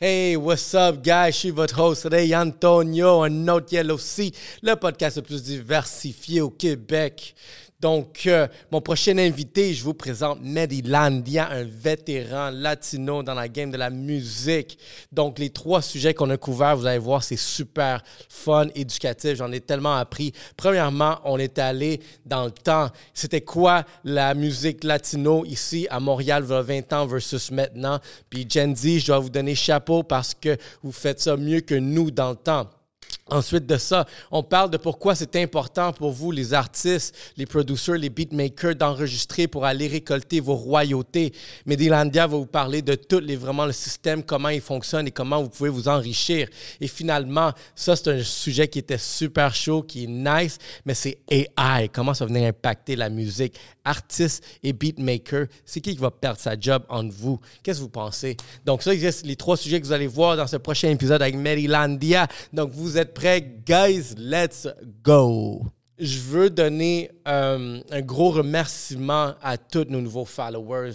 Hey, what's up, guys? Je suis votre host Ray Antonio, un autre Yellow Sea, le podcast le plus diversifié au Québec. Donc, euh, mon prochain invité, je vous présente Medilandia, un vétéran latino dans la game de la musique. Donc, les trois sujets qu'on a couverts, vous allez voir, c'est super fun, éducatif. J'en ai tellement appris. Premièrement, on est allé dans le temps. C'était quoi la musique latino ici? À Montréal, il y a 20 ans versus maintenant? Puis, Gen Z, je dois vous donner chapeau parce que vous faites ça mieux que nous dans le temps. Ensuite de ça, on parle de pourquoi c'est important pour vous, les artistes, les producers, les beatmakers, d'enregistrer pour aller récolter vos royautés. Medilandia va vous parler de tout les, vraiment le système, comment il fonctionne et comment vous pouvez vous enrichir. Et finalement, ça, c'est un sujet qui était super chaud, qui est nice, mais c'est AI. Comment ça venir impacter la musique? Artistes et beatmakers, c'est qui qui va perdre sa job entre vous? Qu'est-ce que vous pensez? Donc, ça, c'est les trois sujets que vous allez voir dans ce prochain épisode avec Medilandia. Donc, vous êtes prêts? Guys, let's go! Je veux donner euh, un gros remerciement à tous nos nouveaux followers.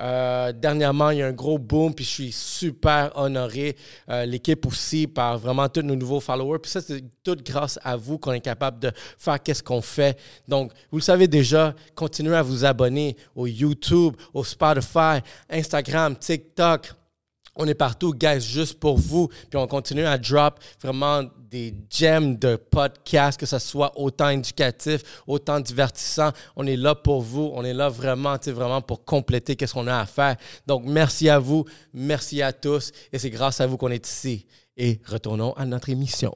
Euh, dernièrement, il y a un gros boom, puis je suis super honoré. Euh, l'équipe aussi, par vraiment tous nos nouveaux followers. Puis ça, c'est tout grâce à vous qu'on est capable de faire qu'est-ce qu'on fait. Donc, vous le savez déjà, continuez à vous abonner au YouTube, au Spotify, Instagram, TikTok. On est partout, guys, juste pour vous. Puis on continue à drop vraiment des gems de podcasts, que ce soit autant éducatif, autant divertissant. On est là pour vous. On est là vraiment, vraiment pour compléter qu'est-ce qu'on a à faire. Donc, merci à vous. Merci à tous. Et c'est grâce à vous qu'on est ici. Et retournons à notre émission.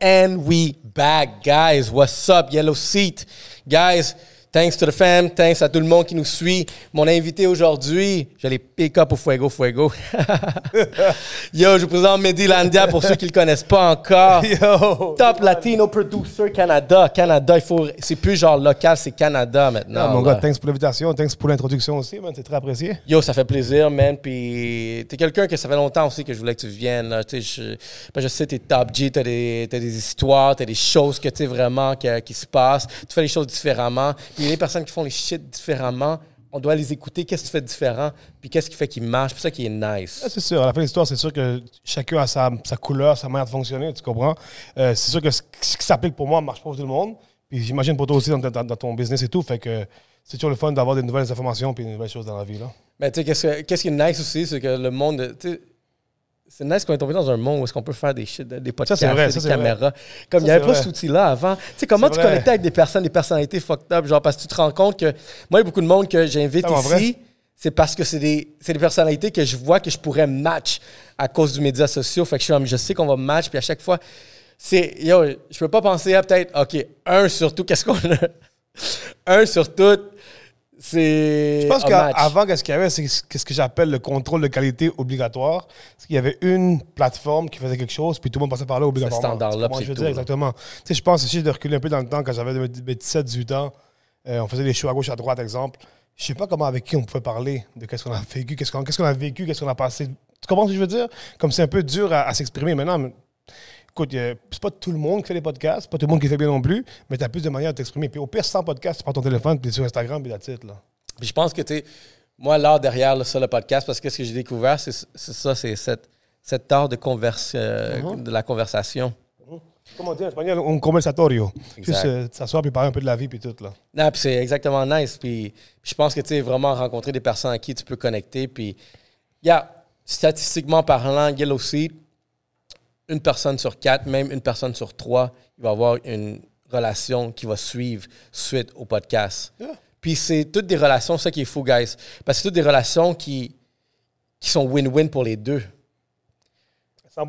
And we back, guys. What's up, Yellow Seat? Guys, thanks to the fam, thanks à tout le monde qui nous suit. Mon invité aujourd'hui, j'allais pick up au Fuego Fuego. Yo, je vous présente Medilandia pour ceux qui le connaissent pas encore. Yo! Top Latino Producer Canada. Canada, il faut. C'est plus genre local, c'est Canada maintenant. Ah, mon là. gars, thanks pour l'invitation, thanks pour l'introduction aussi, man. C'est très apprécié. Yo, ça fait plaisir, man. Puis t'es quelqu'un que ça fait longtemps aussi que je voulais que tu viennes. Là. Je, ben, je sais, t'es top G, t'as des, t'as des histoires, t'as des choses que tu sais vraiment que- qui se passent. Tu fais les choses différemment. Y a des personnes qui font les shit différemment. On doit les écouter. Qu'est-ce fais de différent? Puis qu'est-ce qui fait qu'ils marchent? C'est ça qui est nice. Ah, c'est sûr, à la fin de l'histoire, c'est sûr que chacun a sa, sa couleur, sa manière de fonctionner, tu comprends? Euh, c'est sûr que ce, ce qui s'applique pour moi ne marche pas pour tout le monde. Puis j'imagine pour toi aussi dans, dans- dans ton business et tout. Fait que c'est toujours le fun d'avoir des nouvelles informations puis des nouvelles choses dans la vie. Là. Mais tu sais, qu'est-ce, que- qu'est-ce qui est nice aussi, c'est que le monde. tu C'est nice qu'on est tombé dans un monde où est-ce qu'on peut faire des shit, des podcasts, vrai, des ça, c'est caméras. Comme il n'y avait pas cet outil-là avant. Tu sais, comment tu vrai. connectais avec des personnes, des personnalités fucked up, genre parce que tu te rends compte que moi, il y a beaucoup de monde que j'invite Tellement ici, c'est parce que c'est des, des personnalités que je vois que je pourrais match à cause du médias sociaux. Fait que je, suis comme, je sais qu'on va match, puis à chaque fois, c'est, yo, je peux pas penser à peut-être, OK, un sur tout, qu'est-ce qu'on a? un sur tout, c'est. Je pense qu'avant, qu'est-ce qu'il y avait, c'est ce que j'appelle le contrôle de qualité obligatoire. C'est qu'il y avait une plateforme qui faisait quelque chose, puis tout le monde passait par là obligatoirement. standard-là, ce je c'est veux dire, tout, exactement? Tu sais, je pense aussi de reculer un peu dans le temps, quand j'avais 17-18 ans, euh, on faisait des shows à gauche, à droite, exemple. Je sais pas comment avec qui on pouvait parler de qu'est-ce qu'on a vécu, qu'est-ce qu'on a vécu, qu'est-ce qu'on a passé. Tu comprends ce que je veux dire? Comme c'est un peu dur à, à s'exprimer maintenant. mais- Écoute, a- c'est pas tout le monde qui fait des podcasts, c'est pas tout le monde qui fait bien non plus, mais tu as plus de manières de t'exprimer. Puis au pire, sans podcast, tu prends ton téléphone, puis tu es sur Instagram, puis la titre, là. Puis je pense que, tu sais, moi, l'art derrière là, ça, le podcast, parce que ce que j'ai découvert, c'est ça, c'est cette, cet art de, converse, euh, Mhm. de la conversation. Comment dire en espagnol? Un conversatorio. Juste euh, s'asseoir puis parler un peu de la vie puis tout, là. Non, puis c'est exactement nice. Puis, puis je pense que, tu sais, vraiment rencontrer des personnes à qui tu peux connecter. Puis, yeah, statistiquement parlant, Yellow Seed, une personne sur quatre, même une personne sur trois, il va avoir une relation qui va suivre suite au podcast. Yeah. Puis c'est toutes des relations, ça qui est fou, guys. Parce que c'est toutes des relations qui, qui sont win-win pour les deux.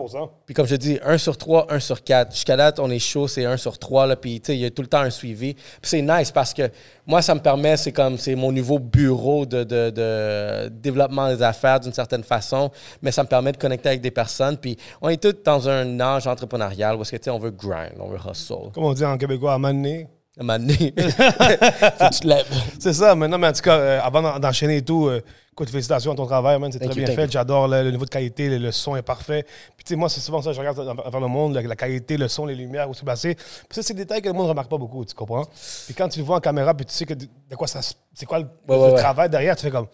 100 Puis comme je dis, un sur trois, un sur quatre. Jusqu'à date, on est chaud, c'est un sur trois. Là, puis tu sais, il y a tout le temps un suivi. Puis c'est nice parce que moi, ça me permet, c'est comme, c'est mon nouveau bureau de, de- de développement des affaires d'une certaine façon. Mais ça me permet de connecter avec des personnes. Puis on est tous dans un âge entrepreneurial où est-ce que, tu sais, on veut grind, on veut hustle. Comme on dit en québécois, à maner. À faut que tu te lèves. C'est ça, maintenant, mais en tout cas, euh, avant d'en- d'enchaîner et tout, euh, Écoute, félicitations à ton travail, man. C'est très you, bien fait. J'adore le, le niveau de qualité, le, le son est parfait. Puis, tu sais, moi, c'est souvent ça, je regarde à travers le monde, la, la qualité, le son, les lumières, où c'est placé. Puis, ça, c'est des détails que le monde ne remarque pas beaucoup, tu comprends? Puis, quand tu le vois en caméra, puis tu sais que de, de quoi ça. C'est quoi le, Ouais, le ouais, ouais. travail derrière, tu fais comme.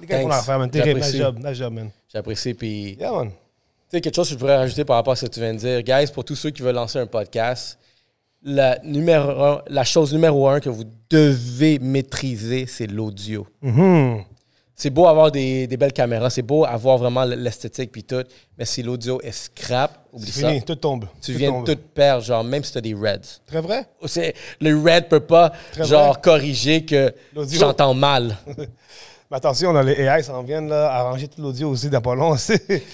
Les gars, man? Terrible. Nice J'apprécie. job, nice job, man. J'apprécie. Puis, tu Yeah, man. sais, quelque chose que je pourrais rajouter par rapport à ce que tu viens de dire. Guys, pour tous ceux qui veulent lancer un podcast, la, numéro un- la chose numéro un que vous devez maîtriser, c'est l'audio. Mhm. C'est beau avoir des, des belles caméras, c'est beau avoir vraiment l'esthétique puis tout, mais si l'audio est scrap, oublie C'est ça. fini, tout tombe. Tu Tout viens tombe. tout perdre, genre même si tu as des reds. Très vrai? C'est- Le red peut pas Très genre vrai. corriger que L'audio. j'entends mal. Mais attention, là, les AI s'en viennent là, arranger tout l'audio aussi dans pas long.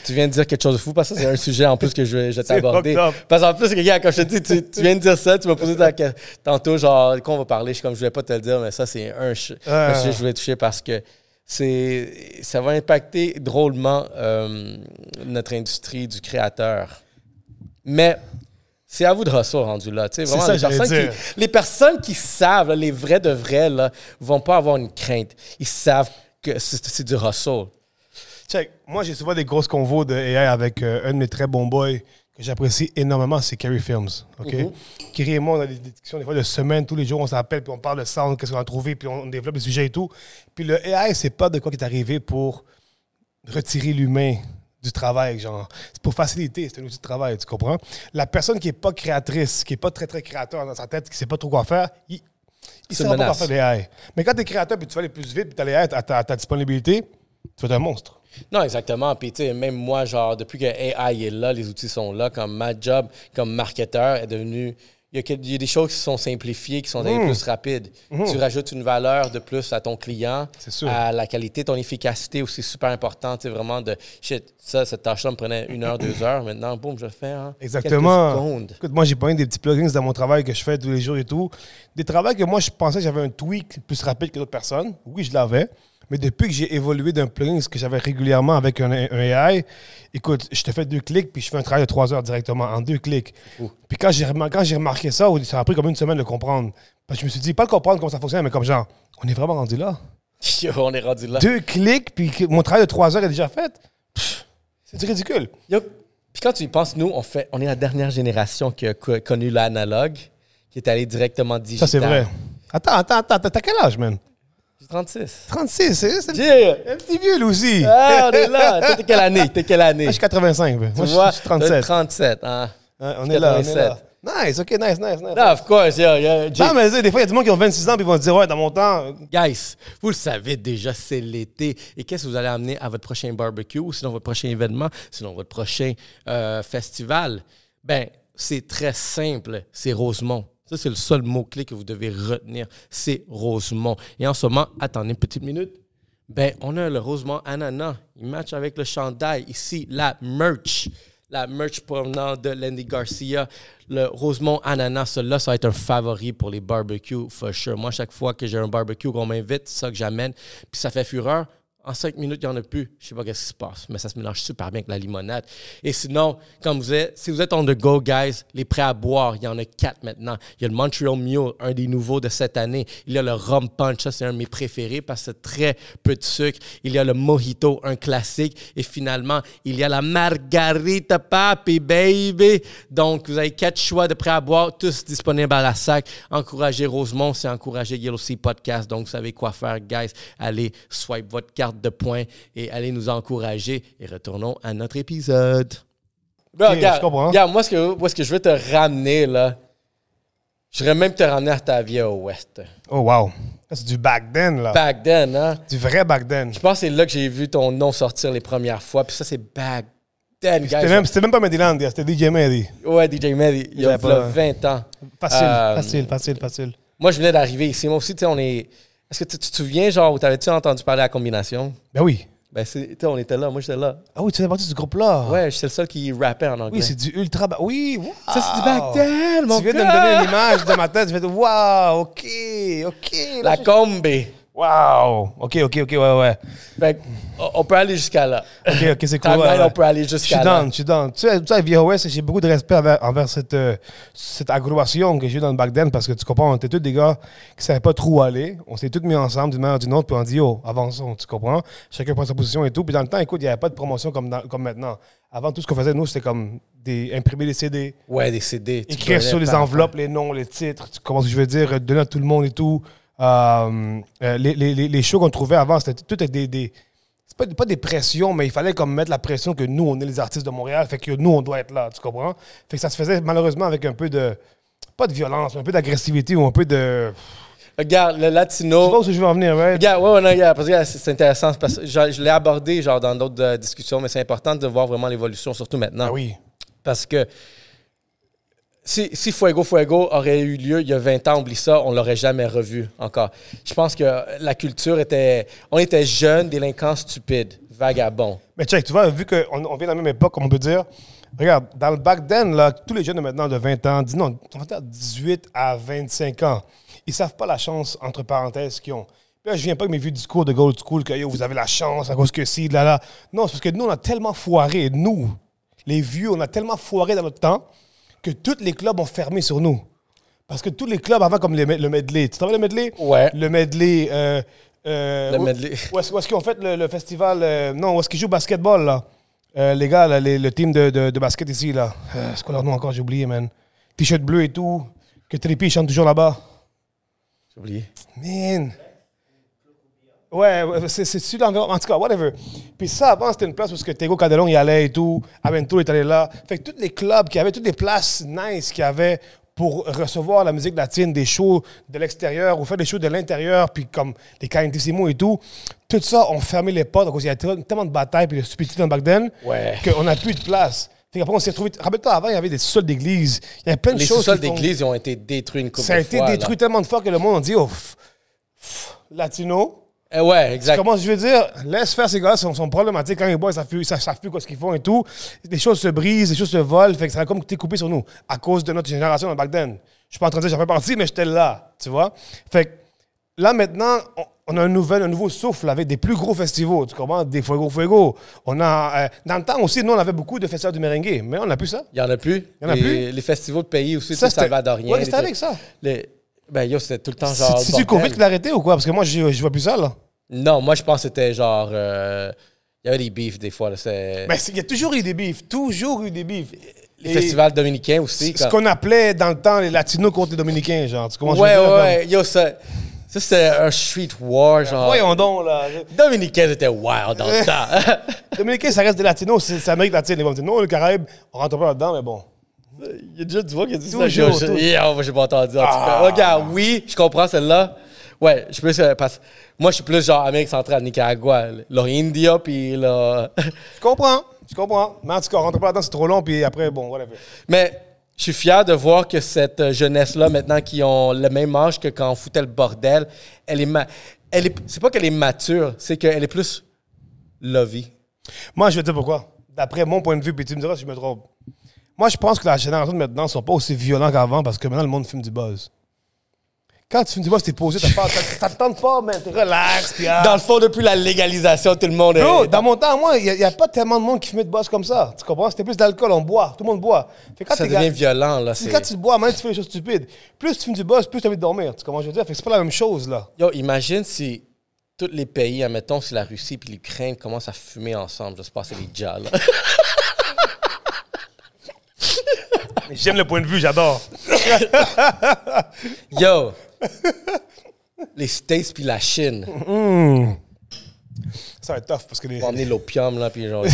Tu viens de dire quelque chose de fou parce que c'est un sujet en plus que je vais, je fucked up. Parce qu'en plus, regarde, quand je te dis, tu, tu viens de dire ça, tu m'as posé ta question tantôt, genre, qu'on va parler. Je comme, je voulais pas te le dire, mais ça, c'est un, ch- un Ouais. sujet que je voulais toucher parce que c'est, ça va impacter drôlement euh, notre industrie du créateur. Mais c'est à vous de hustle rendu là. Vraiment, ça les, personnes qui, les personnes qui savent, là, les vrais de vrais, là, vont pas avoir une crainte. Ils savent que c'est, du hustle. Check. Moi, j'ai souvent des grosses convos de AI avec euh, un de mes très bons boys que j'apprécie énormément, c'est Kerry Films. OK? Mhm. Kerry et moi, on a des discussions des fois de semaines, tous les jours, on s'appelle, puis on parle de sound, qu'est-ce qu'on a trouvé, puis on développe des sujets et tout. Puis le AI, c'est pas de quoi qui est arrivé pour retirer l'humain du travail, genre. C'est pour faciliter, c'est un outil de travail, tu comprends? La personne qui est pas créatrice, qui est pas très, très créateur dans sa tête, qui sait pas trop quoi faire, il, il sait pas quoi menace. faire des AI. Mais quand tu es créateur, puis tu vas aller plus vite, puis tu as les AI à ta, à ta disponibilité, tu être un monstre. Non, exactement. Puis, tu sais, même moi, genre, depuis que AI est là, les outils sont là, comme ma job comme marketeur est devenu. Il y, a, y des choses qui sont simplifiées, qui sont Mm. allées plus rapides. Tu rajoutes une valeur de plus à ton client, C'est sûr. à la qualité, ton efficacité aussi super important. Tu sais, vraiment de shit, ça, cette tâche-là me prenait une heure, deux heures. Maintenant, boum, je le fais. Hein, Exactement. Écoute, moi, j'ai pas eu des petits plugins dans mon travail que je fais tous les jours et tout. Des travaux que moi, je pensais que j'avais un tweak plus rapide que d'autres personnes. Oui, je l'avais. Mais depuis que j'ai évolué d'un plugin que j'avais régulièrement avec un, un AI, écoute, je te fais deux clics, puis je fais un travail de trois heures directement, en deux clics. Puis quand j'ai remar- quand j'ai remarqué ça, ça a pris comme une semaine de comprendre. Parce que je me suis dit, pas de comprendre comment ça fonctionne, mais comme genre, on est vraiment rendu là. Yo, on est rendu là. Deux clics, puis mon travail de trois heures est déjà fait. C'est du ridicule. Yo, Puis quand tu y penses, nous, on, fait, on est la dernière génération qui a co- connu l'analogue, qui est allée directement Ça, digital. c'est vrai. Attends, attends, attends, t'as quel âge, man? J'ai 36. 36, c'est c'est Yeah! un petit vieux, lui aussi. Ah, on est là. Toi, t'es quelle année? T'es quelle année? Moi, je suis 85. ben. Moi, je vois? suis 37. 37. Hein? Hein, on est là, on est là. 87. Nice, ok, nice, nice, nice. No, of course. Yeah, yeah. Non, mais des fois, il y a du monde qui ont 26 ans puis ils vont se dire, ouais, dans mon temps. Guys, vous le savez déjà, c'est l'été. Et qu'est-ce que vous allez amener à votre prochain barbecue ou sinon votre prochain événement, sinon votre prochain euh, festival? Ben, c'est très simple. C'est Rosemont. Ça, c'est le seul mot-clé que vous devez retenir. C'est Rosemont. Et en ce moment, attendez une petite minute. Ben, on a le Rosemont Ananas. Il match avec le chandail. Ici, la merch. La merch provenant de Landy Garcia. Le Rosemont Ananas, celui-là, ça va être un favori pour les barbecues, for sure. Moi, chaque fois que j'ai un barbecue qu'on m'invite, c'est ça que j'amène. Puis ça fait fureur. En cinq minutes, il n'y en a plus. Je sais pas ce qui se passe, mais ça se mélange super bien avec la limonade. Et sinon, comme vous êtes, si vous êtes on the go, guys, les prêts à boire, il y en a quatre maintenant. Il y a le Montreal Mule, un des nouveaux de cette année. Il y a le Rum Punch, c'est un de mes préférés parce que c'est très peu de sucre. Il y a le Mojito, un classique. Et finalement, il y a la Margarita Papi, baby. Donc, vous avez quatre choix de prêts à boire, tous disponibles à la sac. Encouragez Rosemont, c'est encourager Yellow Sea Podcast. Donc, vous savez quoi faire, guys. Allez swipe votre carte de points et allez nous encourager. Et retournons à notre épisode. Bro, regarde, je comprends. regarde, moi, ce que, où est-ce que je veux te ramener, là? Je voudrais même te ramener à ta vie au Ouest. Oh, wow. C'est du back then, là. Back then, hein? Du vrai back then. Je pense que c'est là que j'ai vu ton nom sortir les premières fois. Puis ça, c'est back then, guys. C'était même, pas Mediland, c'était DJ Medi. Ouais, DJ Medi, il y a pas- v'là 20 ans. Facile, Euh, facile, facile, facile. Moi, je venais d'arriver ici. Moi aussi, tu sais, on est. Est-ce que tu tu te souviens, genre, où t'avais-tu entendu parler à la combination? Ben oui. Ben, c'est- tu sais, on était là. Moi, j'étais là. Ah oui, tu fais partie ce groupe-là. Ouais, j'étais le seul qui rappait en anglais. Oui, c'est du ultra. ba- Oui, wow. Ça, c'est du back then, mon Tu viens de me gars. donner une image de ma tête. Je fais, wow, ok, ok. là, La je- combi. Wow! OK, OK, OK, ouais, ouais. Fait on- peut aller jusqu'à là. OK, OK, c'est cool. Timeline, ouais, on peut aller Je suis jusqu'à là. je suis down. Tu sais, tu sais, avec VOS, j'ai beaucoup de respect envers, envers cette, euh, cette aggravation que j'ai eu dans le back then parce que tu comprends, on était tous des gars qui savaient pas trop où aller. On s'est tous mis ensemble d'une manière ou d'une autre, puis on dit, oh, avançons, tu comprends? Chacun prend sa position et tout. Puis dans le temps, écoute, il n'y avait pas de promotion comme, dans- comme maintenant. Avant, tout ce qu'on faisait, nous, c'était comme des, imprimer des CD, Ouais, des CD. écrire sur les enveloppes les noms, les titres, tu comprends ce que je veux dire, donner à tout le monde et tout. Euh, euh, les, les- les- shows qu'on trouvait avant, c'était tout des. des c'est pas, pas des pressions, mais il fallait comme mettre la pression que nous, on est les artistes de Montréal, fait que nous, on doit être là, tu comprends? Fait que ça se faisait malheureusement avec un peu de. Pas de violence, mais un peu d'agressivité ou un peu de. Regarde, le Je latino. sais pas où je veux en venir, right? Regarde, ouais, ouais, non, regarde, parce que c'est intéressant. Parce que je, je l'ai abordé genre, dans d'autres euh, discussions, mais c'est important de voir vraiment l'évolution, surtout maintenant. Ah oui. Parce que si, si Fuego Fuego aurait eu lieu il y a 20 ans, oublie ça, on l'aurait jamais revu encore. Je pense que la culture était. On était jeunes, délinquants, stupides, vagabonds. Mais check, tu vois, vu qu'on on vient de la même époque, on peut dire, regarde, dans le back then, là, tous les jeunes de maintenant de 20 ans, dis non, on va dire 18 à 25 ans, ils savent pas la chance, entre parenthèses, qu'ils ont. Puis là, je viens pas avec mes vieux discours de Gold School que yo, vous avez la chance à cause que si, là, là. Non, c'est parce que nous, on a tellement foiré, nous, les vieux, on a tellement foiré dans notre temps que tous les clubs ont fermé sur nous. Parce que tous les clubs avant, comme les le medley, tu te rappelles le medley? Ouais. Le medley. Euh, euh, Le medley. Où est-ce où est-ce qu'ils ont fait le, le festival? euh, non, où est-ce qu'ils jouent basketball, là? Euh, les gars, là, les- le team de, de- de basket ici, là. C'est quoi leur nom encore? J'ai oublié, man. T-shirt bleu et tout. Que Trippy chante toujours là-bas. J'ai oublié. Man. Ouais, c'est sur l'environnement. En tout cas, whatever. Puis ça, avant, c'était une place où Tego Cadelon y allait et tout. Aventura est allé là. Fait que tous les clubs qui avaient, toutes les places nice qu'il y avait pour recevoir la musique latine, des shows de l'extérieur ou faire des shows de l'intérieur, puis comme les Carintissimo et tout, tout ça, on fermé les portes. Donc, il y a tellement de batailles puis de stupidité dans le back then Ouais. qu'on n'a plus de place. Fait qu'après, on s'est retrouvé. Rappelle-toi, avant, il y avait des sols d'église. Il y avait plein de Les choses. sous-sols qui font- d'église ont été détruits une couple Ça a de été fois, là. détruit tellement de fois que le monde a dit, oh, pff, latino. Eh ouais, exact. Comment je veux dire, laisse faire ces gars, sont, sont problématiques quand ils boivent, ils ils savent- savent plus quoi ce qu'ils font et tout. Les choses se brisent, les choses se volent, fait que ça a comme été coupé sur nous à cause de notre génération dans back then. Je suis pas en train de dire j'en fais partie, mais j'étais là, tu vois? Fait que là maintenant, on, on a un nouvel, un nouveau souffle avec des plus gros festivals, tu comprends, des Fuego Fuego. On a, euh, dans le temps aussi, nous on avait beaucoup de festivals du merengue, mais on n'a plus ça. Il y en a plus. Il y en a les, plus? Les festivals de pays aussi, Ça, ça, c'était- salvadoriens. Ouais, c'était avec ça. Les- Ben yo, c'était tout le temps genre. C'est du bordel. Covid qui l'a arrêté ou quoi? Parce que moi, je, je vois plus ça, là. Non, moi je pense que c'était genre. euh, Il y avait des beefs des fois. là, c'est- Mais c'est- il y a toujours eu des bifs, toujours eu des bifs. les Et- festivals dominicains aussi. Ce quand- qu'on appelait dans le temps les latinos contre les dominicains, genre. Tu commences Ouais, ouais. Yo, ça, ça c'était un street war, genre. Voyons donc, là. Dominicains étaient wild dans le temps. Dominicains, ça reste des latinos, c'est c'est Amérique latine. Ils vont dire non, le Caraïbe, on rentre pas là-dedans, mais bon. Il y a déjà du monde qui a dit ça. Toujours, Je- je- toujours. Yeah, moi, j'ai pas entendu. En tout cas. Ah. Regarde, oui, je comprends celle-là. Ouais, je peux. euh, Parce... Moi, je suis plus genre Amérique centrale, Nicaragua, los India, puis là. Je comprends, je comprends. Mais en tout cas, on rentre pas là-dedans, c'est trop long, puis après, bon, whatever. Mais je suis fier de voir que cette euh, jeunesse-là, maintenant, qui ont le même âge que quand on foutait le bordel, elle est. Ma... elle est... C'est pas qu'elle est mature, c'est qu'elle est plus lovey. Moi, je vais te dire pourquoi. D'après mon point de vue, puis tu me diras si je me trompe. Moi, je pense que la génération de maintenant ne sont pas aussi violents qu'avant parce que maintenant, le monde fume du buzz. Quand tu fumes du buzz, t'es posé, t'as pas, ça, ça te tente pas, mais t'es relax, puis ah. Dans le fond, depuis la légalisation, tout le monde Bro, est. dans mon temps, moi, il n'y a, pas tellement de monde qui fumait de buzz comme ça. Tu comprends? C'était plus d'alcool, on boit. Tout le monde boit. Fait quand Ça devient gars- violent, là. c'est c'est- quand tu bois, maintenant tu fais des choses stupides. Plus tu fumes du buzz, plus tu as envie de dormir. Tu comprends ce que je veux dire? Fait que c'est pas la même chose, là. Yo, imagine si tous les pays, admettons, si la Russie et l'Ukraine commencent à fumer ensemble. J'espère que c'est les là. J'aime le point de vue, j'adore. Yo! les States puis la Chine Ça va être tough parce que les. emmener l'opium, là, puis genre...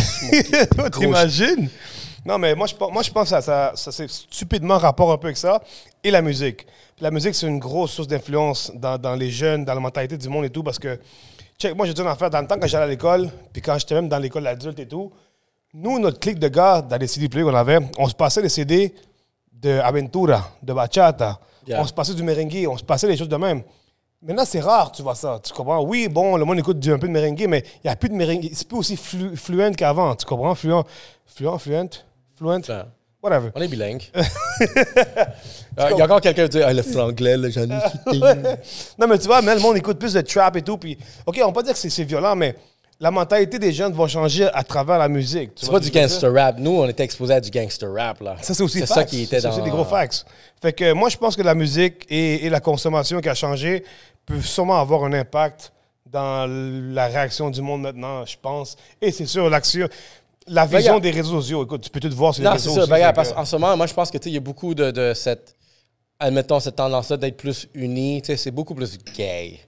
T'imagines? Non, mais moi, je, pense- moi, je pense que ça, ça, ça c'est stupidement rapport un peu avec ça. Et la musique. La musique, c'est une grosse source d'influence dans, dans les jeunes, dans la mentalité du monde et tout. Parce que, check, moi, j'ai dit une affaire. Dans le temps, quand j'allais à l'école, puis quand j'étais même dans l'école adulte et tout, nous, notre clique de gars, dans les CD players qu'on avait, on se passait les CD de Aventura, de Bachata. Yeah. On se passait du merengue, on se passait les choses de même. Maintenant, c'est rare, tu vois ça. Tu comprends? Oui, bon, le monde écoute du- un peu de merengue, mais il n'y a plus de merengue. C'est plus aussi flu, fluent qu'avant. Tu comprends? Fluent, fluent, fluent, fluent. Whatever. On est bilingue. Euh, Il y a encore quelqu'un qui dit ah, le franglais, là, j'en ai non, mais tu vois, mais le monde écoute plus de trap et tout. Puis, OK, on va pas dire que c'est violent, mais la mentalité des jeunes va changer à travers la musique. C'est pas du gangster rap. Nous, on était exposés à du gangster rap, là. Ça, c'est aussi C'est ça qui était C'est dans. aussi des gros facts. Fait que moi, je pense que la musique et, et la consommation qui a changé peut sûrement avoir un impact dans la réaction du monde maintenant, je pense. Et c'est sûr, l'action, la vision regarde. des réseaux sociaux. Écoute, tu peux tout voir sur les Non, c'est réseaux Ben, regarde, fait parce que- qu'en ce moment, moi, je pense que il y a beaucoup de, de cette, admettons, cette tendance-là d'être plus unis. C'est beaucoup plus gay.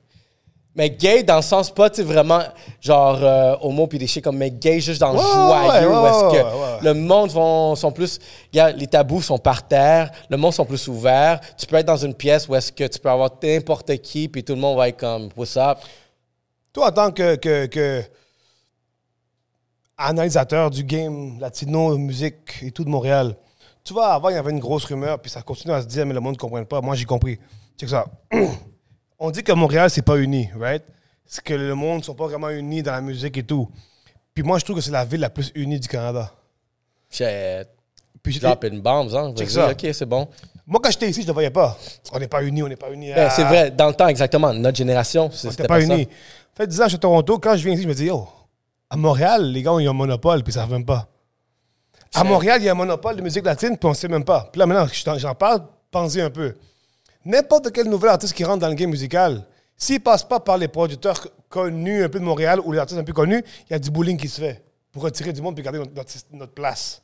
Mais gay dans le sens pas, tu vraiment, genre, euh, homo puis des shit comme, mais gay juste dans le Ouais, joyeux, ouais, où est-ce que le monde vont, sont plus, regarde, les tabous sont par terre, le monde sont plus ouverts. Tu peux être dans une pièce où est-ce que tu peux avoir n'importe qui, puis tout le monde va être comme, what's up? Toi, en tant que, que, que analysateur du game latino, musique et tout de Montréal, tu vois, avant, il y avait une grosse rumeur, puis ça continue à se dire, mais le monde ne comprend pas. Moi, j'ai compris. Check ça. On dit que Montréal, c'est pas uni, right? C'est que le monde ne sont pas vraiment unis dans la musique et tout. Puis moi, je trouve que c'est la ville la plus unie du Canada. Shit. Puis, Drop in bombs, hein? Check ça. OK, c'est bon. moi, quand j'étais ici, je ne voyais pas. On n'est pas unis, on n'est pas unis. Ben, c'est vrai, dans le temps, exactement. Notre génération, On c'était pas, pas unis. Fait 10 ans, je suis à Toronto. Quand je viens ici, je me dis, oh, à Montréal, les gars, ils ont un monopole, puis ça ne même pas. À Montréal, il y a un monopole de musique latine, puis on ne sait même pas. Puis là, maintenant, je t'en- j'en parle, pensez un peu. N'importe quel nouvel artiste qui rentre dans le game musical, s'il passe pas par les producteurs connus un peu de Montréal ou les artistes un peu connus, il y a du bullying qui se fait pour retirer du monde et garder notre, notre- notre place.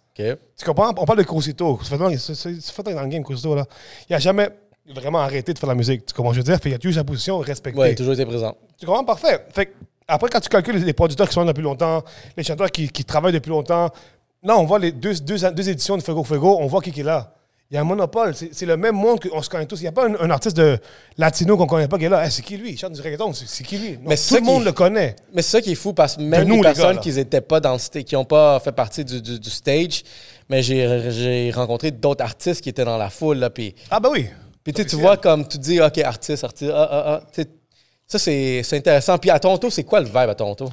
Tu comprends? On parle de Crucito. Ça fait dans le game, Crucito, là. Il n'a jamais vraiment arrêté de faire la musique. Tu comprends? Je veux dire, Fait, il a toujours sa position respectée. Ouais, toujours été présent. Tu comprends? Parfait. Fait après, quand tu calcules les producteurs qui sont là depuis longtemps, les chanteurs qui, qui travaillent depuis longtemps, là, on voit les deux, deux, deux éditions de Fuego Fuego, on voit qui, qui est là. Il y a un monopole. C'est le même monde qu'on se connaît tous. Il n'y a pas un, un artiste de latino qu'on ne connaît pas qui est là. Hey, c'est qui lui? Il chante du reggaeton. C'est qui lui? Non, Mais tout le monde le connaît. Mais c'est ça qui est fou parce que même nous, les les personnes gars, qui n'étaient pas dans le qui n'ont pas fait partie du, du- du stage, mais j'ai rencontré d'autres artistes qui étaient dans la foule. Là, Ah, ben oui. puis tu vois comme tu dis, OK, artiste, artiste, ah, ah, ah. Ça, c'est intéressant. Puis à Toronto, c'est quoi le vibe à Toronto?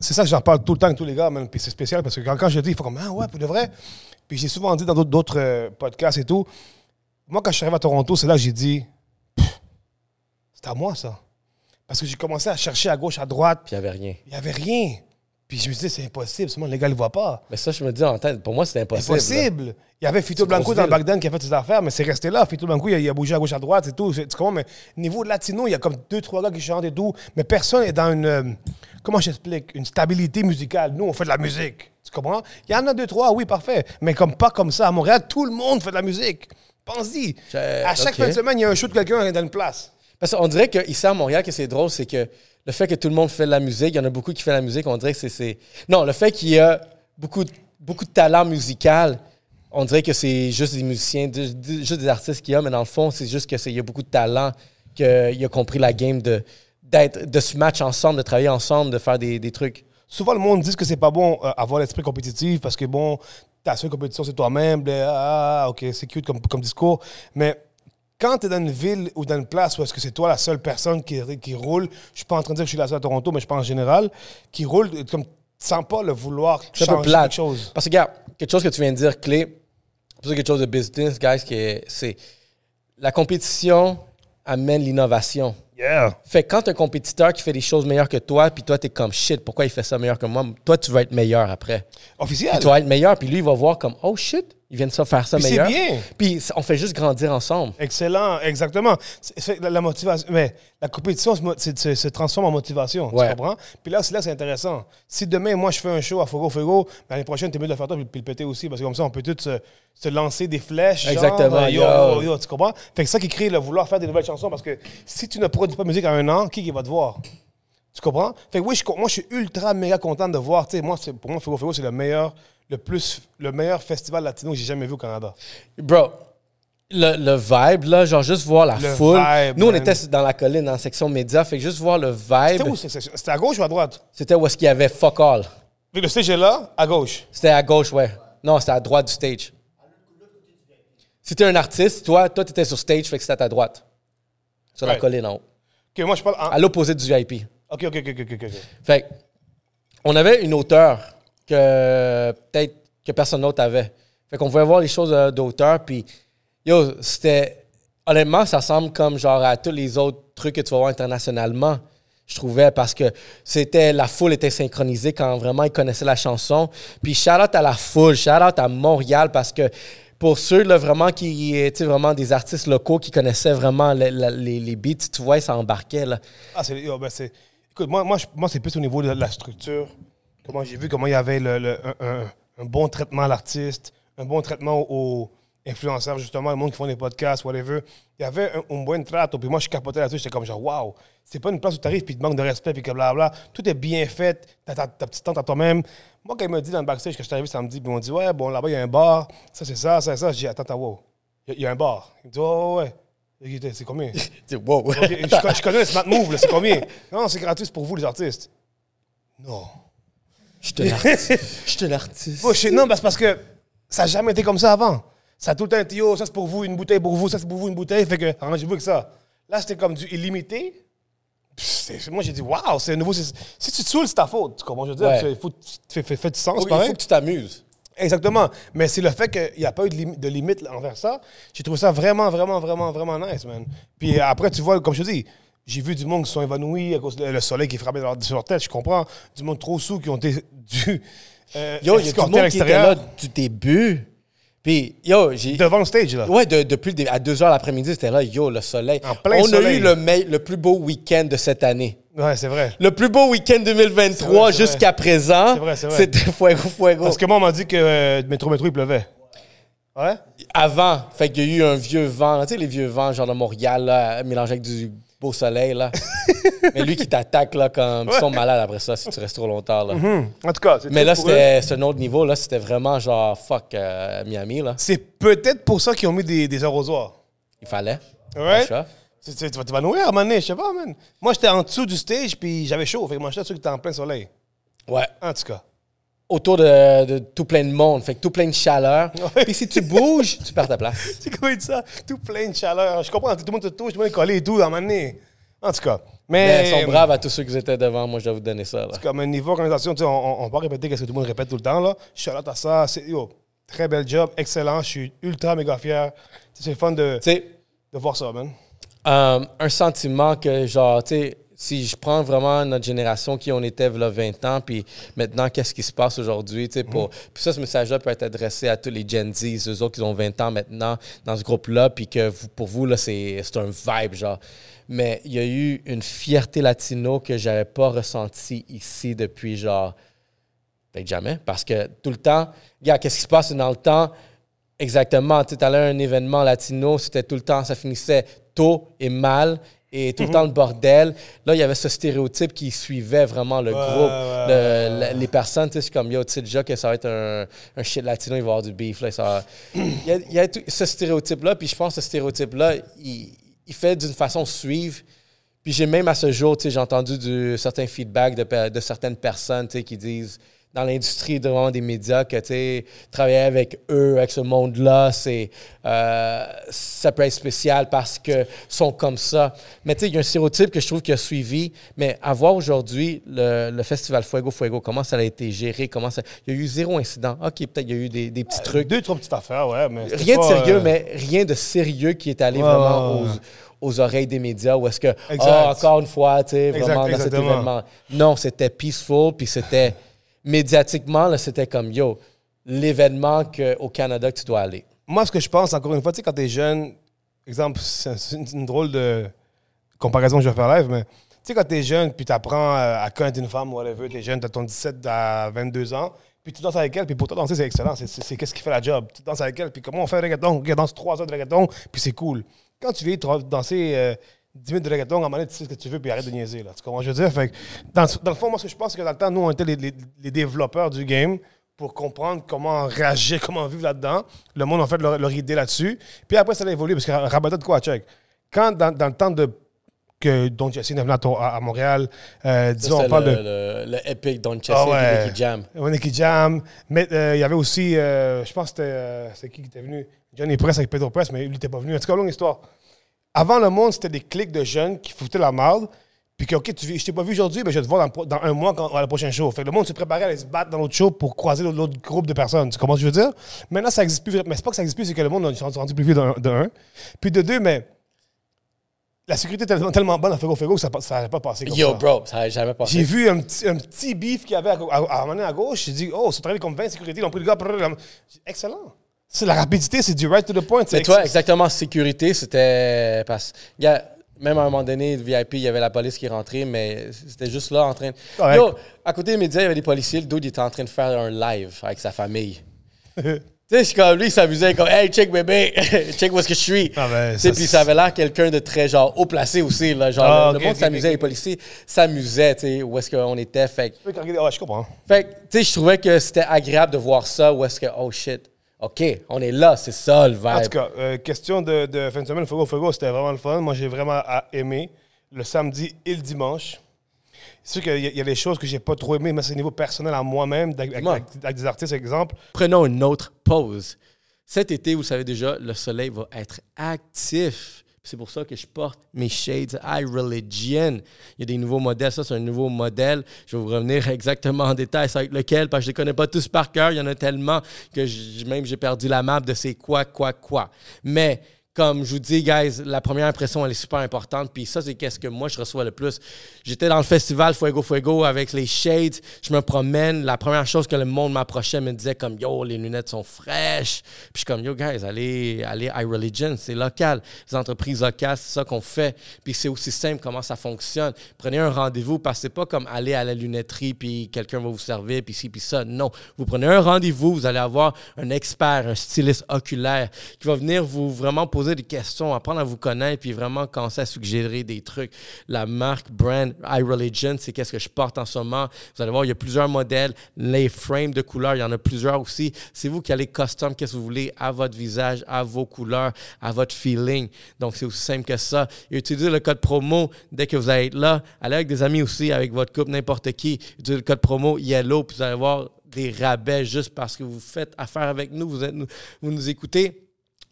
C'est ça que j'en parle tout le temps avec tous les gars, man. Puis c'est spécial parce que quand, quand je dis, il faut comme, ah ouais, pour de vrai. Puis j'ai souvent dit dans d'autres- euh, podcasts et tout. Moi, quand je suis arrivé à Toronto, c'est là que j'ai dit, c'est à moi, ça. Parce que j'ai commencé à chercher à gauche, à droite. Puis il n'y avait rien. Il n'y avait rien. Puis je me suis dit, c'est impossible. Seulement, les gars ne le voient pas. Mais ça, je me dis en tête, pour moi, c'était impossible. là. Impossible. Il y avait Fito C'est Blanco dans le. Bagdad qui a fait ses affaires, mais c'est resté là. Fito Blanco, il a, il a bougé à gauche, à droite et tout. C'est- Tu comprends? Mais niveau latino, il y a comme deux, trois gars qui chantent et tout. Mais personne n'est dans une. Comment j'explique? Une stabilité musicale? Nous, on fait de la musique. Tu comprends? Il y en a deux, trois, oui, parfait. Mais comme pas comme ça. À Montréal, tout le monde fait de la musique. Pense-y. À chaque fin de semaine, il y a un show de quelqu'un dans une place. Parce qu'on dirait qu'ici à Montréal, que c'est drôle, c'est que le fait que tout le monde fait de la musique, il y en a beaucoup qui font de la musique, on dirait que c'est-. Non, le fait qu'il y a beaucoup, de- beaucoup de talent musical, on dirait que c'est juste des musiciens, juste des artistes qu'il y a, mais dans le fond, c'est juste qu'il y a beaucoup de talent, qu'il a compris la game de, d'être, de se match ensemble, de travailler ensemble, de faire des, des trucs. Souvent, le monde dit que c'est pas bon euh, avoir l'esprit compétitif parce que, bon, ta seule compétition, c'est toi-même. Ah, ah, ok, c'est cute comme, comme discours. Mais quand tu es dans une ville ou dans une place où est-ce que c'est toi la seule personne qui, qui roule, je suis pas en train de dire que je suis la seule à Toronto, mais je pense en général, qui roule, comme tu sens pas le vouloir C'est un peu changer plate. quelque chose. Parce que, regarde, quelque chose que tu viens de dire, clé, c'est quelque chose de business, guys, qui est- c'est la compétition amène l'innovation. Yeah. Fait que quand un compétiteur qui fait des choses meilleures que toi, puis toi, t'es comme shit, pourquoi il fait ça meilleur que moi? Toi, tu vas être meilleur après. Officiel. Puis tu vas être meilleur, puis lui, il va voir comme oh shit, il vient de ça faire ça Puis c'est meilleur. bien. Puis on fait juste grandir ensemble. Excellent, exactement. C'est- c'est la, la motivation, mais la compétition se, mo- c'est- se- se transforme en motivation, Ouais. tu comprends? Puis là, c'est là, c'est intéressant. Si demain, moi, je fais un show à Fogo Fogo, l'année prochaine, t'es mieux de le faire toi puis, puis le péter aussi, parce que comme ça, on peut tous se, se lancer des flèches. Exactement, yo, yo. yo, yo, tu comprends? Fait que ça qui crée le vouloir faire des nouvelles chansons, parce que si tu ne produis pas de musique en un an, qui, qui va te voir? Tu comprends? Fait que oui, je, moi, je suis ultra méga content de voir, tu sais, moi, pour moi, Fogo Fogo, c'est le meilleur, le plus, le meilleur festival latino que j'ai jamais vu au Canada. Bro, le, le vibe, là, genre juste voir la Le foule. vibe, Nous, on man. était dans la colline, en section média, fait que juste voir le C'était vibe? C'était à gauche ou à droite? c'était où est-ce qu'il y avait fuck all. Fait que Le stage est là, à gauche. C'était à gauche, ouais. Non, c'était à droite du stage. Si t'es un artiste, toi, toi, t'étais sur stage, fait que c'était à ta droite. Sur la colline en haut. Ok, moi je parle en. À l'opposé du VIP. Ok, ok, ok, ok, ok. ok. Fait que, on avait une hauteur que peut-être que personne d'autre avait. Fait qu'on pouvait voir les choses euh, d'auteur. Puis, yo, c'était. Honnêtement, ça semble comme genre à tous les autres trucs que tu vas voir internationalement. Je trouvais parce que c'était la foule était synchronisée quand vraiment ils connaissaient la chanson. Puis shout out à la foule, shout out à Montréal parce que pour ceux là, vraiment qui étaient vraiment des artistes locaux qui connaissaient vraiment les, les beats, tu vois, ça embarquait là. Ah, c'est, yo, ben, Écoute, moi, moi, moi c'est plus au niveau de la structure. Comment j'ai vu comment il y avait le, le- un, un- un bon traitement à l'artiste, un bon traitement aux influenceurs, justement, le monde qui font des podcasts, whatever. Il y avait un, un bon trato. Puis moi, je capotais là-dessus. J'étais comme genre, waouh, c'est pas une place où tu arrives puis il te manque de respect puis que blablabla. Tout est bien fait. T'as ta, ta petite tente à toi-même. Moi, quand il m'a dit dans le backstage que je suis arrivé samedi, puis m'ont dit, ouais, bon, là-bas, il y a un bar. Ça, c'est ça, ça, c'est ça. J'ai dit, attends, attends, wow. Il y a- il y, a un bar. Il me dit, oh, ouais. Dit, C'est combien? Tu wow. Ok, je, co- je connais le Smart Move, c'est combien? Non, c'est gratuit, pour vous, les artistes. Non. Je suis un artiste. Je suis un artiste. Bullshit. Non, bah, c'est parce que ça n'a jamais été comme ça avant. Ça a tout le temps été, yo, ça c'est pour vous, une bouteille pour vous, ça c'est pour vous, une bouteille. Fait que, arrangez-vous avec ça. Là, c'était comme du illimité. Pff, Moi, j'ai dit, waouh, c'est nouveau. Si tu te saoules, c'est ta faute. Comprends? Je veux dire, Ouais. il faut, fais du sens, Il faut pareil. que tu t'amuses. Exactement. Mais c'est le fait qu'il n'y a pas eu de, limi- de limite envers ça. J'ai trouvé ça vraiment, vraiment, vraiment, vraiment nice, man. Puis après, tu vois, comme je te dis, j'ai vu du monde qui sont évanouis à cause du le soleil qui frappait sur leur tête, je comprends. Du monde trop sous qui ont été dû. euh, Yo, il y a du monde qui était là du début. Puis, yo, j'ai. Devant le stage, là. Ouais, de- depuis le début, à 2 h l'après-midi, c'était là, yo, le soleil. En plein On soleil. a eu le, me- le plus beau week-end de cette année. Ouais, c'est vrai. Le plus beau week-end 2023 C'est vrai, c'est jusqu'à présent, C'est vrai, c'est vrai. c'était Fuego Fuego. Parce que moi, on m'a dit que euh, métro, métro, il pleuvait. Ouais? Avant, fait qu'il y a eu un vieux vent, là, tu sais, les vieux vents, genre de Montréal, là, mélangés avec du beau soleil, là. Mais lui qui t'attaque, là, comme. Ils sont malades après ça si tu restes trop longtemps, là. Hmm. En tout cas, c'est Mais là, c'était un autre niveau, là. C'était vraiment genre, fuck, euh, Miami, là. C'est peut-être pour ça qu'ils ont mis des, des arrosoirs. Il fallait. Ouais? Tu, tu- tu vas t'évanouir à un moment donné, je sais pas, man. Moi, j'étais en dessous du stage, puis j'avais chaud. Fait que moi, j'étais sûr que t'étais en plein soleil. Ouais. En tout cas. Autour de, de tout plein de monde, fait que tout plein de chaleur. Puis si tu bouges, tu perds ta place. C'est comment il dit ça? Tout plein de chaleur. Je comprends, tout le monde te touche, tout le monde est collé et tout, à un moment donné. En tout cas. Mais Mais. ils sont braves à tous ceux qui étaient devant. Moi, je dois vous donner ça. Là. Comme un niveau organisation, on, on, on pas répéter ce que tout le monde répète tout le temps, là. Charlotte à ça. C'est, yo, très bel job, excellent. Je suis ultra méga fier. C'est fun de, de voir ça, man. euh, un sentiment que, genre, tu sais, si je prends vraiment notre génération qui on était là 20 ans, puis maintenant, qu'est-ce qui se passe aujourd'hui, tu sais, pour... Puis ça, ce message-là peut être adressé à tous les Gen Z, eux autres qui ont 20 ans maintenant dans ce groupe-là, puis que vous- pour vous, là, c'est c'est un vibe, genre. Mais il y a eu une fierté latino que j'avais pas ressentie ici depuis, genre, peut-être jamais, parce que tout le temps, regarde, qu'est-ce qui se passe dans le temps? Exactement. Tu allais à un événement latino, c'était tout le temps, ça finissait tôt et mal et tout le temps le bordel. Là, il y avait ce stéréotype qui suivait vraiment le Ouais, groupe, ouais, le- ouais. le- les personnes. Tu sais, comme, yo, tu sais déjà que ça va être un, un shit latino, il va avoir du beef. Là, ça va- il, y a, il y a tout ce stéréotype-là, puis je pense que ce stéréotype-là, il, il fait d'une façon suivre. Puis j'ai même à ce jour, tu sais, j'ai entendu du, certains feedbacks de, de certaines personnes tu sais, qui disent dans l'industrie de vraiment des médias que tu sais, travailler avec eux, avec ce monde-là, c'est euh, ça peut être spécial parce que sont comme ça. Mais tu sais, il y a un stéréotype que je trouve qui a suivi. Mais à voir aujourd'hui le, le festival Fuego Fuego, comment ça a été géré, comment ça. Il y a eu zéro incident. OK, peut-être il y a eu des, des petits trucs. Deux, trois petites affaires, ouais. Mais Rien de sérieux, euh, mais rien de sérieux qui est allé Ouais, vraiment ouais, aux, aux oreilles des médias où est-ce que, ah, encore une fois, tu sais, Exact, vraiment dans cet événement. Non, c'était peaceful, puis c'était médiatiquement, c'était comme, yo, l'événement que- au Canada que tu dois aller. Moi, ce que je pense, encore une fois, tu sais, quand t'es jeune, exemple, c'est une, drôle de comparaison que je vais faire live, mais tu sais, quand t'es jeune, puis t'apprends à, à connaître une femme, whatever, t'es jeune, t'as ton 17 à 22 ans, puis tu danses avec elle, puis pour toi, danser, c'est excellent. C'est- qu'est-ce qui fait la job. Tu danses avec elle, puis comment on fait le reggaeton? On danse 3 heures de reggaeton, puis c'est cool. Quand tu viens danser euh, 10 minutes de reggaeton, à un moment donné, tu sais ce que tu veux, puis arrête de niaiser. Là. Tu comprends je veux dire? Fait que, dans, dans le fond, moi, ce que je pense, c'est que dans le temps, nous, on était les, les- les développeurs du game pour comprendre comment réagir, comment vivre là-dedans. Le monde a fait leur, leur idée là-dessus. Puis après, ça a évolué, parce que rabattait de quoi, check. Quand, dans, dans le temps de que Don Jesse est venu à, Montréal, euh, disons, on parle le, de... le, le epic Don Chessy Ah ouais. Nicky Jam. Nicky Jam. Mais euh, il y avait aussi, euh, je pense que c'était c'est qui qui était venu? Johnny Press avec Pedro Press, mais lui n'était pas venu. En tout cas, longue histoire. Avant le monde, c'était des clics de jeunes qui foutaient la marde. Puis que, OK, tu, je t'ai pas vu aujourd'hui, mais je vais te voir dans, un mois quand, à la prochaine show. Fait que le monde se préparait à aller se battre dans l'autre show pour croiser l'autre- groupe de personnes. Tu comprends ce que je veux dire? Maintenant, ça existe plus. Mais c'est pas que ça existe plus, c'est que le monde est rendu plus vieux de de un. Puis de deux, mais la sécurité est tellement, tellement bonne à Fuego Fuego que ça n'allait pas passer comme Yo, ça. bro, ça n'a jamais passé. J'ai vu un petit, un petit beef qu'il y avait à, à, à, à gauche. J'ai dit, oh, c'est travaillé comme 20 sécurités. Ils ont pris le gars. Excellent. C'est la rapidité, c'est du right to the point. Mais c'est toi, ex- exactement, sécurité, c'était. Parce il y a, même à un moment donné, le VIP, il y avait la police qui rentrait, mais c'était juste là en train. Correct. Yo, à côté des médias, il y avait des policiers. Le dude, il était en train de faire un live avec sa famille. Tu sais, je suis comme lui, il s'amusait comme Hey, check bébé, check où est-ce que je suis. Ah ben, Tu sais, ça, puis ça avait l'air quelqu'un de très genre haut placé aussi. Là, genre, Ah, le, monde s'amusait, les policiers s'amusaient, tu sais, où est-ce qu'on était. Fait, Ouais, je comprends. fait tu sais, je trouvais que c'était agréable de voir ça, où est-ce que, oh shit, OK, on est là, c'est ça le vibe. En tout cas, euh, question de, de fin de semaine, Fuego Fuego, c'était vraiment le fun. Moi, j'ai vraiment aimé le samedi et le dimanche. C'est sûr qu'il y, a- il y a des choses que j'ai pas trop aimées, mais c'est au niveau personnel à moi-même, avec, avec- Moi. avec- avec des artistes, exemple. Prenons une autre pause. Cet été, vous savez déjà, le soleil va être actif. C'est pour ça que je porte mes shades High Religion. Il y a des nouveaux modèles. Ça, c'est un nouveau modèle. Je vais vous revenir exactement en détail avec lequel, parce que je ne les connais pas tous par cœur. Il y en a tellement que même j'ai perdu la map de c'est quoi, quoi, quoi. Mais comme je vous dis, guys, la première impression, elle est super importante. Puis ça, c'est qu'est-ce que moi, je reçois le plus. J'étais dans le festival Fuego Fuego avec les Shades. Je me promène. La première chose que le monde m'approchait me disait comme, yo, les lunettes sont fraîches. Puis je suis comme, yo, guys, allez, allez à Religion, c'est local. Les entreprises locales, c'est ça qu'on fait. Puis c'est aussi simple comment ça fonctionne. Prenez un rendez-vous parce que c'est pas comme aller à la lunetterie puis quelqu'un va vous servir puis ci puis ça. Non. Vous prenez un rendez-vous, vous allez avoir un expert, un styliste oculaire qui va venir vous vraiment poser des questions, apprendre à vous connaître puis vraiment commencer à suggérer des trucs. La marque brand iReligion, c'est qu'est-ce que je porte en ce moment. Vous allez voir, il y a plusieurs modèles. Les frames de couleurs, il y en a plusieurs aussi. C'est vous qui allez custom qu'est-ce que vous voulez à votre visage, à vos couleurs, à votre feeling. Donc, c'est aussi simple que ça. Et utilisez le code promo dès que vous allez être là. Allez avec des amis aussi, avec votre couple, n'importe qui. Utilisez le code promo YELLOW, puis vous allez voir des rabais juste parce que vous faites affaire avec nous, vous, êtes, vous nous écoutez.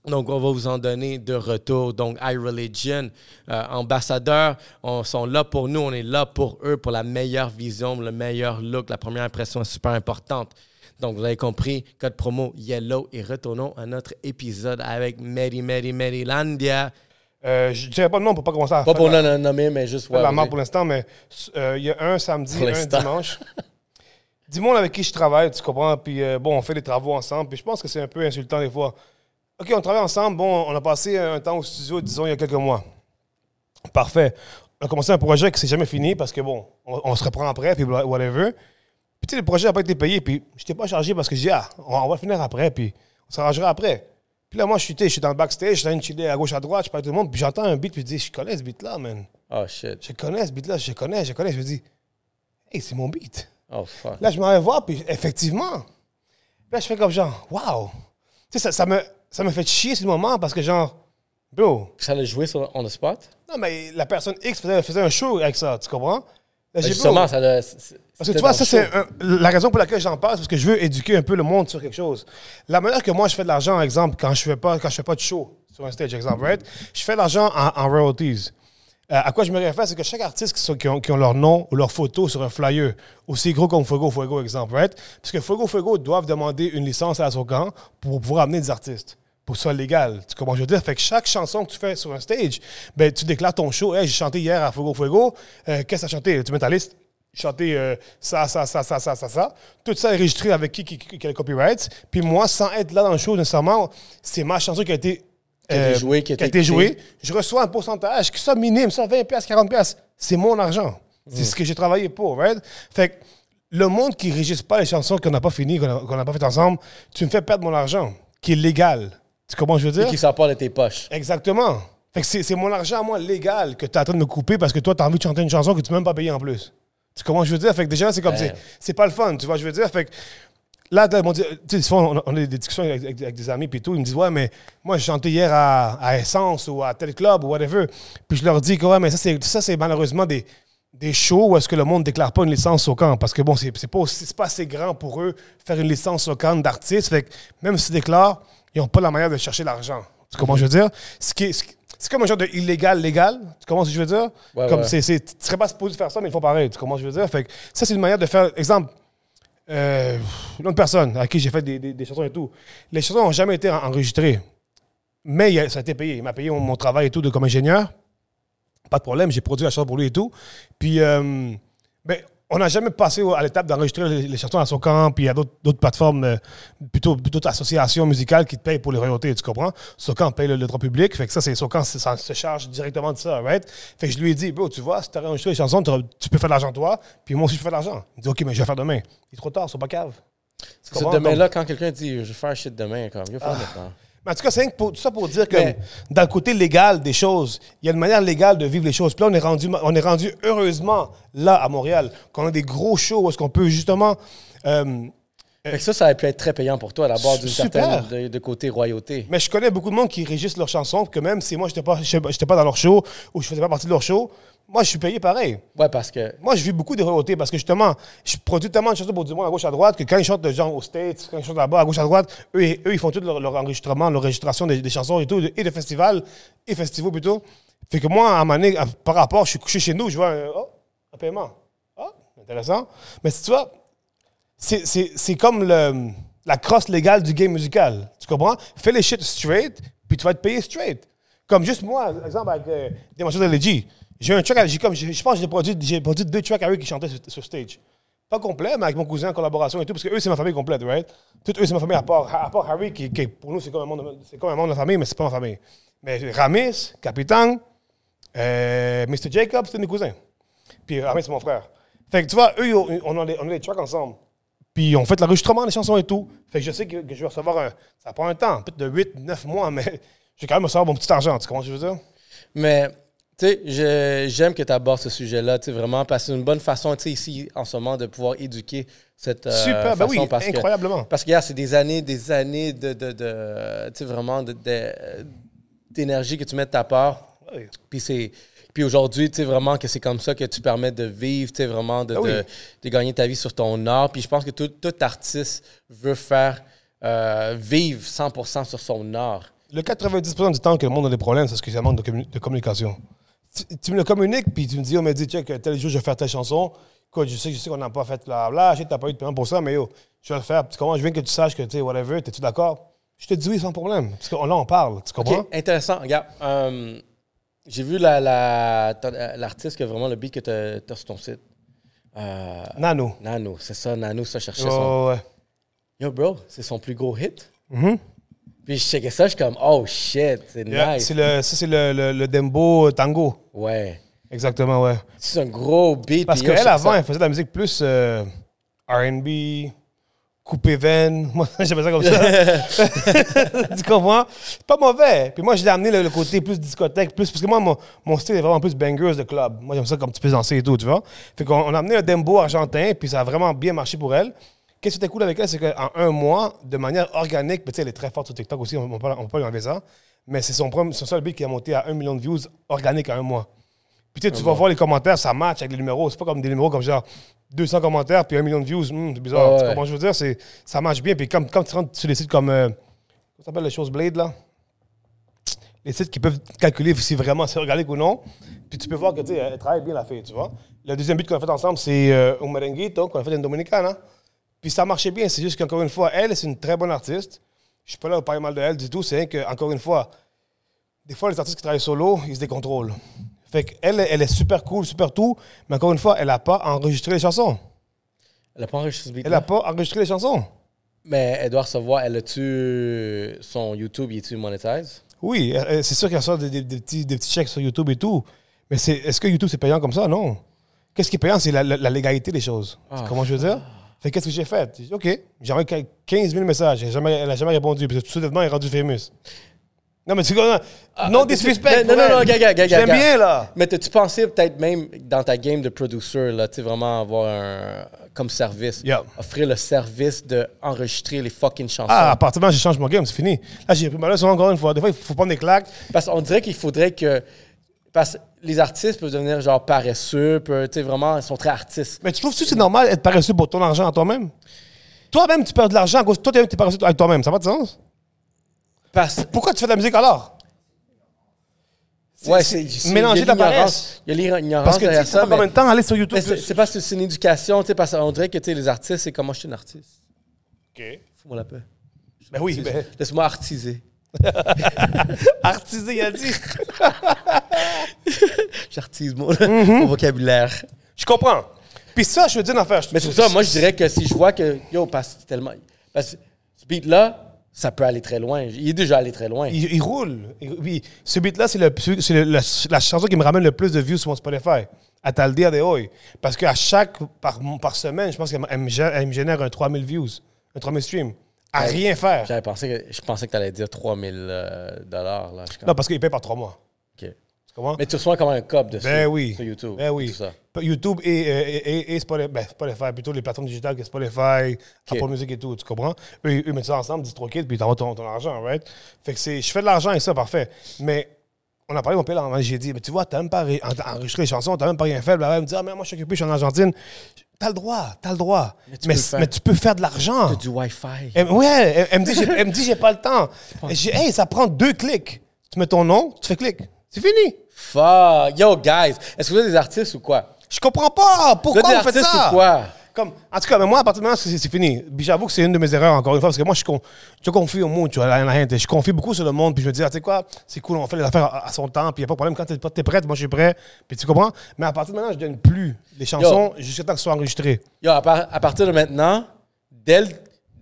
Donc, on va vous en donner de retour. Donc, iReligion, euh, ambassadeurs, on sont là pour nous, on est là pour eux, pour la meilleure vision, le meilleur look. La première impression est super importante. Donc, vous avez compris, code promo Yellow. Et retournons à notre épisode avec Mary, Mary, Marylandia. Euh, je ne dirais pas de nom pour pas commencer à Pas faire pour la, le nommer, mais juste la ouais, marque pour l'instant, mais euh, il y a un samedi, Pour un dimanche. Dis-moi avec qui je travaille, tu comprends? Puis euh, bon, on fait des travaux ensemble. Puis je pense que c'est un peu insultant des fois. OK, on travaille ensemble. Bon, on a passé un temps au studio, disons, il y a quelques mois. Parfait. On a commencé un projet qui s'est jamais fini parce que bon, on, on se reprend après, puis whatever. Puis tu sais, le projet n'a pas été payé, puis je t'ai pas chargé parce que j'ai dit, ah, on, on va finir après, puis on s'arrangera après. Puis là, moi, je suis, je suis dans le backstage, je suis en train de chiller à gauche, à droite, je parle à tout le monde, puis j'entends un beat, puis je dis, je connais ce beat-là, man. Oh shit. Je connais ce beat-là, je connais, je connais. Je me dis, hey, c'est mon beat. Oh fuck. Là, je m'en vais voir, puis effectivement. Puis là, je fais comme genre, wow. Tu sais, ça, ça, me, ça me fait chier ce moment parce que, genre, bro, Ça allait jouer sur on the spot? non, mais la personne X faisait, faisait un show avec ça, tu comprends? Là, Justement, ça l'a- parce que tu vois, ça, c'est la raison pour laquelle j'en parle, parce que je veux éduquer un peu le monde sur quelque chose. La manière que moi, je fais de l'argent, exemple, quand je fais pas, quand je fais pas de show sur un stage, exemple, right? Je fais de l'argent en, en royalties. Euh, à quoi je me réfère, c'est que chaque artiste qui, sont- qui ont, qui ont leur nom ou leur photo sur un flyer, aussi gros comme Fuego Fuego, exemple, right? Parce que Fuego Fuego doivent demander une licence à Socan pour pouvoir amener des artistes, pour soit légal. Tu comprends je veux dire? Fait que chaque chanson que tu fais sur un stage, ben, tu déclares ton show. Hey, j'ai chanté hier à Fuego Fuego. Euh, Qu'est-ce que tu as chanté? Tu mets ta liste chanter euh, ça, ça, ça, ça, ça, ça, ça. Tout ça est enregistré avec qui, qui, qui, qui a le copyright. Puis moi, sans être là dans le show nécessairement, c'est ma chanson qui a été, Qui a été jouée, qui a été jouée. Je reçois un pourcentage, que ça minime, ça 20 pièces, 40 pièces. C'est mon argent. C'est Mm. ce que j'ai travaillé pour, right? Fait que le monde qui ne registre pas les chansons qu'on n'a pas finies, qu'on n'a qu'on n'a pas faites ensemble, tu me fais perdre mon argent, qui est légal. Tu comprends ce que je veux Et dire? qui sort pas de tes poches. Exactement. Fait que c'est mon argent à moi légal que tu es en train de me couper parce que toi, tu as envie de chanter une chanson que tu ne même pas payé en plus. Tu comprends ce que je veux dire? Fait que déjà, c'est comme, Ouais. c'est- pas le fun, tu vois, je veux dire? Fait que là, dit- on a, on a des discussions avec, avec- avec des amis, puis tout, ils me disent, ouais, mais moi, j'ai chanté hier à, à Essence ou à tel club ou whatever. Puis je leur dis que, ouais, mais ça, c'est malheureusement des, des shows où est-ce que le monde déclare pas une licence au camp. Parce que, bon, c'est pas, aussi- pas assez grand pour eux faire une licence au camp d'artiste. Fait que même s'ils déclarent, ils n'ont pas la manière de chercher l'argent. Tu comprends je veux dire? Ce qui est- C'est comme un genre de illégal, légal. Tu comprends ce que je veux dire? Ouais, comme ouais. c'est, c'est, tu serais pas supposé faire ça, mais ils font pareil. Tu comprends ce que je veux dire? Fait que ça, c'est une manière de faire. Exemple, euh, une autre personne à qui j'ai fait des, des- des chansons et tout. Les chansons n'ont jamais été en- enregistrées. Mais il a- ça a été payé. Il m'a payé mon, mon travail et tout de, comme ingénieur. Pas de problème, j'ai produit la chanson pour lui et tout. Puis, euh, ben, on n'a jamais passé à l'étape d'enregistrer les, les chansons à son camp, puis il y a d'autres plateformes, euh, plutôt, associations musicales qui te payent pour les royautés, tu comprends? Socan paye le, le droit public, fait que ça, c'est Socan, c'est- ça se charge directement de ça, right? Fait que je lui ai dit, bro, tu vois, si tu enregistré les chansons, tu peux faire de l'argent toi, puis moi aussi je faire de l'argent. Il dit, ok, mais je vais faire demain. Il est trop tard, c'est pas cave. Tu Ce comprends? demain-là, quand quelqu'un dit je vais faire shit demain, comme yo, fais Ah. maintenant. Mais en tout cas, c'est rien que pour, tout ça pour dire que Mais- dans le côté légal des choses, il y a une manière légale de vivre les choses. Puis là, on est rendu, on est rendu heureusement là à Montréal, qu'on a des gros shows où est-ce qu'on peut justement. euh, Fait que ça, ça aurait pu être très payant pour toi, d'abord, d'une Super. certaine de, de côté royauté. mais je connais beaucoup de monde qui régissent leurs chansons, que même si moi, je n'étais pas, j'étais pas dans leur show ou je faisais pas partie de leur show, moi, je suis payé pareil. Ouais, parce que. Moi, je vis beaucoup de royautés parce que justement, je produis tellement de chansons pour du monde à gauche à droite que quand ils chantent de gens aux States, quand ils chantent là-bas à gauche à droite, eux, ils- eux ils font tout leur, leur enregistrement, leur enregistration des, des chansons et tout, et de festivals, et festivals plutôt. Fait que moi, à un moment donné, par rapport, je suis couché chez nous, je vois un, oh, un paiement. Ah, intéressant. Mais si tu vois, c'est- c'est c'est comme le, la crosse légale du game musical. Tu comprends? Fais les shit straight, puis tu vas être payé straight. Comme juste moi, exemple, avec euh, des de Leggy. J'ai un track, comme, j'ai- je pense j'ai produit, j'ai produit deux tracks à eux qui chantaient sur, sur stage. Pas complet, mais avec mon cousin en collaboration et tout, parce que eux, c'est ma famille complète, right? Tout eux, c'est ma famille, à part, à part Harry, qui, qui, pour nous, c'est comme, un monde de- c'est comme un membre de la famille, mais c'est pas ma famille. Mais Ramis, Capitan, euh, Mr. Jacob, c'est mes cousins. Puis Ramis, c'est mon frère. Fait que tu vois, eux, on a des, on a ensemble. Puis on fait l'enregistrement des chansons et tout. Fait que je sais que, que je vais recevoir un. Ça prend un temps, peut-être de 8, 9 mois, mais je vais quand même recevoir mon petit argent. Tu comprends ce que je veux dire? Mais, tu sais, je- j'aime que tu abordes ce sujet-là, tu sais, vraiment, parce que c'est une bonne façon, tu sais, ici, en ce moment, de pouvoir éduquer cette. euh, Super, ben façon, oui, parce que- incroyablement. Parce que, c'est des années, des années de. de, de tu sais, vraiment, de- d'énergie que tu mets de ta part. Oui. Puis c'est. Puis aujourd'hui, tu sais vraiment que c'est comme ça que tu permets de vivre, tu sais vraiment de, Ah oui. de, de gagner ta vie sur ton art. Puis je pense que tout, tout artiste veut faire euh, vivre 100% sur son art. Le 90% du temps que le monde a des problèmes, c'est parce que un manque de, de communication. Tu, tu me le communiques, puis tu me dis, on m'a dit, check, tel jour, je vais faire telle chanson. Écoute, je sais, je sais qu'on n'a pas fait la là, je sais que t'as pas eu de paiement pour ça, mais yo, je vais le faire. Tu comprends? Je veux que tu saches que, tu sais, whatever, t'es-tu d'accord? Je te dis oui sans problème. Parce que là, on parle. Tu comprends? Intéressant. Regarde, euh, j'ai vu la- la- euh, l'artiste qui a vraiment le beat que tu as, sur ton site. Euh, Nano. Nano, c'est ça, Nano, ça cherchait son. Oh, ouais. Yo, bro, c'est son plus gros hit. Mhm. Puis je checkais ça, je suis comme, oh shit, c'est Yeah, nice. le, ça, c'est le, le, le Dembo Tango. Ouais. Exactement, ouais. C'est un gros beat. Parce qu'elle, avant, ça- elle faisait de la musique plus euh, RB, coupé veine. Moi, j'appelle ça comme ça. tu comprends? C'est pas mauvais. Puis moi, je l'ai amené le, le côté plus discothèque, plus, parce que moi, mon, mon style est vraiment plus bangers de club. Moi, j'aime ça comme tu peux danser et tout, tu vois? Fait qu'on on a amené un dembo argentin, puis ça a vraiment bien marché pour elle. Qu'est-ce qui était cool avec elle, c'est qu'en un mois, de manière organique, elle est très forte sur TikTok aussi, on ne peut pas lui enlever ça. Mais c'est son, premier- son seul beat qui a monté à un million de views organique en un mois. Puis tu sais, tu vas voir les commentaires, ça match avec les numéros. C'est pas comme des numéros comme genre 200 commentaires puis un million de views. Hmm, c'est bizarre. Ouais, Tu ouais. comprends ce que je veux dire? C'est, ça marche bien. Puis comme, quand tu rentres sur les sites comme. Euh, comment ça s'appelle les choses Blade, là? Les sites qui peuvent calculer si vraiment c'est organique ou non. Puis tu peux voir que, tu sais, elle travaille bien la fille, tu vois? Le deuxième but qu'on a fait ensemble, c'est euh, merenguito qu'on a fait en Dominicana. Puis ça marchait bien. C'est juste qu'encore une fois, elle, c'est une très bonne artiste. Je suis pas là pour parler mal de elle du tout. C'est que, encore une fois, des fois, les artistes qui travaillent solo, ils se décontrôlent. Fait qu'elle, elle est super cool, super tout, mais encore une fois, elle n'a pas enregistré les chansons. Elle a pas enregistré ce beat Elle n'a pas enregistré les chansons. Mais elle doit recevoir, elle a-tu son YouTube, il est-tu monetize? Oui, elle- elle- c'est sûr qu'elle sort des, des- des petits, des petits chèques sur YouTube et tout. Mais c'est, est-ce que YouTube, c'est payant comme ça? Non. Qu'est-ce qui est payant? C'est la, la- la légalité des choses. Ah. Comment je veux dire? Fait qu'est-ce que j'ai fait? J'ai dit, OK, j'ai envoyé 15 000 messages. Elle n'a jamais, jamais répondu. Puis tout soudainement, elle est rendue famous. Non, mais tu non ah, disrespect. non, pour non, non, gars, Je l'aime gars. bien, là. Mais t'as-tu pensé peut-être même dans ta game de producer, là, tu vraiment avoir un. comme service, Yeah. offrir le service d'enregistrer les fucking chansons? Ah, à partir de là, j'ai changé mon game, c'est fini. Là, j'ai pris ma leçon encore une fois. Des fois, il faut prendre des claques. Parce qu'on dirait qu'il faudrait que. Parce que les artistes peuvent devenir genre paresseux, peuvent, tu sais, vraiment, ils sont très artistes. Mais tu trouves-tu que c'est normal d'être paresseux pour ton argent à toi-même? Toi-même, tu perds de l'argent à cause toi, tu es paresseux avec toi-même. Ça n'a pas de sens? Parce Pourquoi tu fais de la musique alors? Ouais, c'est mélanger il y a de la paresse. Il y a l'ignorance Parce que tu derrière sais ça. combien de temps aller sur YouTube. c'est parce que c'est une éducation, tu sais, parce qu'on dirait que les artistes, c'est comment je suis un artiste. OK. Fous-moi la paix. Ben oui, ben, Laisse-moi artiser. artisé, il a dit. J'artise mon, Mhm. mon vocabulaire. Je comprends. Puis ça, je veux dire une affaire. Mais c'est ça, moi, je dirais que si je vois que, yo, parce que c'est tellement. Parce que ce beat-là, ça peut aller très loin. Il est déjà allé très loin. Il, il roule. Il- ce beat-là, c'est, la, chanson qui me ramène le plus de views sur mon Spotify. Ataldia de Hoy. Parce qu'à chaque, par, par semaine, je pense qu'elle me génère un 3000 views, un 3000 streams. À rien faire. J'avais pensé que, je pensais que tu allais dire 3000 euh, dollars. Là. Non, parce qu'il paye par trois mois. OK. Mais tu reçois comme un cop dessus. Ben oui. Sur YouTube. Ben oui. Tout ça. YouTube et, et, et, et Spotify, ben, Spotify, plutôt les plateformes digitales que Spotify, Ok. Apple Music et tout, tu comprends? Eux, eux mettent ça ensemble, DistroKid, puis t'envoies ton, ton argent, right? Fait que c'est, je fais de l'argent et ça, parfait. Mais on a parlé, mon père, j'ai dit, mais tu vois, t'as même pas ré- en- enregistré les chansons, t'as même pas rien fait. Là, il me dit, ah, mais moi, je suis occupé, je suis en Argentine. T'as le droit, t'as le droit. Mais tu Mais, peux faire. mais tu peux faire de l'argent. T'as du Wi-Fi. Elle- ouais, elle, elle me dit, j'ai, elle me dit, j'ai pas le temps. Et j'ai, hey, ça prend deux clics. Tu mets ton nom, tu fais clic. C'est fini. Fuck. Yo, guys, est-ce que vous êtes des artistes ou quoi? Je comprends pas. Vous Pourquoi êtes des vous faites artistes ça? ou quoi? Comme, en tout cas, mais moi, à partir de maintenant, c'est, fini. Puis j'avoue que c'est une de mes erreurs, encore une fois, parce que moi, je, con- je confie au monde, tu vois, la- la- la- je confie beaucoup sur le monde, puis je me dis, ah, tu sais quoi, c'est cool, on fait les affaires à, à son temps, puis il n'y a pas de problème. Quand t'es, t'es prête, moi, je suis prêt, puis tu comprends? Mais à partir de maintenant, je donne plus les chansons jusqu'à temps que ce soit enregistré. Yo, à, par- à partir de maintenant, dès,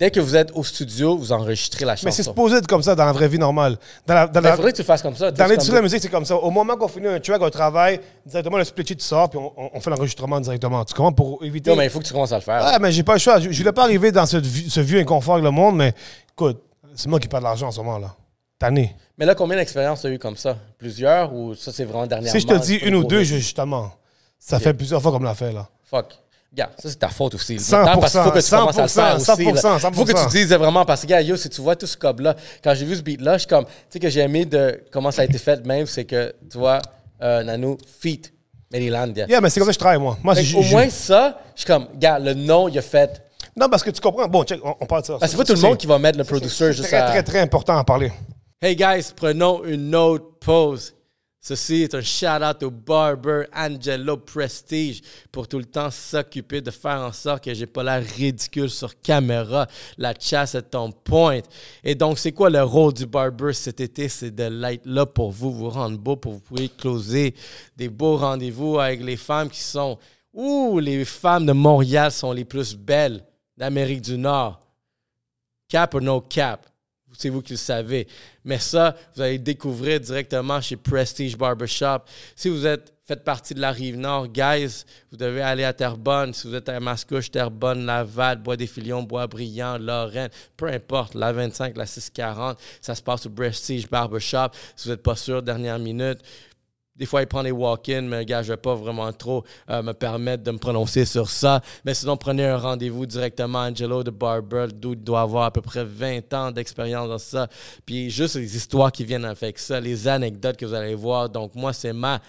dès que vous êtes au studio, vous enregistrez la chanson. Mais c'est supposé être comme ça dans la vraie vie normale. Dans la, dans Mais la- il faudrait que tu fasses comme ça. dans l'industrie de la musique, c'est comme ça. Au moment qu'on finit un track, un travail, directement, le split sheet sort, puis on, on- on fait l'enregistrement directement. Tu comprends? Pour éviter. Yo, mais il faut que tu commences à le faire. Ouais, mais j'ai pas le choix. Je, voulais pas arriver dans ce, vi- ce vieux inconfort avec le monde, mais écoute, c'est moi qui perds de l'argent en ce moment-là. Tanné. Mais là, combien d'expériences tu as eu comme ça? Plusieurs ou ça, c'est vraiment dernièrement? Si je te dis une ou deux, justement. Ça fait plusieurs fois qu'on me l'a fait, là. Fuck. Regarde, ça, c'est ta faute aussi. 100%, Maintenant, parce qu'il faut que tu commences à le faire 100%, aussi. là. 100%, faut que tu dises vraiment, parce que, gars, yo, si tu vois tout ce cob-là, quand j'ai vu ce beat-là, je suis comme, tu sais, que j'ai aimé de comment ça a été fait même, c'est que, tu vois, euh, Nano, Feet, Marylandia. Yeah, mais c'est comme ça que je travaille, moi. moi Fait Au moins, ça, je suis comme, gars, le nom, il a fait. Non, parce que tu comprends. Bon, check, on, on parle de ça. C'est pas tout le monde qui va mettre le producer juste très, à. très, très important à parler. Hey guys, prenons une autre pause. Ceci est un shout-out au barber Angelo Prestige pour tout le temps s'occuper de faire en sorte que j'ai pas l'air ridicule sur caméra. La chasse est on point. Et donc, c'est quoi le rôle du barber cet été? C'est de l'être là pour vous, vous rendre beau, pour vous pouvez closer des beaux rendez-vous avec les femmes qui sont... Ouh, les femmes de Montréal sont les plus belles d'Amérique du Nord. Cap ou no cap? C'est vous qui le savez. Mais ça, vous allez le découvrir directement chez Prestige Barbershop. Si vous êtes faites partie de la rive nord, guys, vous devez aller à Terrebonne. Si vous êtes à Mascouche, Terrebonne, Laval, Bois-des-Filions, Bois-Brillant, Lorraine, peu importe, la 25, la 640, ça se passe au Prestige Barbershop. Si vous n'êtes pas sûr, dernière minute, des fois, il prend des walk-in, mais gars, je ne vais pas vraiment trop euh, me permettre de me prononcer sur ça. Mais sinon, prenez un rendez-vous directement. Angelo de Barber, d'où il doit avoir à peu près 20 ans d'expérience dans ça. Puis juste les histoires qui viennent avec ça, les anecdotes que vous allez voir. Donc, moi, c'est ma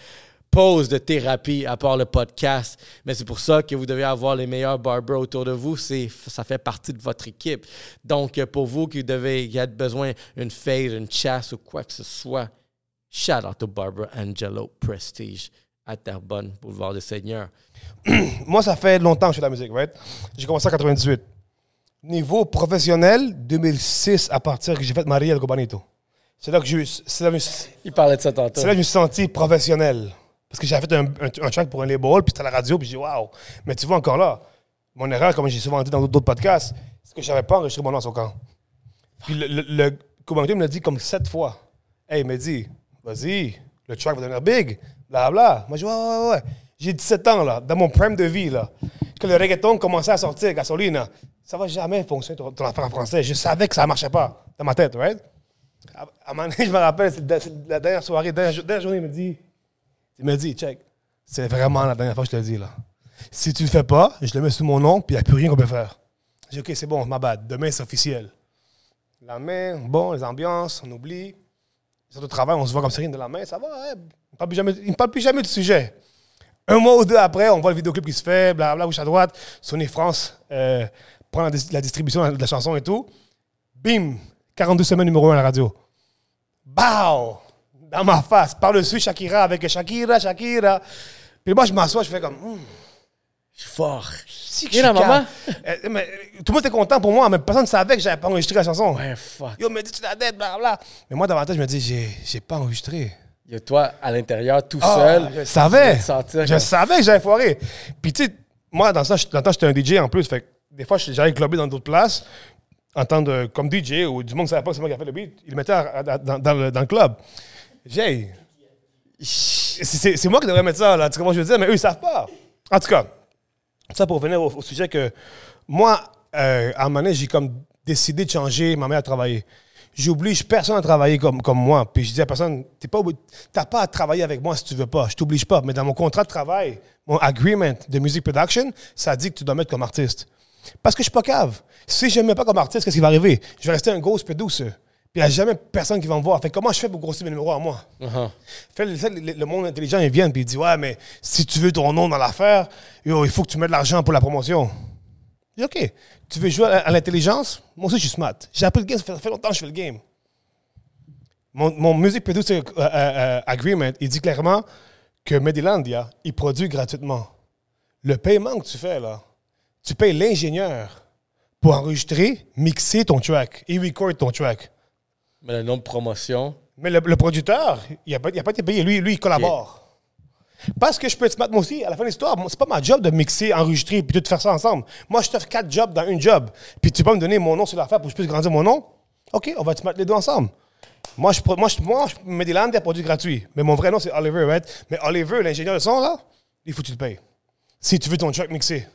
pause de thérapie à part le podcast. Mais c'est pour ça que vous devez avoir les meilleurs barbers autour de vous. C'est, ça fait partie de votre équipe. Donc, pour vous qui devez qui avez besoin d'une fade, une chasse ou quoi que ce soit, Shout out to Barbara Angelo Prestige à Terrebonne, boulevard des Seigneurs. Moi, ça fait longtemps que je fais de la musique, right? J'ai commencé en 98. Niveau professionnel, 2006, à partir que j'ai fait Maria El Cobanito. C'est là que je, là que je- Il parlait de ça tantôt. c'est là que je me suis senti professionnel. Parce que j'avais fait un, un, un track pour un label, puis c'était à la radio, puis j'ai dit, waouh. Mais tu vois encore là, mon erreur, comme j'ai souvent dit dans d'autres podcasts, c'est que je n'avais pas enregistré mon nom à son camp. Puis le, le, me l'a dit comme sept fois. Hey, il m'a dit, vas-y, le track va devenir big, bla bla. Moi, je dis, ouais, ouais, ouais. J'ai 17 ans, là, dans mon prime de vie, là, que le reggaeton commençait à sortir, Gasolina. Ça va jamais fonctionner ton, ton affaire en français. Je savais que ça ne marchait pas dans ma tête, right? À, à un moment je me rappelle, c'est la, la dernière soirée, la dernière, journée, il me dit, il me dit, check, c'est vraiment la dernière fois que je te le dis, là. Si tu le fais pas, je le mets sous mon nom, puis il n'y a plus rien qu'on peut faire. J'ai dit, OK, c'est bon, ma bad. Demain, c'est officiel. Le lendemain, bon, les ambiances, on oublie. Sur le travail, on se voit comme Cyril de la main, ça va, ouais. Il ne parle plus jamais- il parle plus jamais du sujet. Un mois ou deux après, on voit le vidéoclip qui se fait, blablabla, gauche à droite. Sony France euh, prend la, dis- la distribution de la chanson et tout. Bim! 42 semaines numéro 1 à la radio. Bow! dans ma face, par-dessus Shakira, avec Shakira, Shakira. Puis moi, je m'assois, je fais comme, Hum, Je suis fort. Si que je suis maman. Euh, mais, tout le monde était content pour moi, mais personne ne savait que j'avais pas enregistré la chanson. Ouais, fuck. Yo, dit tu la dette, blablabla. Mais moi, dans ma tête, je me dis, j'ai, j'ai pas enregistré. Yo, toi, à l'intérieur, tout Ah, seul. je savais. Je comme- savais que j'avais foiré. Puis, tu sais, moi, dans ça, je- dans le temps, j'étais un DJ en plus. Fait que des fois, j'allais clubber dans d'autres places en tant de, comme DJ ou du monde ne savait pas que c'est moi qui a fait le beat. Ils le mettaient à- à- dans, dans le, dans le club. J'ai. C'est moi qui devrais mettre ça, là. Tu sais comment je veux dire? Mais eux, ils savent pas. En tout cas, ça pour revenir au, sujet que moi, euh, à un moment donné, j'ai comme décidé de changer ma manière de travailler. J'oblige personne à travailler comme, moi. Puis je dis à personne, tu t'as pas à travailler avec moi si tu veux pas. Je t'oblige pas. Mais dans mon contrat de travail, mon agreement de music production, ça dit que tu dois mettre comme artiste. Parce que je suis pas cave. Si je ne me mets pas comme artiste, qu'est-ce qui va arriver? Je vais rester un ghost peu douce. Puis il n'y a jamais personne qui va me voir. Fait comment je fais pour grossir mes numéros à moi? Uh-huh. Fait, le, monde intelligent, ils viennent puis ils disent Ouais, mais si tu veux ton nom dans l'affaire, il faut que tu mettes de l'argent pour la promotion. Je dis OK. Tu veux jouer à, à l'intelligence? Moi aussi, je suis smart. J'ai appris le game, ça fait, ça fait longtemps que je fais le game. Mon, mon Music Producer euh, euh, euh, Agreement, il dit clairement que Medilandia, il produit gratuitement. Le paiement que tu fais, là, tu payes l'ingénieur pour enregistrer, mixer ton track et record ton track. Mais le nom de promotion. Mais le, le producteur, il n'a pas, pas été payé. Lui, lui il collabore. Parce que je peux être smart moi aussi. À la fin de l'histoire, c'est pas ma job de mixer, enregistrer puis tout faire ça ensemble. Moi, je te fais quatre jobs dans une job. Puis tu peux me donner mon nom sur l'affaire pour que je puisse grandir mon nom? OK, on va te mettre les deux ensemble. Moi, je, moi, je, moi, je mets des landes des produits gratuits. Mais mon vrai nom, c'est Oliver, right? Mais Oliver, l'ingénieur de son, là, il faut que tu le payes. Si tu veux ton track mixé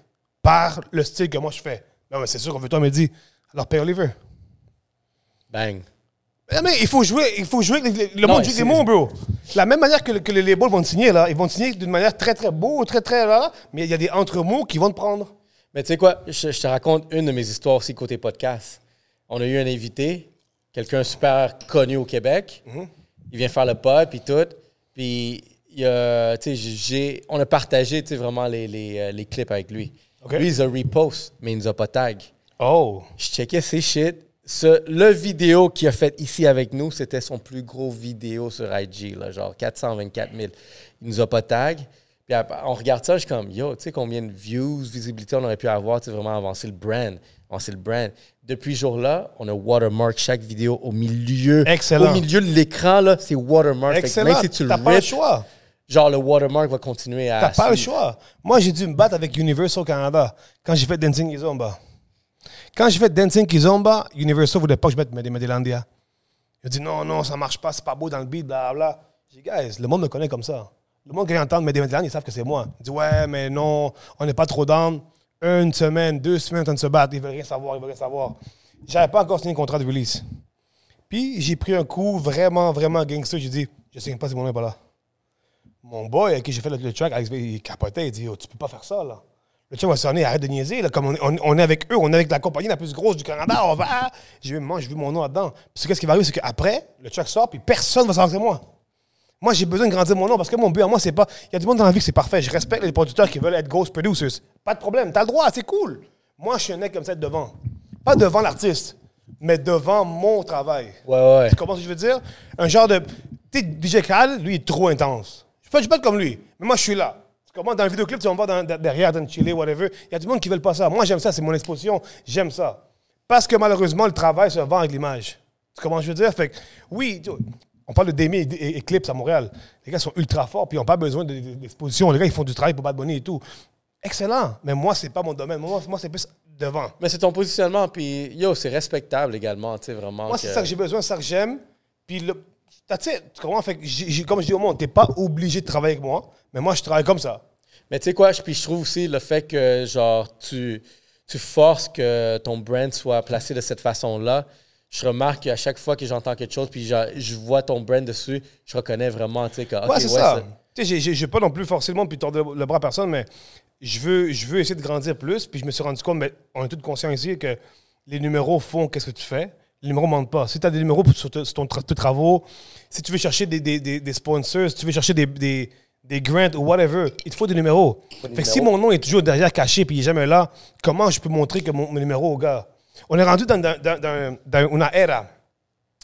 par le style que moi je fais. Non, mais c'est sûr qu'on veut toi me dit. Alors paye Oliver. Bang. Ah, Mais il faut jouer, il faut jouer, le monde joue des mots, bro. La même manière que, le- que les labels vont te signer, là, ils vont te signer d'une manière très, très beau, très, très là, mais il y a des entre-mots qui vont te prendre. Mais tu sais quoi, je, je te raconte une de mes histoires aussi côté podcast. On a eu un invité, quelqu'un super connu au Québec. Il vient faire le pod, puis tout. Puis, il a, tu sais, j'ai, on a partagé tu sais, vraiment les, les, euh, les clips avec lui. Lui, il a repost, mais il nous a pas tag. Oh. Je checkais ses shit. Ce, le vidéo qu'il a fait ici avec nous, c'était son plus gros vidéo sur IG, là, genre 424 000. Il nous a pas tag. Puis on regarde ça, je suis comme, yo, tu sais combien de views, visibilité on aurait pu avoir, tu sais, vraiment avancer le brand. Avancer le brand. Depuis ce jour-là, on a watermark chaque vidéo au milieu. Excellent. Au milieu de l'écran, là, c'est watermark. Fait que Excellent. Même si tu le pas le choix. genre le watermark va continuer à. T'as pas le choix. Moi, j'ai dû me battre avec Universal Canada quand j'ai fait Dancing Kizomba. Quand j'ai fait Dancing Kizomba, Universal voulait pas que je mette des Medilandia. Il dit non, non, ça marche pas, c'est pas beau dans le beat, blablabla. J'ai dit, guys, le monde me connaît comme ça. Le monde qui vient entendre Medilandia, ils savent que c'est moi. Il dit, ouais, mais non, on n'est pas trop down. Une semaine, deux semaines, en train se battre, ils veulent rien savoir, ils veulent rien savoir. J'avais pas encore signé un contrat de release. Puis j'ai pris un coup vraiment, vraiment gangster. J'ai dit, je signe pas si mon nom n'est pas là. Mon boy avec qui j'ai fait le, le track, il capotait, il dit, oh, tu peux pas faire ça, là. Le track va sonner, arrête de niaiser, là. Comme on, on- on est avec eux, on est avec la compagnie la plus grosse du Canada, on va, ah! j'ai vu, moi, j'ai vu mon nom là-dedans. Puis qu'est-ce qui va arriver, c'est qu'après, le track sort, puis personne va savoir que c'est moi. Moi, j'ai besoin de grandir mon nom parce que mon but à moi, c'est pas. Il y a du monde dans la vie que c'est parfait. Je respecte les producteurs qui veulent être ghost producers. Pas de problème. T'as le droit, c'est cool. Moi, je suis un mec comme ça devant. Pas devant l'artiste, mais devant mon travail. Ouais, ouais. Tu comprends ce que je veux dire? Un genre de. Tu sais, DJ Khaled, lui, il est trop intense. Je peux, peux être comme lui, mais moi, je suis là. Comprends? Dans le vidéoclip, tu vas me voir dans- derrière, dans le chiller, whatever. Il y a du monde qui ne veut pas ça. Moi, j'aime ça, c'est mon exposition. J'aime ça. Parce que malheureusement, le travail se vend avec l'image. Tu comprends je veux dire? Fait que, oui, on parle de Demi et, Eclipse à Montréal. Les gars sont ultra forts, puis ils n'ont pas besoin de- de- d'exposition. Les gars, ils font du travail pour Bad Bunny et tout. Excellent. Mais moi, c'est pas mon domaine. Moi, moi c'est plus devant. Mais c'est ton positionnement, puis yo, c'est respectable également, tu sais, vraiment. Moi, c'est ça que j'ai besoin, c'est ça que j'aime. Puis, le, tu sais, tu comprends? Fait que comme je dis au monde, t'es pas obligé de travailler avec moi, mais moi, je travaille comme ça. Mais tu sais quoi, je- puis je trouve aussi le fait que, genre, tu, tu forces que ton brand soit placé de cette façon-là. Je remarque qu'à chaque fois que j'entends quelque chose, puis genre, je vois ton brand dessus, je reconnais vraiment, tu sais, que, ok, ouais, c'est ça. ça- Tu sais, j'ai pas non plus forcément puis tordre le bras à personne, mais je veux, je veux essayer de grandir plus. Puis je me suis rendu compte, mais on est tous conscients ici que les numéros font qu'est-ce que tu fais. Les numéros mentent pas. Si tu as des numéros sur, te- sur ton tra- tes travaux, si tu veux chercher des, des, des, des sponsors, si tu veux chercher des, des, des grants ou whatever, il te faut des numéros. fait que si mon nom est toujours derrière caché puis il est jamais là, comment je peux montrer que mon, mon numéro au gars? On est rendu dans, dans, dans, dans- une era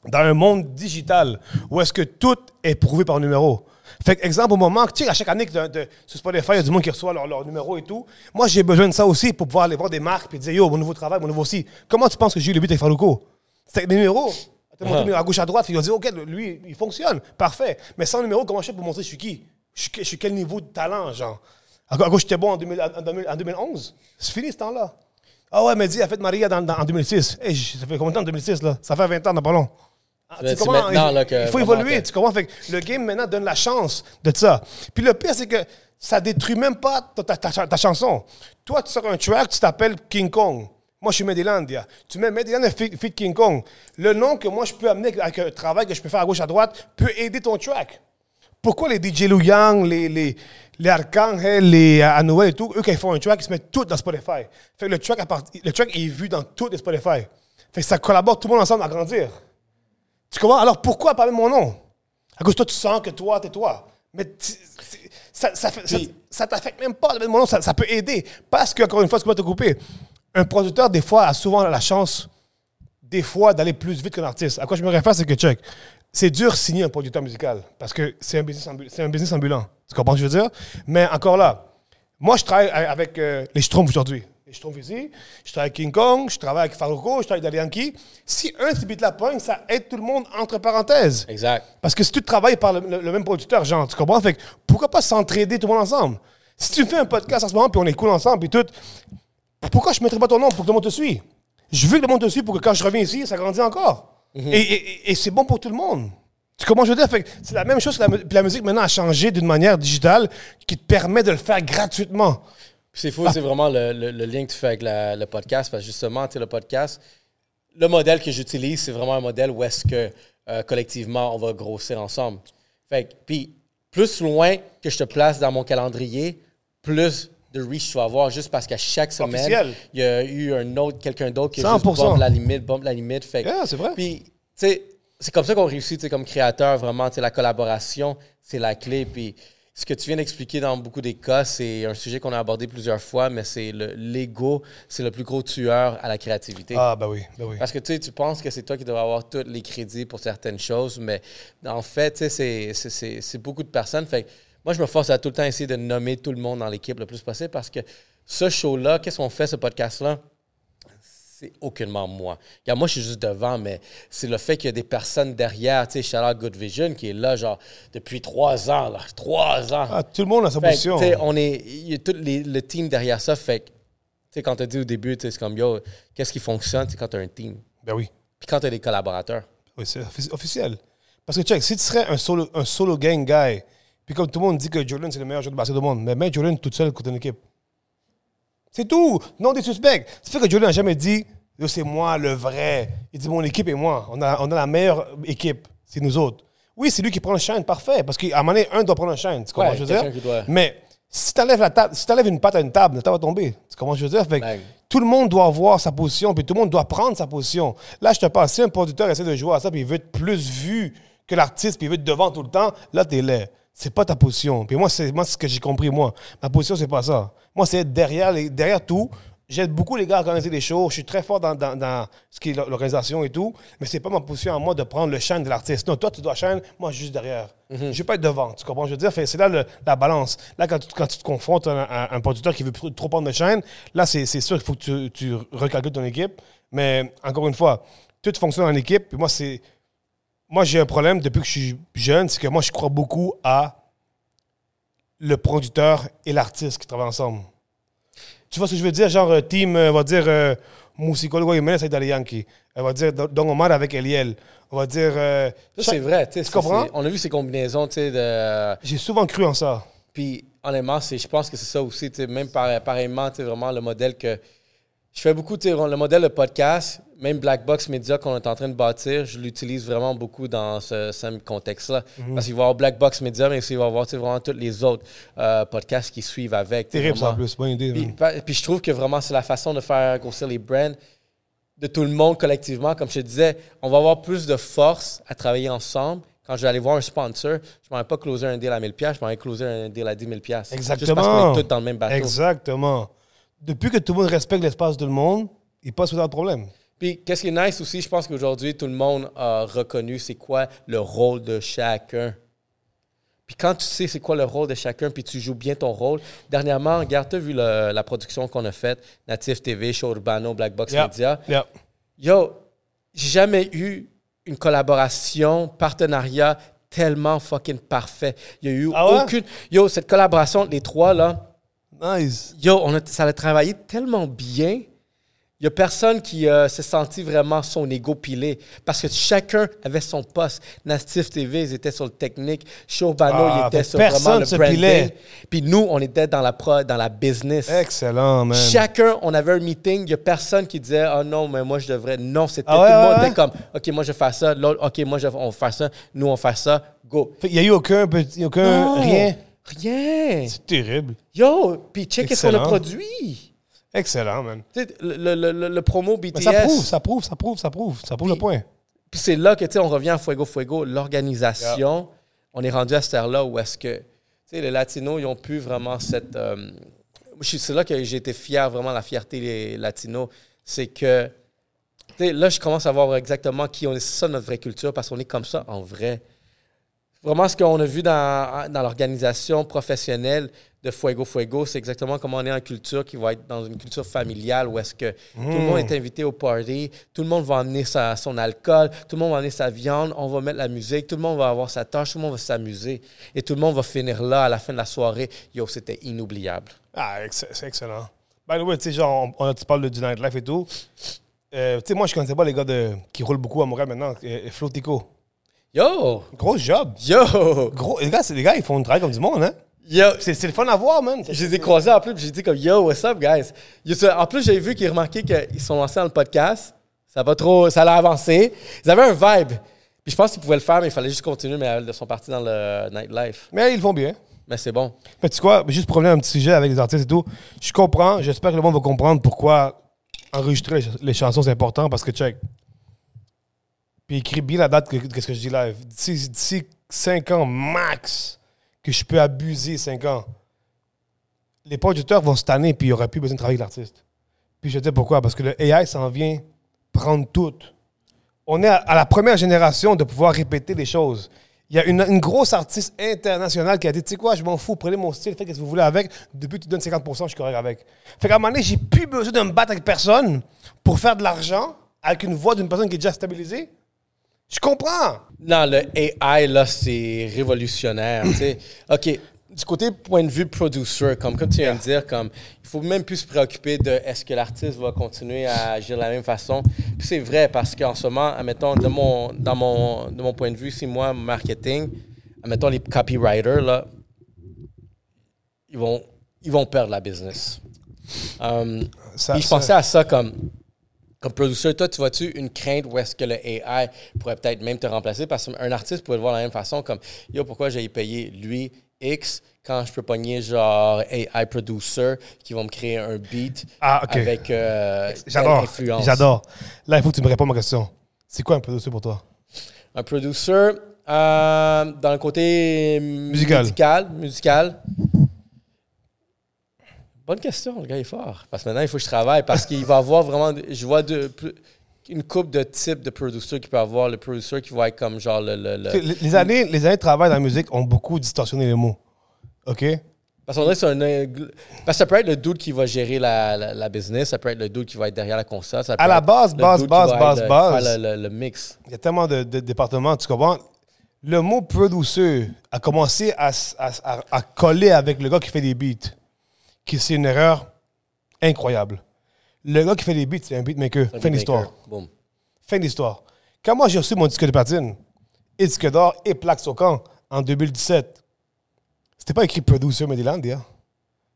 dans un monde digital où est-ce que tout est prouvé par numéro. Fait que, exemple, au moment tu sais, à chaque année que de, sur Spotify, il y a du monde qui reçoit leur, leur numéro et tout. Moi, j'ai besoin de ça aussi pour pouvoir aller voir des marques et dire, yo, mon nouveau travail, mon nouveau si. Comment tu penses que j'ai eu le but avec Farouko? C'est des numéros. Montré à gauche, à droite, ils ont dit, OK, lui, il fonctionne. Parfait. Mais sans numéro, comment je fais pour montrer je suis qui? Je suis, quel niveau de talent, genre? À gauche, j'étais bon en, 2000 en 2000 en 2011. C'est fini ce temps-là. Ah ouais, mais dis, a fait Maria dans, dans- en 2006. Hey, ça fait combien de temps en 2006, là? Ça fait 20 ans, dans pas long. Ah, tu il, là, que il faut évoluer, tu comprends? Fait que le game, maintenant, donne la chance de ça. Puis le pire, c'est que ça détruit même pas ta, ta- ta- ta chanson. Toi, tu sors un track, tu t'appelles King Kong. Moi, je suis Medilandia. Tu mets Medilandia feat King Kong. Le nom que moi, je peux amener avec un travail que je peux faire à gauche, à droite, peut aider ton track. Pourquoi les DJ Lou Yang, les, les, les Arcangel, les euh, Anoël et tout, eux, quand ils font un track, ils se mettent tout dans Spotify. Fait que le track, le track est vu dans tous les Spotify. Fait que ça collabore tout le monde ensemble à grandir. Tu comprends? Alors pourquoi parler de mon nom? À cause toi, tu sens que toi, t'es toi. Mais ça, ça, fait- ça, ça t'affecte même pas de mettre mon nom, ça, peut aider. Parce que, encore une fois, tu peux te couper. Un producteur, des fois, a souvent la chance, des fois, d'aller plus vite qu'un artiste. À quoi je me réfère, c'est que, check, c'est dur de signer un producteur musical parce que c'est un business, c'est un business ambulant. Tu comprends ce que je veux dire? Mais encore là, moi, je travaille avec euh, les Schtroumpfs aujourd'hui. Les Schtroumpfs ici, je travaille avec King Kong, je travaille avec Farouko, je travaille avec Yankee. Si un se bite la pogne, ça aide tout le monde entre parenthèses. Exact. Parce que si tu travailles par le, le- le même producteur, genre, tu comprends? Fait que pourquoi pas s'entraider tout le monde ensemble? Si tu fais un podcast en ce moment, puis on est cool ensemble, puis tout, pourquoi je ne mettrais pas ton nom pour que le monde te suive? Je veux que le monde te suive pour que quand je reviens ici, ça grandit encore. Mhm. Et, et- et c'est bon pour tout le monde. Tu que Je veux dire, Fait que c'est la même chose que la, musique maintenant a changé d'une manière digitale qui te permet de le faire gratuitement. C'est fou, c'est vraiment le, le- le lien que tu fais avec la- le podcast, parce que justement, tu le podcast, le modèle que j'utilise, c'est vraiment un modèle où est-ce que euh, collectivement, on va grossir ensemble. Fait que, puis, plus loin que je te place dans mon calendrier, plus de reach tu vas avoir, juste parce qu'à chaque semaine, Officiel. il y a eu un autre, quelqu'un d'autre qui a juste 100%. bombe la limite, bombe la limite. Fait Yeah, c'est vrai. Puis, tu sais, c'est comme ça qu'on réussit, tu sais, comme créateur, vraiment, tu sais, la collaboration, c'est la clé. Puis, ce que tu viens d'expliquer dans beaucoup des cas, c'est un sujet qu'on a abordé plusieurs fois, mais c'est le- l'ego, c'est le plus gros tueur à la créativité. Ah, ben oui, ben oui. Parce que tu sais, tu penses que c'est toi qui devrais avoir tous les crédits pour certaines choses, mais en fait, tu sais, c'est- c'est- c'est c'est beaucoup de personnes. Fait que moi, je me force à tout le temps essayer de nommer tout le monde dans l'équipe le plus possible parce que ce show-là, qu'est-ce qu'on fait, ce podcast-là? C'est aucunement moi. Regarde, moi, je suis juste devant, mais c'est le fait qu'il y a des personnes derrière, tu sais, Charlotte Good Vision, qui est là, genre, depuis trois ans, là. Trois ans. Ah, tout le monde a sa Fait position. tu sais, on est, il y a tout les- le team derrière ça. Fait que, tu sais, quand tu dit au début, tu sais, c'est comme, yo, qu'est-ce qui fonctionne, c'est quand tu as un team. Ben oui. Puis quand tu as des collaborateurs. Oui, c'est offici- officiel. Parce que, check, si tu serais un solo, un solo gang guy, puis comme tout le monde dit que Jordan, c'est le meilleur joueur de basket du monde, mais mets Jordan toute seule contre une équipe. C'est tout. Non des suspects. Ça fait que Jordan n'a jamais dit, c'est moi le vrai. Il dit, mon équipe et moi. On a, on a la meilleure équipe. C'est nous autres. Oui, c'est lui qui prend le shine, parfait. Parce qu'à un moment donné, un doit prendre le shine. Tu comprends Ouais, je veux dire? doit- Mais si tu enlèves, la table, si t'enlèves une patte à une table, la table va tomber. Tu comprends je veux dire? Fait que Bang. tout le monde doit avoir sa position, puis tout le monde doit prendre sa position. Là, je te parle, si un producteur essaie de jouer à ça, puis il veut être plus vu que l'artiste, puis il veut être devant tout le temps, là, t'es laid. C'est pas ta position. Puis moi, c'est moi, ce que j'ai compris, moi. Ma position, c'est pas ça. Moi, c'est être derrière, les- derrière tout. J'aide beaucoup les gars à organiser des shows. Je suis très fort dans, dans- dans ce qui est l'organisation et tout. Mais c'est pas ma position à moi de prendre le chaîne de l'artiste. Non, toi, tu dois chaîne, moi, juste derrière. Je vais pas être devant. Tu comprends? ce que Je veux dire, c'est là le- la balance. Là, quand tu, quand tu te confrontes à un, à un producteur qui veut trop prendre le chaîne, là, c'est c'est sûr qu'il faut que tu, tu recalcules ton équipe. Mais encore une fois, tout fonctionne en équipe. Puis moi, c'est. Moi, j'ai un problème depuis que je suis jeune, c'est que moi, je crois beaucoup à le producteur et l'artiste qui travaillent ensemble. Tu vois ce que je veux dire? Genre, euh, team, euh, on va dire, euh, Musicólogo Jiménez avec Daddy Yankee. On va dire Don Omar avec Eliel. On va dire. euh, Ça, c'est vrai. tu comprends? On a vu ces combinaisons, tu sais, de. J'ai souvent cru en ça. Puis honnêtement, je pense que c'est ça aussi, même par- pareillement, vraiment le modèle que. Je fais beaucoup, le modèle de podcast, même Black Box Media qu'on est en train de bâtir, je l'utilise vraiment beaucoup dans ce, ce contexte-là. Mhm. Parce qu'il va y avoir Black Box Media, mais il va y avoir vraiment tous les autres euh, podcasts qui suivent avec. Terrible en plus. Bonne idée. Puis, pa- puis je trouve que vraiment, c'est la façon de faire grossir les brands de tout le monde collectivement. Comme je te disais, on va avoir plus de force à travailler ensemble. Quand je vais aller voir un sponsor, je ne m'en vais pas closer un deal à 1000$, je m'en vais closer un deal à 10 000$. Juste parce Exactement. qu'on est tous dans le même bateau. Exactement. Depuis que tout le monde respecte l'espace de tout le monde, il passe without problème. Puis, qu'est-ce qui est nice aussi, je pense qu'aujourd'hui, tout le monde a reconnu c'est quoi le rôle de chacun. Puis quand tu sais c'est quoi le rôle de chacun, puis tu joues bien ton rôle. Dernièrement, regarde, tu as vu le- la production qu'on a faite, Natif TV, Show Urbano, Black Box. Media. Yeah. Yo, j'ai jamais eu une collaboration, partenariat tellement fucking parfait. Il y a eu Ah ouais? aucune. Yo, cette collaboration, les trois là, Nice. yo, on a, ça a travaillé tellement bien. Il y a personne qui euh, s'est senti vraiment son ego pilé parce que chacun avait son poste. Natif TV, ils étaient sur le technique. Showbano, Ah, il était sur personne vraiment le branding. pilait. Puis nous, on était dans la pro, dans la business. Excellent, man. Chacun, on avait un meeting, il n'y a personne qui disait Ah non, mais moi je devrais. Non, c'était Ah ouais, tout le monde ouais, était comme OK, moi je vais faire ça, l'autre, OK, moi je, on va faire ça, nous on va faire ça, go. Fait qu'il y a eu aucun petit, aucun, Non, rien. Rien. C'est terrible. Yo, puis check qu'est-ce qu'on a produit. Excellent, man. Tu sais, le, le, le, le promo BTS. Mais ça prouve, ça prouve, ça prouve, ça prouve. Ça prouve le point. Puis c'est là que, tu sais, on revient à Fuego Fuego, l'organisation. On est rendu à cette ère-là où est-ce que, tu sais, les Latinos, ils ont pu vraiment cette... euh, c'est là que j'ai été fier, vraiment, la fierté des Latinos. C'est que, tu sais, là, je commence à voir exactement qui on est. C'est ça notre vraie culture, parce qu'on est comme ça en vrai. Vraiment, ce qu'on a vu dans, dans l'organisation professionnelle de Fuego Fuego, c'est exactement comment on est en culture qui va être dans une culture familiale où est-ce que tout le monde est invité au party, tout le monde va amener sa, son alcool, tout le monde va amener sa viande, on va mettre la musique, tout le monde va avoir sa tâche, tout le monde va s'amuser. Et tout le monde va finir là à la fin de la soirée. Yo, c'était inoubliable. Ah, c'est excellent. By the way, tu sais, genre, on, on- tu parles du nightlife et tout. Euh, tu sais, moi, je connaissais pas les gars de, qui roulent beaucoup à Montréal maintenant. Euh, Flotico. Yo! Gros job. Yo! Gros, les gars, les gars, ils font un travail comme du monde, hein. Yo! C'est le fun à voir, man. Je les ai croisés en plus, puis j'ai dit comme Yo, what's up, guys? En plus, j'ai vu qu'ils remarquaient qu'ils sont lancés dans le podcast. Ça va trop. Ça a avancé. Ils avaient un vibe. Puis je pense qu'ils pouvaient le faire, mais il fallait juste continuer, mais ils sont partis dans le nightlife. Mais ils le font bien. Mais c'est bon. Mais tu sais quoi, juste pour revenir à un petit sujet avec les artistes et tout, je comprends, j'espère que le monde va comprendre pourquoi enregistrer les chansons c'est important parce que check. Puis écris bien la date que, que ce que je dis live. D'ici d'ici 5 ans max que je peux abuser 5 ans, les producteurs vont se tanner puis il n'y aura plus besoin de travailler avec l'artiste. Puis je te dis pourquoi, parce que le AI s'en vient prendre tout. On est à, la première génération de pouvoir répéter des choses. Il y a une, grosse artiste internationale qui a dit, tu sais quoi, je m'en fous, prenez mon style, faites ce que vous voulez avec. Depuis tu donnes 50%, je suis correct avec. Fait qu'à un moment donné, j'ai plus besoin de me battre avec personne pour faire de l'argent avec une voix d'une personne qui est déjà stabilisée. Je comprends. Non, le AI, là, c'est révolutionnaire. OK. Du côté point de vue producer, comme, comme tu viens de dire, comme il faut même plus se préoccuper de est-ce que l'artiste va continuer à agir de la même façon. Puis c'est vrai parce qu'en ce moment, admettons, de mon, dans mon, de mon point de vue, si moi, marketing, admettons les copywriters, là, ils vont, ils vont perdre la business. Um, Ça- je ça- pensais à ça comme, comme producer. Toi, tu vois-tu une crainte où est-ce que le AI pourrait peut-être même te remplacer? Parce qu'un artiste pourrait le voir de la même façon, comme Yo, pourquoi j'ai payé lui X quand je peux pogner genre AI producer qui vont me créer un beat Ah, avec euh, J'adore. influence? J'adore. Là, il faut que tu me répondes à ma question. C'est quoi un producer pour toi? Un producer euh, dans le côté Musical. musical, musical. Bonne question, le gars est fort. Parce que maintenant, il faut que je travaille. Parce qu'il va avoir vraiment. Je vois de, une coupe de types de producers qu'il peut avoir. Le producer qui va être comme genre le. le- le- Les, années, les années de travail dans la musique ont beaucoup distorsionné les mots. OK? Parce qu'on c'est un. Parce que ça peut être le dude qui va gérer la, la, la business, ça peut être le dude qui va être derrière la console. ça peut À la base, base, base, base, euh, base. le, mix. Il y a tellement de, de départements, tu comprends? Le mot producer a commencé à, à- à coller avec le gars qui fait des beats. Qui c'est une erreur incroyable. Le gars qui fait des beats, c'est un beatmaker. Un Fin d'histoire. Fin d'histoire. Quand moi j'ai reçu mon disque de platine, et disque d'or et plaque au camp en 2017, c'était pas écrit producer Medilandia.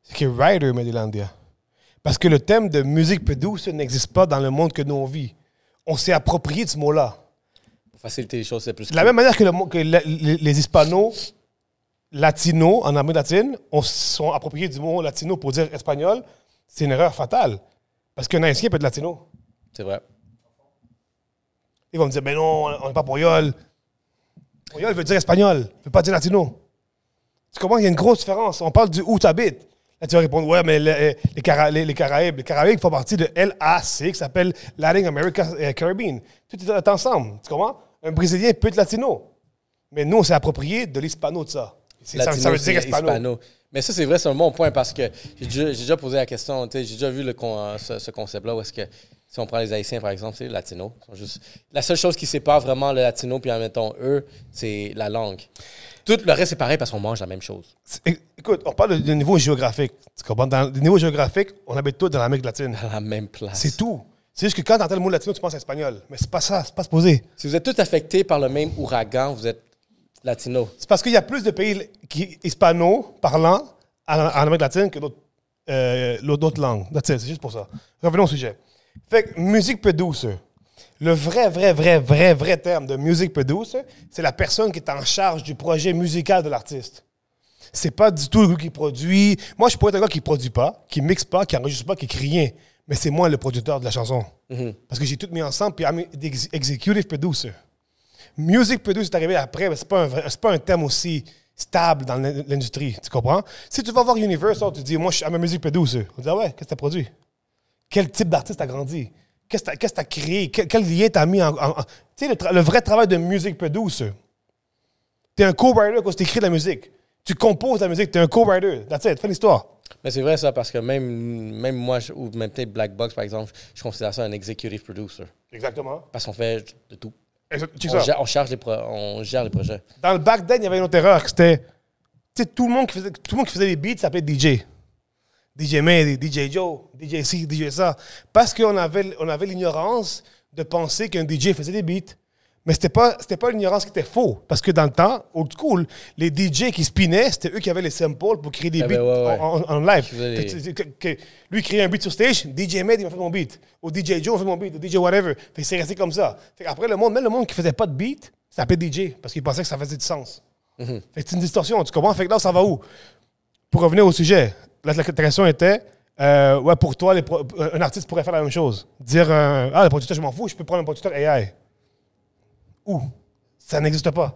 C'est écrit writer Medilandia. Parce que le thème de musique producer n'existe pas dans le monde que nous on vit. On s'est approprié de ce mot-là. Pour faciliter les choses, c'est plus. De la même manière que, le que les, les hispanos latinos en Amérique latine on sont appropriés du mot latino pour dire espagnol, c'est une erreur fatale. Parce qu'un haïtien peut être latino. C'est vrai. Ils vont me dire, ben non, on n'est pas pour Yol. Yol veut dire espagnol, ne veut pas dire latino. Tu comprends? Il y a une grosse différence. On parle du où tu habites. Là, tu vas répondre, ouais, mais le- les, Cara- les- les Caraïbes, les Caraïbes font partie de LAC, qui s'appelle Latin America euh, Caribbean. Tout est ensemble, tu comprends? Un Brésilien peut être latino. Mais nous, on s'est approprié de l'hispano de ça. Ça, Latino, ça veut dire hispano. hispano. Mais ça, c'est vrai, c'est un bon point parce que j'ai déjà, posé la question, j'ai déjà vu le con- euh, ce, ce concept-là où est-ce que, si on prend les Haïtiens, par exemple, c'est les latinos. ils sont juste- La seule chose qui sépare vraiment le latino puis, admettons, eux, c'est la langue. Tout le reste, c'est pareil parce qu'on mange la même chose. Écoute, on parle de niveau géographique. Tu comprends? Dans le niveau géographique, on habite tous dans l'Amérique latine. À la même place. C'est tout. C'est juste que quand tu entends le mot latino, tu penses à espagnol. Mais c'est pas ça, c'est pas supposé. Si vous êtes tous affectés par le même ouragan, vous êtes latino. C'est parce qu'il y a plus de pays qui, hispano-parlants en, en Amérique latine que d'autres euh, langues. C'est juste pour ça. Revenons au sujet. Fait que musique producer. Le vrai, vrai, vrai, vrai, vrai terme de music producer, c'est la personne qui est en charge du projet musical de l'artiste. C'est pas du tout le gars qui produit. Moi, je pourrais être un gars qui produit pas, qui mixe pas, qui enregistre pas, qui écrit rien. Mais c'est moi le producteur de la chanson. Parce que j'ai tout mis ensemble, puis I'm the executive producer. Music producer est arrivé après, mais c'est pas un pas un thème aussi stable dans l'in- l'industrie. Tu comprends? Si tu vas voir Universal, tu dis, moi, je suis I'm a music producer. On dit, ah ouais, qu'est-ce que tu as produit? Quel type d'artiste a grandi? Qu'est-ce que tu as créé? Quel, quel lien tu as mis en. en- en- tu sais, le, vrai travail de music producer. Tu es un co-writer quand tu écris de la musique. Tu composes la musique, tu es un co-writer. That's it, fais l'histoire. Mais c'est vrai ça parce que même, même moi, ou même peut-être Black Box, par exemple, je considère ça un executive producer. Exactement. Parce qu'on fait de tout. On gère, on charge les on gère les projets. Dans le back then, il y avait une autre erreur. C'était. Tout le monde qui faisait, tout le monde qui faisait des beats s'appelait DJ. DJ May, DJ Joe, DJ C, DJ ça. Parce qu'on avait, on avait l'ignorance de penser qu'un DJ faisait des beats. Mais c'était pas, c'était pas l'ignorance qui était faux. Parce que dans le temps, old school, les DJ qui spinaient, c'était eux qui avaient les samples pour créer des Ah beats ben ouais, ouais. En, live. Les- que- que- que- lui, créait un beat sur stage, DJ Med, il m'a fait mon beat. Ou DJ Joe, il m'a fait mon beat. Ou DJ whatever. Fait c'est resté comme ça. Fait après, le monde, même le monde qui faisait pas de beat, s'appelait DJ. Parce qu'il pensait que ça faisait du sens. Mhm. Fait c'est une distorsion, tu comprends? Fait que là, ça va où? Pour revenir au sujet, là, la question était, euh, ouais, pour toi, les pro- un artiste pourrait faire la même chose. Dire, euh, ah, le producteur, je m'en fous, je peux prendre un producteur AI. Où? Ça n'existe pas.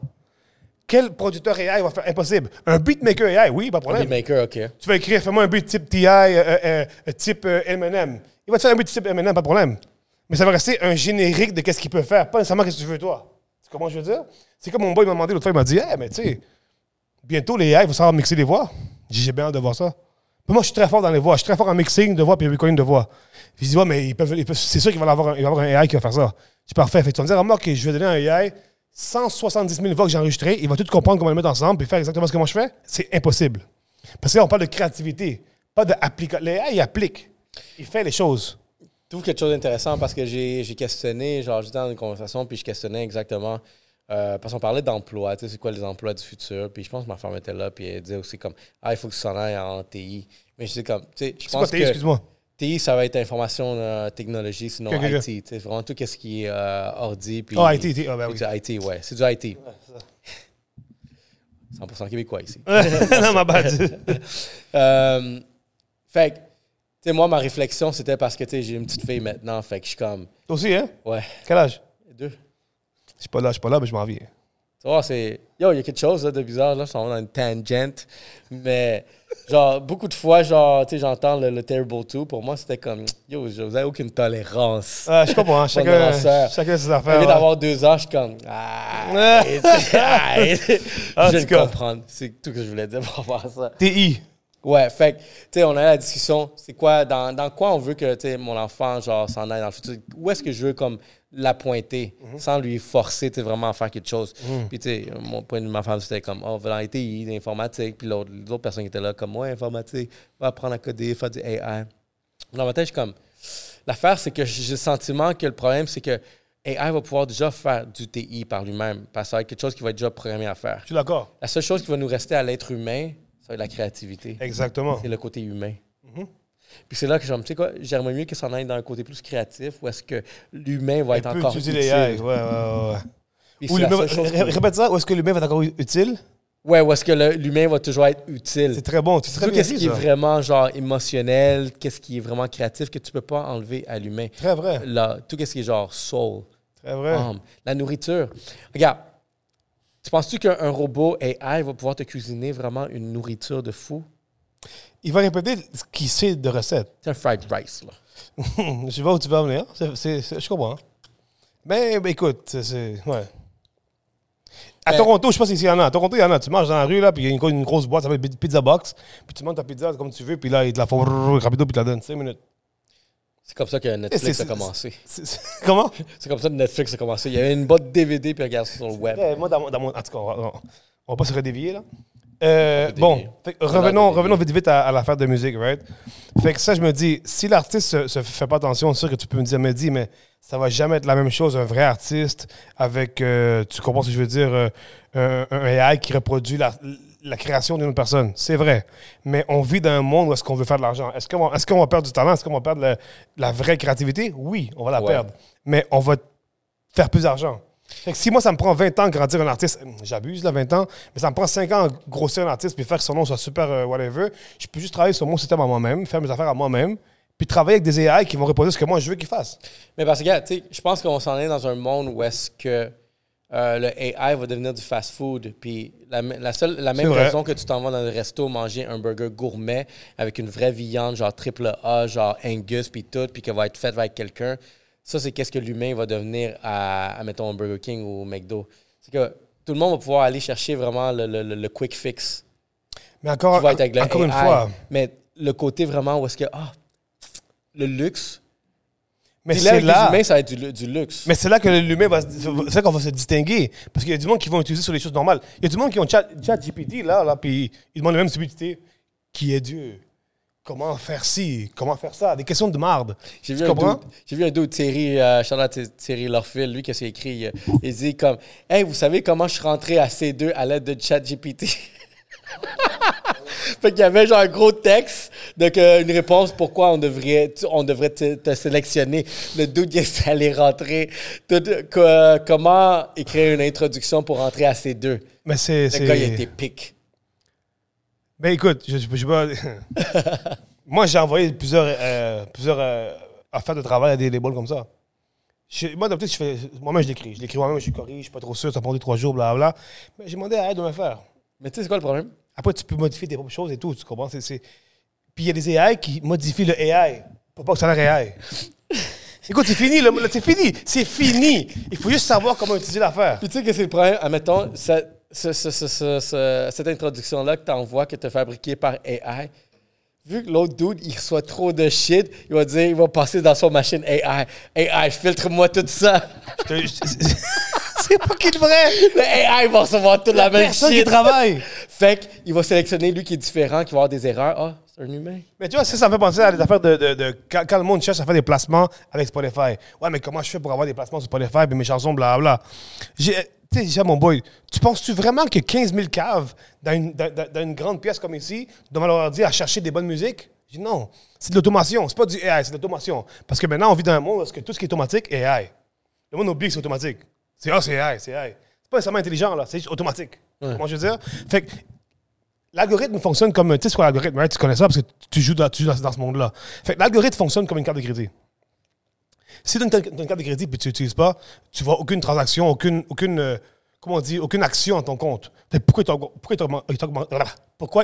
Quel producteur AI va faire impossible? Un beatmaker AI, oui, pas de problème. Beatmaker, OK. Tu vas écrire, fais-moi un beat type TI, euh, euh, euh, type euh, Eminem. Il va te faire un beat type Eminem, pas de problème. Mais ça va rester un générique de qu'est-ce qu'il peut faire, pas nécessairement qu'est-ce que tu veux toi. Tu comprends ce que je veux dire? C'est comme mon boy m'a demandé l'autre fois, il m'a dit, hey, mais tu sais, bientôt les AI vont savoir mixer les voix. J'ai bien hâte de voir ça. Moi, je suis très fort dans les voix. Je suis très fort en mixing de voix puis recording de voix. Puis je dis, ouais, mais ils peuvent, c'est sûr qu'il va y avoir un, AI qui va faire ça. C'est parfait. Tu vas me dire, remarque que je vais donner un AI 170 000 voix que j'ai enregistrées. Il va tout comprendre comment les mettre ensemble puis faire exactement ce que moi je fais. C'est impossible. Parce que on parle de créativité, pas d'application. Les AI, il applique. Il fait les choses. Je trouve quelque chose d'intéressant parce que j'ai j'ai questionné, genre, j'étais dans une conversation, puis je questionnais exactement. Euh, parce qu'on parlait d'emploi, tu sais, c'est quoi les emplois du futur. Puis je pense que ma femme était là, puis elle disait aussi comme, ah, il faut que tu s'en ailles en TI. Mais je sais comme, tu sais, je C'est quoi, pense TI, que excuse-moi? TI, ça va être information, euh, technologie, sinon Ok, ok, ok. IT. tu sais, vraiment tout ce qui est euh, ordi. Puis, Oh, IT, IT, ah, ben oui. C'est du IT, ouais. C'est du IT. 100% québécois ici. non, ma bad. Euh, fait que, tu sais, moi, ma réflexion, c'était parce que, tu sais, j'ai une petite fille maintenant. Fait que je suis comme, Toi aussi, hein? ouais, Quel âge? deux. Je suis pas là, je suis pas là, mais je m'en viens. Tu vois, c'est. Yo, il y a quelque chose là, de bizarre, là, on va dans une tangente. Mais, genre, beaucoup de fois, genre, tu sais, j'entends le, le Terrible 2. Pour moi, c'était comme, yo, vous avez aucune tolérance. Ah, je comprends. Chacun, chacun ses Au affaires. lieu ouais. d'avoir deux ans, je suis comme, ah. En je vais comprendre. C'est tout ce que je voulais dire rapport à ça. TI. Ouais, fait tu sais, on a eu la discussion, c'est quoi, dans, dans quoi on veut que, tu sais, mon enfant, genre, s'en aille dans le futur? Où est-ce que je veux, comme, la pointer, sans lui forcer, vraiment à faire quelque chose. Puis, tu sais, mon point de vue, ma femme, c'était comme, oh, va dans TI, l'informatique. Puis l'autre, l'autre personne qui était là, comme, ouais, informatique, va apprendre à coder, faire du AI. Dans ma tête, je suis comme, l'affaire, c'est que j'ai le sentiment que le problème, c'est que AI va pouvoir déjà faire du TI par lui-même, parce que ça va être quelque chose qui va être déjà programmé à faire. Je suis d'accord. La seule chose qui va nous rester à l'être humain, être la créativité. Exactement. C'est le côté humain. Mhm. Puis c'est là que je me dis, tu sais quoi, j'aimerais mieux que ça en aille dans un côté plus créatif, où est-ce que l'humain va être encore utile. les AI. Ouais, ouais, ouais. Puis Ou c'est la l'humain va- seule chose ré- qui- Répète ça. Où est-ce que l'humain va être encore utile? Ouais, où est-ce que le- l'humain va toujours être utile. C'est très bon. C'est très Tout bien ce dit, qui est ça. vraiment genre émotionnel, qu'est-ce qui est vraiment créatif que tu peux pas enlever à l'humain. Très vrai. Là, tout ce qui est genre soul, Très vrai. âme, la nourriture. Regarde, tu penses-tu qu'un un robot AI va pouvoir te cuisiner vraiment une nourriture de fou? Il va répéter ce qu'il sait de recette. C'est un fried rice, là. je vois où tu vas venir. C'est- c'est- c'est- je comprends. Mais ben, écoute, c'est- c'est. Ouais. À Ben- Toronto, je sais pas s'il y en a. À Toronto, il y en a. Tu marches dans la rue, là, puis il y a une, une grosse boîte, ça s'appelle Pizza Box. Puis tu montes ta pizza comme tu veux, puis là, ils te la font rapido, puis tu la donnes 5 minutes. C'est comme ça que Netflix c'est- a commencé. C'est- c'est- Comment? C'est comme ça que Netflix a commencé. Il y avait une boîte DVD puis regarde ça sur le web. Ouais, moi, dans mon, dans mon- En tout cas, on va, on va pas se redévier, là. Euh, bon, fait revenons, revenons vite vite à, à l'affaire de musique, right? Fait que ça, je me dis, si l'artiste se, se fait pas attention, c'est sûr que tu peux me dire, me dis, mais ça va jamais être la même chose, un vrai artiste avec, euh, tu comprends ce que je veux dire, euh, un, un AI qui reproduit la, la création d'une autre personne. C'est vrai. Mais on vit dans un monde où est-ce qu'on veut faire de l'argent. Est-ce qu'on va, est-ce qu'on va perdre du talent? Est-ce qu'on va perdre le- la vraie créativité? Oui, on va la Ouais. perdre. Mais on va faire plus d'argent. Fait que si moi, ça me prend 20 ans de grandir un artiste, euh, j'abuse, là, 20 ans, mais ça me prend 5 ans de grossir un artiste puis faire que son nom soit super euh, whatever, je peux juste travailler sur mon système à moi-même, faire mes affaires à moi-même, puis travailler avec des AI qui vont reproduire ce que moi, je veux qu'ils fassent. Mais parce que, tu sais, je pense qu'on s'en est dans un monde où est-ce que euh, le AI va devenir du fast-food. Puis la, la seule, la même raison que tu t'en vas dans le resto manger un burger gourmet avec une vraie viande, genre triple A, genre Angus, puis tout, puis qu'elle va être faite avec quelqu'un, ça, c'est qu'est-ce que l'humain va devenir à, à, mettons, Burger King ou McDo. C'est que tout le monde va pouvoir aller chercher vraiment le, le- le- le quick fix Mais encore, qui va être avec le encore une fois, Mais le côté vraiment où est-ce que, ah, le luxe. mais c'est là, humains, ça va être du, du luxe. mais c'est là que l'humain va, c'est qu'on va se distinguer, parce qu'il y a du monde qui vont utiliser sur les choses normales. Il y a du monde qui ont chat, chat GPT là, là, puis ils demandent même stupidité, qui est Dieu. Comment faire ci, comment faire ça, des questions de marde. J'ai vu, un vu dude, Thierry, euh, Thé- Thierry Lorfil, lui, qu'il a écrit? euh, Il dit comme Hey, vous savez comment je suis rentré à C2 à l'aide de ChatGPT? fait qu'il y avait genre un gros texte, donc euh, une réponse pourquoi on devrait, tu- on devrait te, te sélectionner. Le il est allé rentrer. tout- que- comment écrire une introduction pour rentrer à C2? Mais c'est. Le gars, il était pic. Ben écoute, je, je, je pas. moi, j'ai envoyé plusieurs, euh, plusieurs euh, affaires de travail à des labels comme ça. Je- moi, d'habitude, je fais. Moi-même, je l'écris. Je l'écris moi-même, je suis corrigé, je suis pas trop sûr, ça prend deux, trois jours, blablabla. Mais j'ai demandé à elle de me faire. Mais tu sais, c'est quoi le problème? Après, tu peux modifier tes propres choses et tout, tu comprends? C'est- Puis il y a des AI qui modifient le AI pour pas que ça ait l'air AI. Écoute, c'est fini, c'est fini, c'est fini. Il faut juste savoir comment utiliser l'affaire. Puis tu sais que c'est le problème, admettons, ça- ce- ce- ce- ce- ce- cette introduction-là que tu envoies, que tu as fabriquée par AI, vu que l'autre dude, il reçoit trop de shit, il va dire, il va passer dans son machine AI. AI, filtre-moi tout ça. C'est pas qu'il vrai. Le AI va recevoir toute la même Personne qui shit. travaille. Fait qu'il va sélectionner lui qui est différent, qui va avoir des erreurs. Ah, c'est un humain. Mais tu vois, ça, ça me fait penser à des affaires de, de- de- quand, quand le monde cherche à faire des placements avec Spotify. Ouais, mais comment je fais pour avoir des placements sur Spotify puis mes chansons, blablabla. J'ai, tu sais, j'ai mon boy, tu penses-tu vraiment que 15 000 caves dans une, dans, dans- une grande pièce comme ici doivent leur dire à chercher des bonnes musiques? J'ai dit non, c'est de l'automation, c'est pas du AI, c'est de l'automation. Parce que maintenant, on vit dans un monde où tout ce qui est automatique est AI. Le monde oublie que c'est automatique. C'est ah, c'est AI, c'est AI. C'est pas nécessairement intelligent, là, c'est automatique. Comment je veux dire? Fait que L'algorithme fonctionne comme. Tu sais, quoi l'algorithme? right? Tu connais ça parce que tu joues dans, tu joues dans, dans ce monde-là. Fait que l'algorithme fonctionne comme une carte de crédit. Si tu as une, carte de crédit et tu l'utilises pas, tu vois aucune transaction, aucune, aucune, euh, comment on dit, aucune action dans ton compte. Fait pourquoi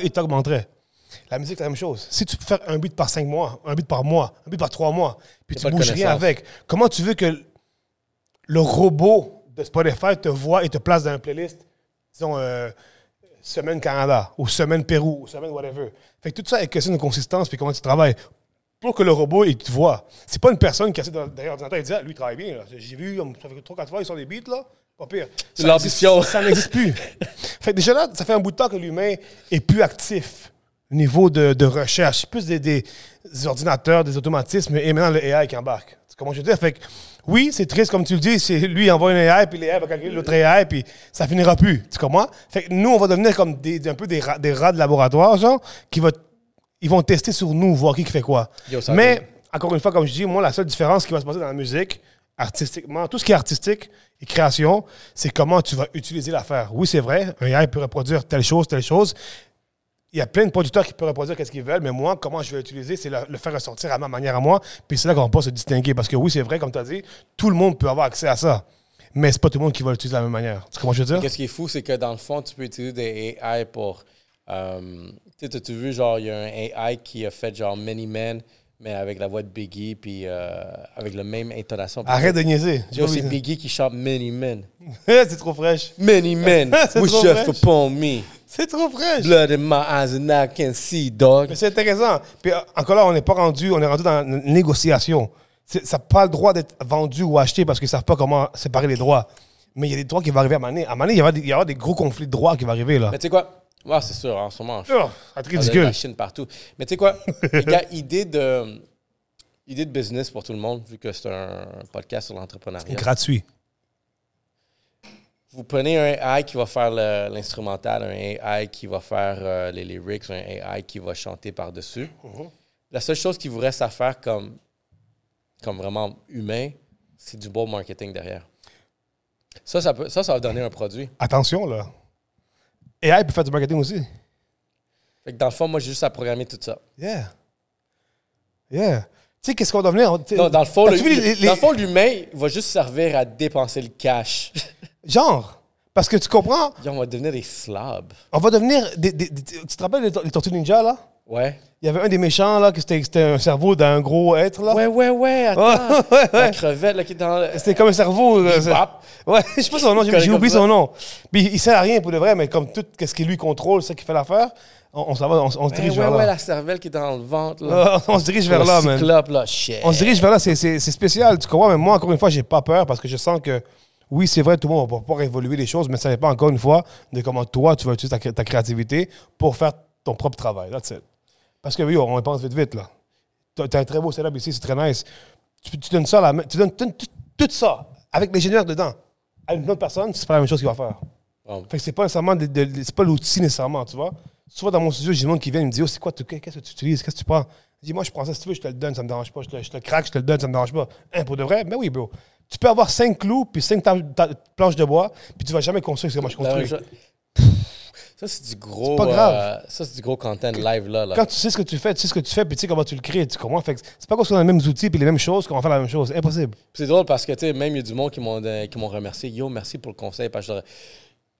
il t'augmenterait? La musique, c'est la même chose. Si tu peux faire un beat par cinq mois, un beat par mois, un beat par trois mois, puis tu bouges rien avec, comment tu veux que le robot de Spotify te voit et te place dans une playlist, disons, euh, semaine Canada, ou semaine Pérou, ou semaine whatever. Fait que tout ça est question de consistance puis comment tu travailles. Pour que le robot, il te voit. C'est pas une personne qui de- derrière l'ordinateur et dit, ah, lui, il travaille bien. J'ai vu, ça fait 3-4 fois, ils sont des beats, là. Pas pire. L'ambition. Ça n'existe plus. fait que déjà là, ça fait un bout de temps que l'humain est plus actif au niveau de, de recherche. Plus des, des ordinateurs, des automatismes et maintenant le AI qui embarque. Comment je veux dire? Fait que, oui, c'est triste, comme tu le dis. C'est lui, il envoie une AI, puis l'AI va calculer l'autre AI, puis ça finira plus. Tu comprends? Fait que nous, on va devenir comme des, un peu des rats, des rats de laboratoire, genre, qui va, ils vont tester sur nous, voir qui fait quoi. Yo, Mais, arrive. encore une fois, comme je dis, moi, la seule différence qui va se passer dans la musique, artistiquement, tout ce qui est artistique et création, c'est comment tu vas utiliser l'affaire. Oui, c'est vrai, un AI peut reproduire telle chose, telle chose. Il y a plein de producteurs qui peuvent reproduire qu'est-ce qu'ils veulent, mais moi, comment je vais l'utiliser, c'est le, faire ressortir à ma manière à moi. Puis c'est là qu'on pas se distinguer. Parce que oui, c'est vrai, comme tu as dit, tout le monde peut avoir accès à ça. Mais c'est pas tout le monde qui va l'utiliser de la même manière. Tu comprends ce je veux dire? Qu'est-ce qui est fou, c'est que dans le fond, tu peux utiliser des AI pour Euh, tu sais, t'as-tu vu, genre, il y a un AI qui a fait genre Many Men, mais avec la voix de Biggie, puis euh, avec la même intonation. Arrête de niaiser. C'est Biggie qui chante Many Men. c'est trop fraîche. Many Men, C'est wish fraîche. upon me. C'est trop fraîche. Blood in my eyes and I can see, dog. Mais c'est intéressant. Puis euh, encore là, on n'est pas rendu, on est rendu dans une négociation. Ça n'a pas le droit d'être vendu ou acheté parce qu'ils ne savent pas comment séparer les droits. Mais il y a des droits qui vont arriver à Mané. À Mané, il y aura des gros conflits de droits qui vont arriver là. Mais tu sais quoi? Ouais, c'est sûr, en ce moment. Oh, Il y a ridicule. la Chine partout. Mais tu sais quoi? Les gars, idée de, idée de business pour tout le monde, vu que c'est un podcast sur l'entrepreneuriat. Gratuit. Vous prenez un AI qui va faire l'instrumental, un AI qui va faire euh, les lyrics, un AI qui va chanter par-dessus. La seule chose qui vous reste à faire comme, comme vraiment humain, c'est du beau marketing derrière. Ça, ça, peut, ça, ça va donner un produit. Attention là. AI peut faire du marketing aussi. Fait que dans le fond, moi, j'ai juste à programmer tout ça. Yeah. Yeah. Tu sais, qu'est-ce qu'on doit venir? on- Non, dans le fond, les- l'humain va juste servir à dépenser le cash. Genre. Parce que tu comprends, Yo, on va devenir des slobs. on va devenir. Des, des- des- tu te rappelles les, les Tortues Ninja là? Ouais. Il y avait un des méchants là, que c'était un cerveau d'un gros être là. Ouais, ouais, ouais. Attends. Ouais, ouais, La ouais. crevette là, qui est dans le. C'était comme un cerveau. Ouais, je sais pas son nom, j'ai oublié son nom. Puis il sert à rien pour de vrai, mais comme tout ce qui lui contrôle, ça qui fait l'affaire, on, on, s'en va, on, on se Ouais, dirige ouais, vers ouais, là. la cervelle qui est dans le ventre. Là. Ah, on se dirige vers Le là, man. cyclope, là. Shit. On se dirige vers là, c'est- spécial, tu comprends? Mais moi, encore une fois, j'ai pas peur parce que je sens que, oui, c'est vrai, tout le monde va pouvoir évoluer les choses, mais ça dépend encore une fois de comment toi, tu vas utiliser ta, ta créativité pour faire ton propre travail. That's it. Parce que oui, on pense vite, vite, là. T'as un très beau setup ici, c'est très nice. Tu, tu donnes ça, la tu donnes tout, ça avec l'ingénieur dedans à une autre personne, c'est pas la même chose qu'il va faire. Bon. Fait que c'est pas nécessairement de- de- c'est pas l'outil nécessairement, tu vois. Souvent dans mon studio, j'ai des gens qui viennent me dire oh, c'est quoi, tu- qu'est-ce que tu utilises, qu'est-ce que tu prends? Je dis moi je prends ça si tu veux, je te le donne, ça me dérange pas, je te, je te le craque, je te le donne, ça me dérange pas. Hein, pour de vrai, ben oui, bro. Tu peux avoir cinq clous puis cinq ta- ta- planches de bois, puis tu vas jamais construire ce que moi je construis. Ça, c'est du gros. Pas grave. euh, ça, c'est du gros content live, là. là. Quand tu sais ce que tu fais, tu sais ce que tu fais, puis tu sais comment tu le crées, tu comprends? Fait c'est pas parce qu'on a les mêmes outils puis les mêmes choses qu'on va faire la même chose, impossible. C'est drôle parce que, tu sais, même il y a du monde qui m'ont euh, remercié. Yo, merci pour le conseil. Parce que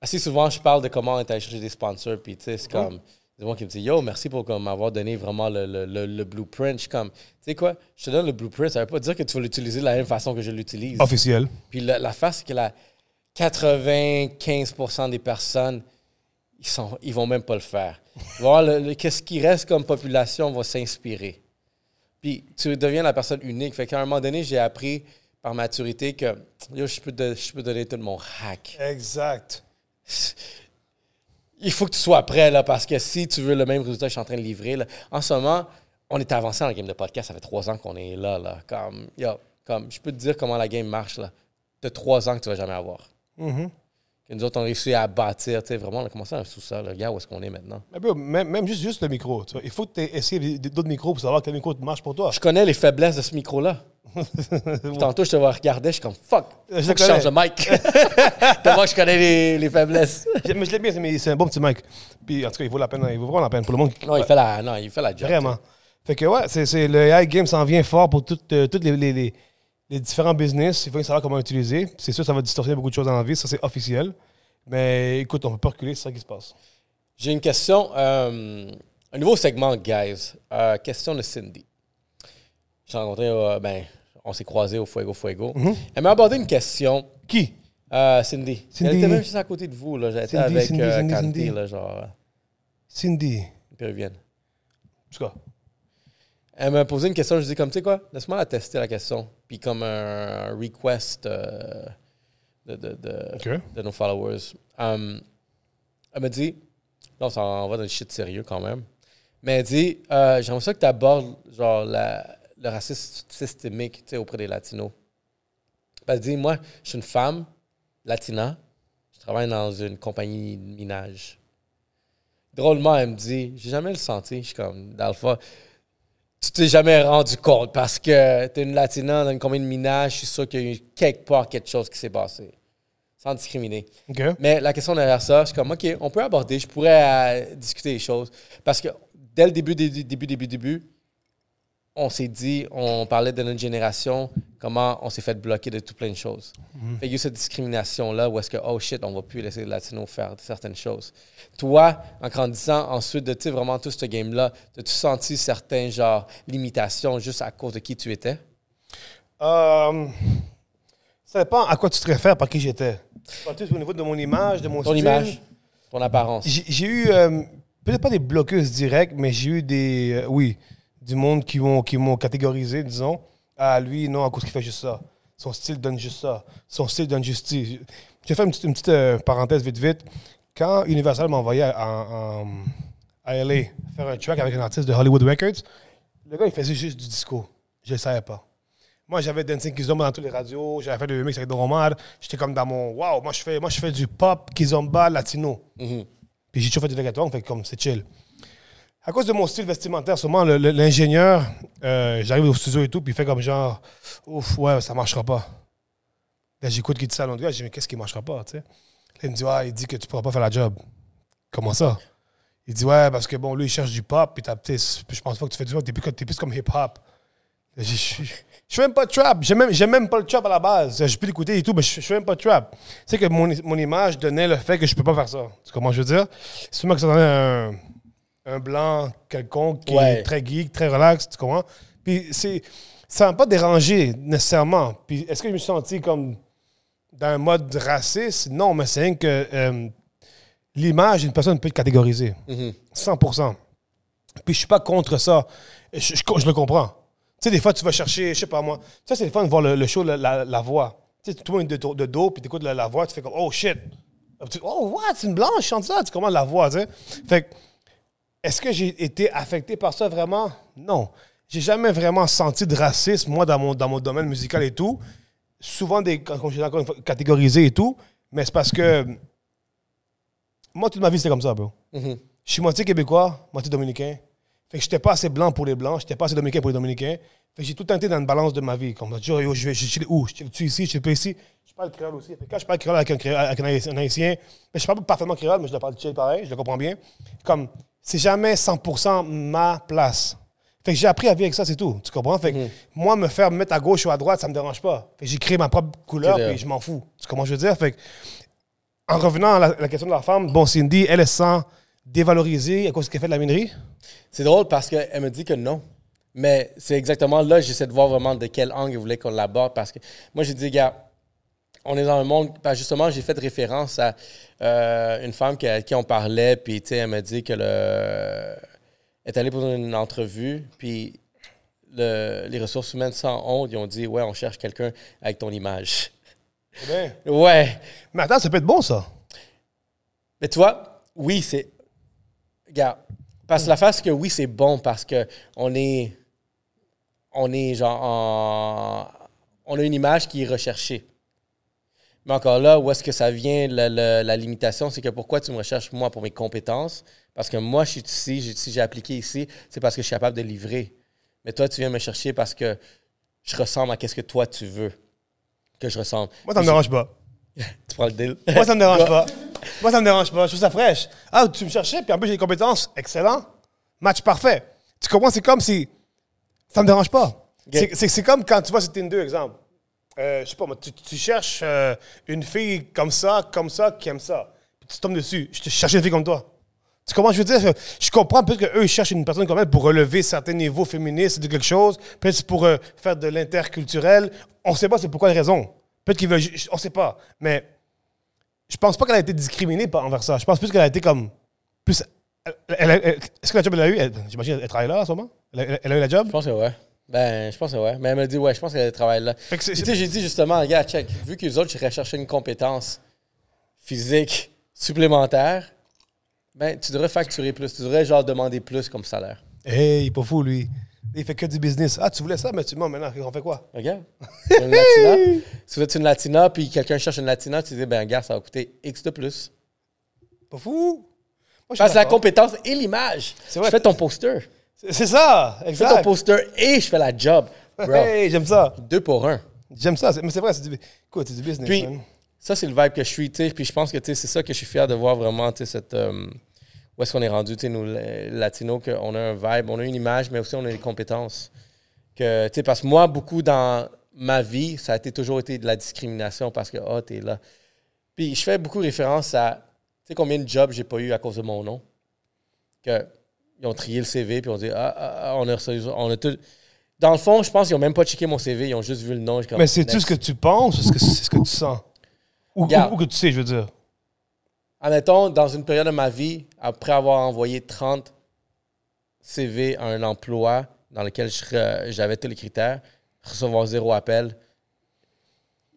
assez souvent, je parle de comment on est allé chercher des sponsors. Puis, tu sais, c'est comme. Il y a des gens qui me disent Yo, merci pour m'avoir donné vraiment le, le, le, le blueprint. Je suis comme, tu sais quoi, je te donne le blueprint, ça veut pas dire que tu vas l'utiliser de la même façon que je l'utilise. Officiel. Puis la, la face, c'est que la 95% des personnes, ils, sont, ils vont même pas le faire. Voir le- le- qu'est-ce qui reste comme population va s'inspirer. Puis tu deviens la personne unique. Fait qu'à un moment donné, j'ai appris par maturité que yo, je, peux te- je peux donner tout mon hack. Exact. Il faut que tu sois prêt, là, parce que si tu veux le même résultat que je suis en train de livrer, là, en ce moment, on est avancé dans la game de podcast. Ça fait trois ans qu'on est là. là. Comme, yo, comme, je peux te dire comment la game marche. Là. De trois ans que tu vas jamais avoir. Mhm. Que nous autres, on a réussi à bâtir. Tu sais, vraiment, on a commencé un sous-sol. Regarde où est-ce qu'on est maintenant. Mais bro, même, même juste, juste le micro. tu vois. Il faut que tu essayes d'autres micros pour savoir quel micro marche pour toi. Je connais les faiblesses de ce micro-là. Tantôt, je te vois regarder, je suis comme fuck. Je Faut que je change de mic. que je connais les, les faiblesses. Mais je l'aime bien, c'est- mais c'est un bon petit mic. Puis en tout cas, il vaut la peine, il vaut vraiment la peine pour le monde. qui- Non, il fait la, non, il fait la job. Vraiment. Fait que ouais, c'est, le AI game s'en vient fort pour toutes euh, toutes les, les- les- les différents business. Il faut savoir comment utiliser. C'est sûr, ça va distorsionner beaucoup de choses dans la vie, ça c'est officiel. Mais écoute, on peut pas reculer, c'est ça qui se passe. J'ai une question. euh, un nouveau segment, guys. Euh, question de Cindy. J'ai rencontré, euh, ben, on s'est croisés au Fuego Fuego. Mhm. Elle m'a abordé une question. Qui? Cindy. Cindy. Elle était même juste à côté de vous. Là. J'étais Cindy, avec Cindy, Cindy, Candy, Cindy. là, genre, Cindy. péruvienne. En tout cas, Elle m'a posé une question, je dis comme, tu sais quoi, laisse-moi la tester la question. Puis comme un, un request euh, de, de, de, OK. de nos followers. Um, elle m'a dit, là on s'en va dans le shit sérieux quand même, mais elle dit, euh, j'aimerais ça que tu abordes genre la, le racisme systémique auprès des Latinos. Elle dit, moi, je suis une femme latina, je travaille dans une compagnie de minage. Drôlement, elle me dit, j'ai jamais le senti. Je suis comme, D'Alpha, tu t'es jamais rendu compte parce que tu es une latina dans une compagnie de minage, je suis sûr qu'il y a eu quelque part quelque chose qui s'est passé. Sans discriminer. Mais la question derrière ça, c'est comme, OK, on peut aborder, je pourrais euh, discuter les choses. Parce que dès le début, début, début, début, début, on s'est dit, on parlait de notre génération, comment on s'est fait bloquer de tout plein de choses. Fait qu'il y a eu cette discrimination-là où est-ce que, oh shit, on va plus laisser les Latinos faire certaines choses. Toi, en grandissant, ensuite de, tu vraiment tout ce game-là, as-tu senti certaines, genre, limitations juste à cause de qui tu étais? Euh, ça dépend à quoi tu te réfères, par qui j'étais. Au niveau de mon image, de mon Ton style. image, ton apparence. J'ai j'ai eu, euh, peut-être pas des bloqueuses directes, mais j'ai eu des, euh, oui, du monde qui m'ont qui m'ont catégorisé, disons. Ah, lui, non, à cause qu'il fait juste ça. Son style donne juste ça. Son style donne juste. Je vais faire une petite, une petite, euh, parenthèse vite, vite. Quand Universal m'a envoyé à, à LA faire un track avec un artiste de Hollywood Records, le gars, il faisait juste du disco. Je ne le savais pas. Moi, j'avais Dancing Kizomba dans toutes les radios. J'avais fait le mix avec Don Omar. J'étais comme dans mon wow, moi je fais, moi, je fais du pop Kizomba latino. Mhm. Puis j'ai toujours fait du reggaeton, fait comme c'est chill. À cause de mon style vestimentaire, sûrement l'ingénieur, euh, j'arrive au studio et tout, puis il fait comme genre, ouf, ouais, ça marchera pas. Là, j'écoute qu'il dit ça à l'autre gars, je dis, mais qu'est-ce qui marchera pas, tu sais? Là, il me dit, ouais, il dit que tu pourras pas faire la job. Comment ça? Il dit, ouais, parce que bon, lui, il cherche du pop, puis je pense pas que tu fais du pop, t'es plus, plus comme hip-hop. Je fais même pas trap. J'aime même, même pas le trap à la base. Je peux l'écouter et tout, mais je, fais même pas trap. Tu sais que mon, mon image donnait le fait que je peux pas faire ça. Tu comprends je veux dire? C'est que ça donnait un, un blanc quelconque qui Ouais. est très geek, très relax, tu comprends? Puis c'est, ça m'a pas dérangé nécessairement. Puis est-ce que je me suis senti comme dans un mode raciste? Non, mais c'est rien que euh, l'image d'une personne peut être catégorisée. Mhm. 100%. Puis je suis pas contre ça. Je, je- je le comprends. Tu sais, des fois, tu vas chercher, je sais pas moi. Ça, c'est le fun de voir le, le show, la, la- la voix. Tu sais, tout le monde est de, de dos, puis tu écoutes la, la voix, tu fais comme, oh shit. Oh, what? C'est une blanche, je chante ça. Tu commences la voix, tu sais. Fait que, est-ce que j'ai été affecté par ça vraiment? Non. J'ai jamais vraiment senti de racisme, moi, dans mon, dans mon domaine musical et tout. Souvent, des, quand je suis encore catégorisé et tout, mais c'est parce que moi, toute ma vie, c'était comme ça, bro. Mhm. Je suis moitié québécois, moitié dominicain. Fait que j'étais pas assez blanc pour les blancs, j'étais pas assez dominicain pour les dominicains. Fait que j'ai tout été dans une balance de ma vie. Comme yo, yo, je vais, je où? Je chill ici, je chill pas ici. Je parle créole aussi. Fait que quand je parle créole avec un, créole- avec un haïtien, mais je parle pas parfaitement créole, mais je le parle chill pareil, je le comprends bien. Comme, c'est jamais 100% ma place. Fait que j'ai appris à vivre avec ça, c'est tout. Tu comprends? Fait que moi, me faire mettre à gauche ou à droite, ça me dérange pas. Fait que j'ai créé ma propre couleur, puis je m'en fous. Tu comprends ce que je veux dire? Fait que, en revenant à la, la question de la femme, bon, Cindy, elle, elle se sent dévalorisée à cause qu'elle fait de la minerie? C'est drôle parce qu'elle me dit que non. Mais c'est exactement là, j'essaie de voir vraiment de quel angle elle voulait qu'on l'aborde. Parce que moi, j'ai dit, gars, on est dans un monde. que justement, j'ai fait référence à euh, une femme qui, à qui on parlait, puis elle m'a dit que le. Elle est allée pour une entrevue, puis le- les ressources humaines sans honte, ils ont dit, ouais, on cherche quelqu'un avec ton image. C'est bien. Ouais. Mais attends, ça peut être bon, ça. Mais tu vois, oui, c'est. Regarde. Parce que la face que oui, c'est bon parce que on est. On est genre en. On a une image qui est recherchée. Mais encore là, où est-ce que ça vient, la, la- la limitation, c'est que pourquoi tu me recherches moi pour mes compétences? Parce que moi, je suis ici, j'ai- si j'ai appliqué ici, c'est parce que je suis capable de livrer. Mais toi, tu viens me chercher parce que je ressemble à ce que toi, tu veux que je ressemble. Moi, ça me dérange pas. Tu prends le deal? Moi, ça me dérange pas. Moi, ça me dérange pas. Je trouve ça fraîche. Ah, tu me cherchais, puis en plus, j'ai des compétences. Excellent. Match parfait. Tu comprends? C'est comme si. Ça me dérange pas. C'est- comme quand tu vas sur Tinder, exemple. Euh, je sais pas, moi, tu, tu cherches euh, une fille comme ça, comme ça, qui aime ça. Puis tu tombes dessus. Je te cherche une fille comme toi. Tu comprends? Je veux dire, je, comprends peut-être qu'eux, ils cherchent une personne comme elle pour relever certains niveaux féministes de quelque chose. Peut-être pour euh, faire de l'interculturel. On sait pas c'est pour quelle raison. Peut-être qu'ils veulent. On sait pas. Mais je pense pas qu'elle a été discriminée par, envers ça. Je pense plus qu'elle a été comme. plus. Est-ce que la job, elle a eu? J'imagine elle travaille là en ce moment? Elle, a- elle a eu la job? Je pense que ouais. Ben, je pense que ouais. Mais elle m'a dit, ouais, je pense qu'elle travaille là. Fait que c'est- Puis, tu sais, j'ai dit justement, regarde, check, vu que les autres, ils recherchaient une compétence physique supplémentaire, ben, tu devrais facturer plus. Tu devrais, genre, demander plus comme salaire. Hey, il est pas fou, lui. Il fait que du business. Ah, tu voulais ça, mais tu moi, maintenant, on fait quoi? Regarde. Une latina? si vous êtes une latina, puis quelqu'un cherche une latina, tu dis, ben, regarde, ça va coûter X de plus. Pas fou? Moi, je suis Parce que la d'accord. compétence et l'image. C'est Je vrai. fais ton poster. C'est- ça, Je fais ton exact. poster et je fais la job. Bro, Hey, j'aime ça. deux pour un. J'aime ça. Mais c'est vrai, c'est du, écoute, c'est du business. Puis, man. ça, c'est le vibe que je suis, tu sais. Puis je pense que, tu sais, c'est ça que je suis fier de voir vraiment, tu sais, cette... euh, où est-ce qu'on est rendu, tu sais, nous, latinos, qu'on a un vibe, on a une image, mais aussi on a des compétences. Que, tu sais, parce que moi, beaucoup dans ma vie, ça a été, toujours été de la discrimination parce que, oh, t'es là. Puis je fais beaucoup référence à, tu sais, combien de jobs j'ai pas eu à cause de mon nom. Que, ils ont trié le CV, puis on dit, ah, ah, ah, on a reçu- on a tout. Dans le fond, je pense qu'ils ont même pas checké mon CV, ils ont juste vu le nom. Mais c'est-tu ce que tu penses ou c'est ce que tu sens? Ou, Regarde. ou- ou que tu sais, je veux dire. Admettons, dans une période de ma vie, après avoir envoyé 30 CV à un emploi dans lequel j'avais tous les critères, recevoir zéro appel,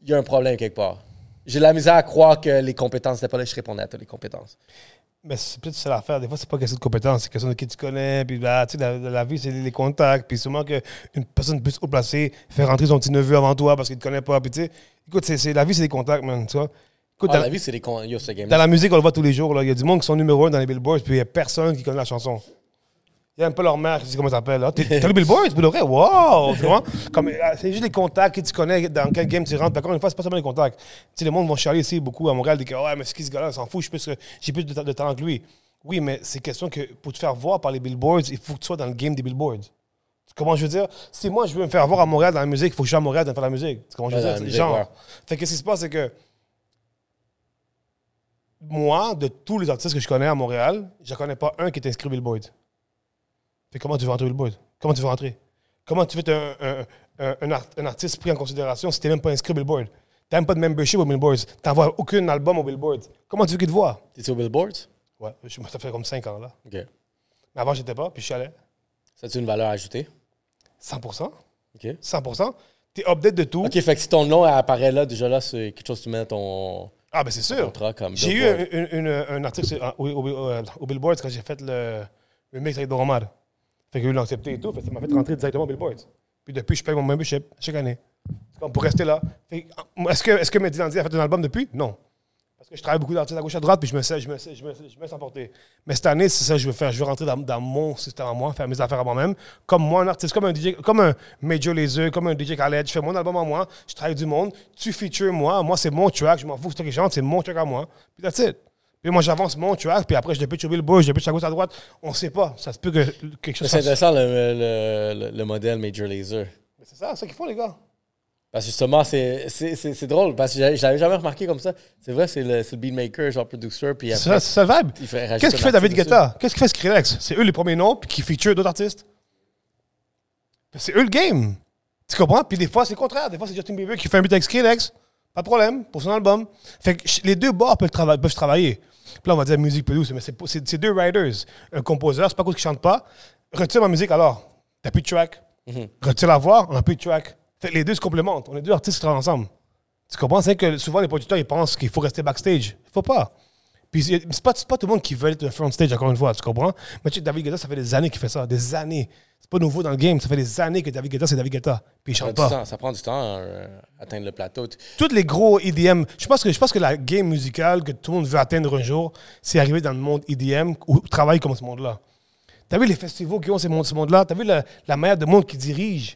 il y a un problème quelque part. J'ai de la misère à croire que les compétences n'étaient pas là, je répondais à toutes les compétences. Mais c'est peut-être ça l'affaire. Des fois, c'est pas question de compétence, c'est question de qui tu connais. Puis là, tu sais, la, la vie, c'est les contacts. Puis sûrement qu'une personne plus haut placée fait rentrer son petit neveu avant toi parce qu'il te connaît pas. Puis tu sais, écoute, c'est- la vie, c'est des contacts, man. Tu vois? Écoute, Ah, dans, la vie, c'est des con... Yo, ce game dans la musique, on le voit tous les jours. Il y a du monde qui sont numéro un dans les billboards, puis il y a personne qui connaît la chanson. Il y a un peu leur mère qui dit comment ça s'appelle. T'as le billboard, pour le vrai? Wow! Tu vois? Euh, c'est juste les contacts que tu connais, dans quel game tu rentres. Puis encore une fois, c'est pas seulement les contacts. Tu sais, le monde vont chialer ici beaucoup à Montréal, dire que ouais, mais c'est qui ce gars-là, on s'en fout, plus- j'ai plus de, de talent que lui. Oui, mais c'est question que pour te faire voir par les billboards, il faut que tu sois dans le game des billboards. Que je veux dire? Si moi, je veux me faire voir à Montréal dans la musique, il faut que je sois à Montréal dans faire la musique. Que je Ouais, veux dire? la Genre. musique, Fait que ce qui se passe, c'est que moi, de tous les artistes que je connais à Montréal, je ne connais pas un qui est inscrit Billboard. Fait comment tu veux rentrer Billboard? Comment tu veux rentrer? Comment tu veux être un, un- un- un art- un artiste pris en considération si tu n'es même pas inscrit Billboard? Tu n'as même pas de membership au Billboard. Tu n'envoies aucun album au Billboard. Comment tu veux qu'ils te voient? T'es-tu au Billboards? Ouais, je- ça fait comme 5 ans là. OK. Mais avant, j'étais pas, puis je suis allé. Ça a une valeur ajoutée? 100%. OK. 100%. Tu es update de tout. OK, fait que si ton nom apparaît là, déjà là, c'est quelque chose que tu mets dans ton Ah, ben c'est sûr. J'ai eu Billboard. un, un article sur- au, au- au- au Billboard quand j'ai fait le, le mix avec Doromad. Fait qu'ils l'ont accepté et tout. Fait ça m'a fait rentrer directement au Billboard. Puis depuis, je paye mon membership chaque année. Comme pour rester là. Que, Est-ce que, est que a fait un album depuis? Non. Parce que je travaille beaucoup d'artistes à gauche à droite, puis je me sais, je me sais, je me, je me laisse emporter. Mais cette année, c'est ça que je veux faire. Je veux rentrer dans, dans mon système à moi, faire mes affaires à moi-même. Comme moi, un artiste, comme un DJ, comme un Major comme un DJ Khaled. Je fais mon album à moi, je travaille du monde. Tu features moi, moi, c'est mon track. Je m'en fous, c'est toi qui c'est mon track à moi. Puis that's it. Puis moi, j'avance mon track, puis après, je pitch au Billboard, je pitch à gauche à droite. On sait pas. Ça se peut que quelque chose C'est intéressant le, le, le- le modèle Major Laser. C'est ça, c'est ça qu'ils font, les gars. Parce que justement, c'est- drôle, parce que je l'avais jamais remarqué comme ça. C'est vrai, c'est le, le beatmaker, genre producer, puis C'est après, ça, c'est ça le vibe. Qu'est-ce qu'il fait David Guetta? Qu'est-ce qu'il fait Skrillex? C'est eux les premiers noms, puis qui feature d'autres artistes. C'est eux le game. Tu comprends? Puis des fois, c'est le contraire. Des fois, c'est Justin Bieber qui fait un beat avec Skrillex. Pas de problème, pour son album. Fait que les deux bords peuvent, trava- peuvent travailler. Puis là, on va dire musique peu douce, mais c'est deux writers. Un compositeur, c'est pas cause qu'il chante pas. Retire ma musique alors. T'as plus de track. Mhm. Retire la voix, on a plus de track. Fait les deux se complémentent. On est deux artistes qui travaillent ensemble. Tu comprends? C'est que souvent, les producteurs, ils pensent qu'il faut rester backstage. Il faut pas. Puis c'est pas, pas tout le monde qui veut être un front stage, encore une fois, tu comprends? Mais tu sais, David Guetta, ça fait des années qu'il fait ça. Des années. C'est pas nouveau dans le game. Ça fait des années que David Guetta, c'est David Guetta. Puis il Ça prend chante du pas. temps, ça prend du temps à atteindre le plateau. Tous les gros EDM, je pense, que, je pense que la game musicale que tout le monde veut atteindre un jour, c'est arriver dans le monde EDM ou travailler comme ce monde-là. T'as vu les festivals qui ont ce monde-là? T'as vu la, la manière de monde qui dirige?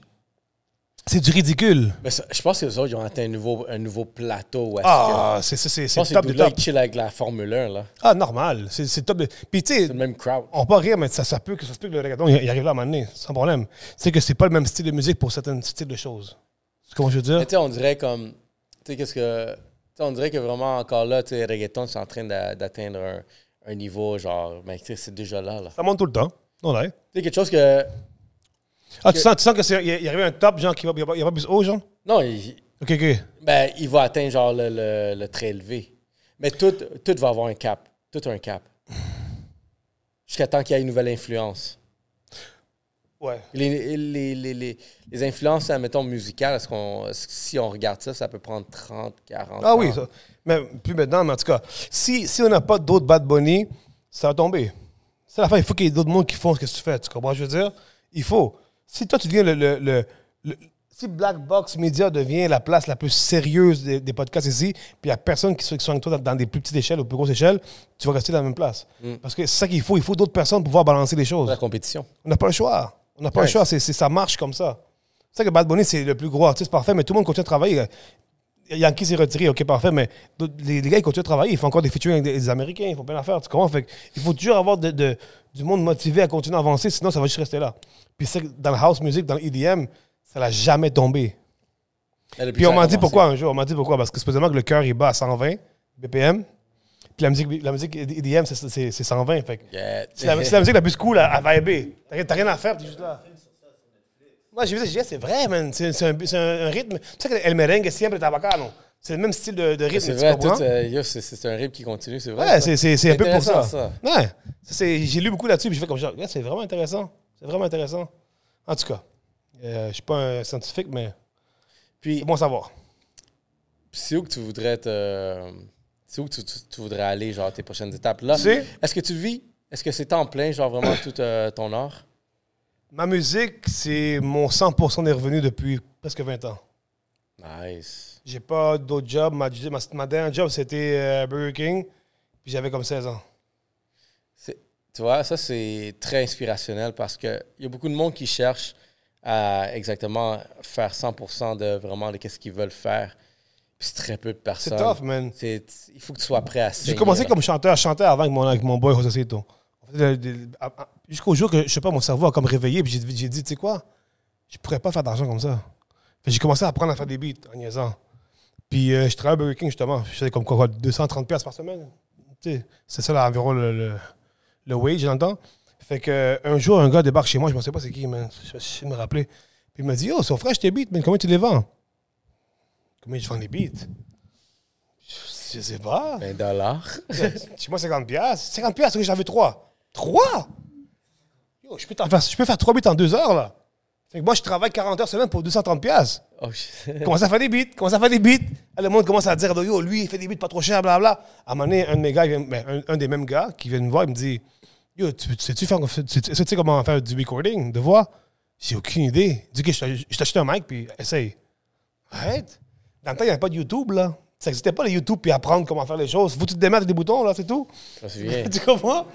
C'est du ridicule. Mais ça- je pense que les autres, ils ont atteint un nouveau, un nouveau plateau. Ah, c'est c'est- c'est- top dudes-là, top. ils chill avec la Formule 1, là. Ah, normal. C'est top. de- Puis tu sais, C'est le même crowd. on peut rire, mais ça, ça peut que ça se peut que le reggaeton il il arrive là à un moment donné, sans problème. C'est que c'est pas le même style de musique pour certains styles de choses. C'est comment je veux dire? Mais tu sais, on dirait comme. Tu sais, qu'est-ce que. Tu sais, on dirait que vraiment, encore là, tu sais, reggaeton, c'est en train d'a- d'atteindre un, un niveau, genre. Mais tu sais, c'est déjà là, là. Ça monte tout le temps. Non, là. Tu sais, quelque chose que. Ah, tu sens, tu sens que c'est il y a- il y arrive un top, genre, qui va, il va, il va plus haut, genre? Non, il, Ok, ok. ben, il va atteindre, genre, le, le, le très élevé. Mais tout, tout va avoir un cap. Tout a un cap. Jusqu'à temps qu'il y ait une nouvelle influence. Ouais. Les, les, les, les, les influences, mettons, musicales, est-ce qu'on, est-ce que si on regarde ça, ça peut prendre 30, 40 Ah ans. oui, ça. Mais plus maintenant, mais en tout cas, si, si on n'a pas d'autres Bad Bunny, ça va tomber. C'est la fin, il faut qu'il y ait d'autres mondes qui font ce que tu fais. Tu comprends ce que je veux dire? Il faut. Si toi, tu deviens le. le, le- le- si Black Box Media devient la place la plus sérieuse des, des podcasts ici, puis il n'y a personne qui soit, qui soit avec toi dans, dans des plus petites échelles ou plus grosses échelles, tu vas rester dans la même place. Parce que c'est ça qu'il faut. Il faut d'autres personnes pour pouvoir balancer les choses. La compétition. On n'a pas le choix. On n'a pas Ouais. le choix. C'est, ça marche comme ça. C'est ça que Bad Bunny, c'est le plus gros artiste parfait, mais tout le monde continue à travailler. Yankee s'est retiré, ok, parfait, mais les, les gars, ils continuent à travailler. Ils font encore des featuring avec des, des Américains, ils font plein d'affaires. Tu comprends? Fait il faut toujours avoir de- de- du monde motivé à continuer à avancer, sinon ça va juste rester là. Puis c'est que dans le house music, dans l'EDM, ça l'a jamais tombé. Puis on m'a dit pourquoi un jour. On m'a dit pourquoi. Parce que supposément que le cœur, il bat à 120 BPM. Puis la musique, la musique EDM, c'est- c'est c'est 120. Fait Yeah. c'est la, la musique la plus cool à, à vibrer. T'as rien- à faire, t'es juste là. Moi, j'ai vu ça, j'ai dit, c'est vrai, man. C'est un, c'est un- un rythme. Tu sais que El Merengue siempre tabacano. C'est le même style de, de rythme, C'est vrai, euh, c'est- un rythme qui continue, c'est vrai. Ouais, c'est- un peu pour ça. Ouais. J'ai lu beaucoup là-dessus, puis je fais comme genre, c'est vraiment intéressant. C'est vraiment intéressant. En tout cas, euh, je suis pas un scientifique, mais Puis, c'est bon à savoir. c'est où que tu voudrais te. C'est où que tu, tu- tu voudrais aller, genre, tes prochaines étapes là? Tu sais? Est-ce que tu vis? Est-ce que c'est temps plein, genre, vraiment tout euh, ton art? Ma musique, c'est mon 100% des revenus depuis presque 20 ans. Nice. J'ai pas d'autre job. Ma, ma, ma dernière job, c'était euh, Burger King. Puis j'avais comme 16 ans. C'est- Tu vois, ça, c'est très inspirationnel parce qu'il y a beaucoup de monde qui cherche à exactement faire 100% de vraiment de ce qu'ils veulent faire. Puis c'est très peu de C'est personnes. tough, man. C'est- Il faut que tu sois prêt à J'ai saigner, commencé comme chanteur. Je chantais avant avec mon, avec mon boy à- à- Jusqu'au jour que, je sais pas, mon cerveau a comme réveillé. Puis j'ai j'ai dit, tu sais quoi? Je pourrais pas faire d'argent comme ça. J'ai commencé à apprendre à faire des beats en niaisant. Puis euh, je travaillais à Burger King, justement. Je faisais comme quoi, 230 pièces par semaine. Tu sais, C'est ça, là, environ le, le, le wage temps. Fait que euh, un jour, un gars débarque chez moi. Je ne sais pas c'est qui, man. Je me rappeler. Puis il m'a dit, oh, son frère, je tes beats, mais comment tu les vends? Comment je vends les beats? Je, je sais pas. 20 dollars. Chez moi, 50 pièces. 50 pièces, j'en veux 3. 3? Yo, je peux, faire, je peux faire 3 beats en 2 heures, là. Fait que moi, je travaille 40 heures semaine pour 230 pièces. Oh, shit. Commence à faire des beats, commence à faire des beats. Là, le monde commence à dire, yo, lui, il fait des beats pas trop chers, blablabla. À un moment donné, un de mes gars, vient- ben, un, un des mêmes gars qui vient me voir, il me dit, yo, tu, tu sais-tu faire, tu, tu- tu sais comment faire du recording, de voix? J'ai aucune idée. Dit, OK, je t'ach- je t'achète un mic, puis essaye. Arrête. Dans le temps, il n'y avait pas de YouTube, là. Ça n'existait pas, le YouTube, puis apprendre comment faire les choses. Faut que tu te des boutons, là, c'est tout. Je tu comprends?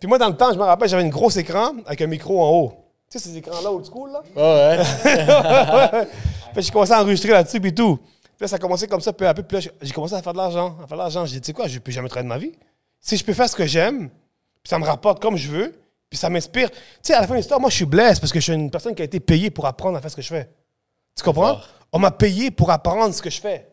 Puis moi, dans le temps, je me rappelle, j'avais un gros écran avec un micro en haut. Tu sais, ces écrans-là old school, là? Oh, ouais. Fait j'ai commencé à enregistrer là-dessus, puis tout. Puis là, ça a commencé comme ça, peu à peu. Puis là, j'ai- commencé à faire de l'argent. À faire de l'argent. J'ai dit, tu sais quoi, je peux jamais travailler de ma vie? Si je peux faire ce que j'aime, puis ça me rapporte comme je veux, puis ça m'inspire. Tu sais, à la fin de l'histoire, moi, je suis blessé parce que je suis une personne qui a été payée pour apprendre à faire ce que je fais. Tu comprends? On m'a payé pour apprendre ce que je fais.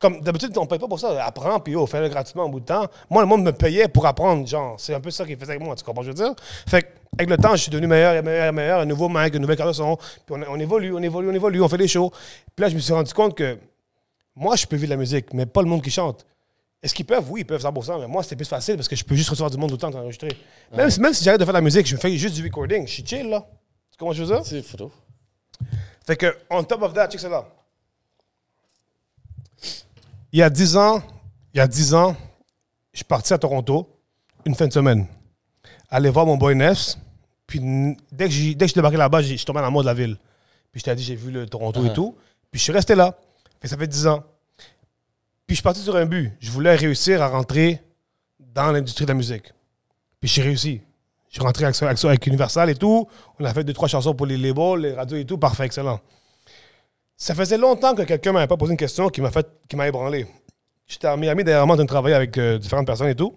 Comme d'habitude, on ne paye pas pour ça. Apprends, puis oh, fais-le gratuitement au bout de temps. Moi, le monde me payait pour apprendre. Genre, c'est un peu ça qu'il faisait avec moi. Tu comprends ce que je veux dire? Fait que, avec le temps, je suis devenu meilleur et meilleur et meilleur. Un nouveau mic, une nouvelle carte de son. Puis on, on évolue, on évolue, on évolue, on fait des shows. Puis là, je me suis rendu compte que moi, je peux vivre de la musique, mais pas le monde qui chante. Est-ce qu'ils peuvent? Oui, ils peuvent 100%, mais moi, c'était plus facile parce que je peux juste recevoir du monde tout le temps pour enregistrer. Même, si- même si j'arrête de faire de la musique, je fais juste du recording. Je suis chill, là. Tu comprends ce que je veux dire? C'est photo. Fait que, on top of that, check ça là. Il y a 10 ans, il y a 10 ans, je suis parti à Toronto, une fin de semaine. Aller voir mon boy Ness. Puis dès que j'ai dès que je suis débarqué là-bas, j'ai- je suis tombé dans l'amour de la ville. Puis je t'ai dit, j'ai vu le Toronto et tout. Puis je suis resté là. Fait ça fait 10 ans. Puis je suis parti sur un but. Je voulais réussir à rentrer dans l'industrie de la musique. Puis j'ai réussi. Je suis rentré avec, avec, avec Universal et tout. On a fait deux, trois chansons pour les labels, les radios et tout. Parfait, excellent. Ça faisait longtemps que quelqu'un m'avait pas posé une question qui m'a fait, qui m'a ébranlé. J'étais à Miami dernièrement en train de travailler avec euh, différentes personnes et tout.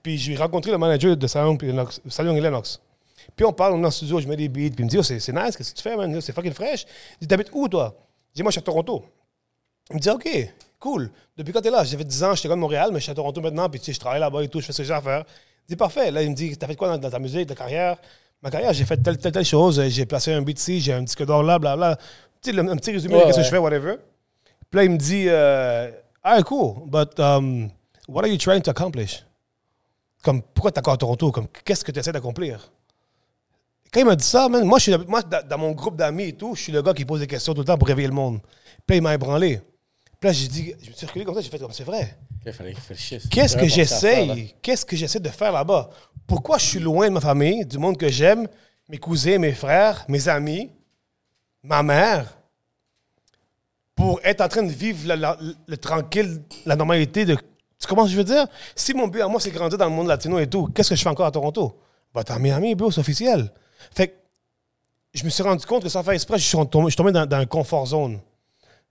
Puis j'ai rencontré le manager de Salon Lennox. Lennox. Puis on parle, on est le studio, je mets des beats. Puis il me dit, oh, c'est nice, qu'est-ce que tu fais, man? C'est fucking fraîche. Je dis, t'habites où, toi? Je dis, moi, je suis à Toronto. Il me dit, OK, cool. Depuis quand t'es là? J'ai fait 10 ans, j'étais comme Montréal, mais je suis à Toronto maintenant, puis tu sais, je travaille là-bas et tout, je fais ce que j'ai à faire. Il dit, parfait. Là, il me dit, t'as fait quoi dans, dans ta musique, ta carrière? Ma carrière, j'ai fait telle, telle, telle chose. J'ai placé un beat ici, j'ai un disque d'or là, blablabla. Tu sais, un petit résumé de ce que je fais, whatever. Puis là, il me dit, euh, ah, cool, but um, what are you trying to accomplish? Comme, pourquoi t'es encore à Toronto? Comme, qu'est-ce que tu essaies d'accomplir? Quand il m'a dit ça, man, moi, je suis, moi, dans mon groupe d'amis et tout, je suis le gars qui pose des questions tout le temps pour réveiller le monde. Puis là, il m'a ébranlé. Puis là, j'ai dit, je me suis reculé comme ça, j'ai fait comme c'est vrai. Qu'est-ce que j'essaye? Qu'est-ce que j'essaie de faire là-bas? Pourquoi je suis loin de ma famille, du monde que j'aime, mes cousins, mes frères, mes amis, ma mère, pour être en train de vivre le tranquille, la normalité de. Tu comprends ce que je veux dire? Si mon but à moi, c'est grandir dans le monde latino et tout, qu'est-ce que je fais encore à Toronto? Bah, t'es en Miami, bro, c'est officiel. Fait que je me suis rendu compte que sans faire exprès, je suis tombé, je dans, un confort zone.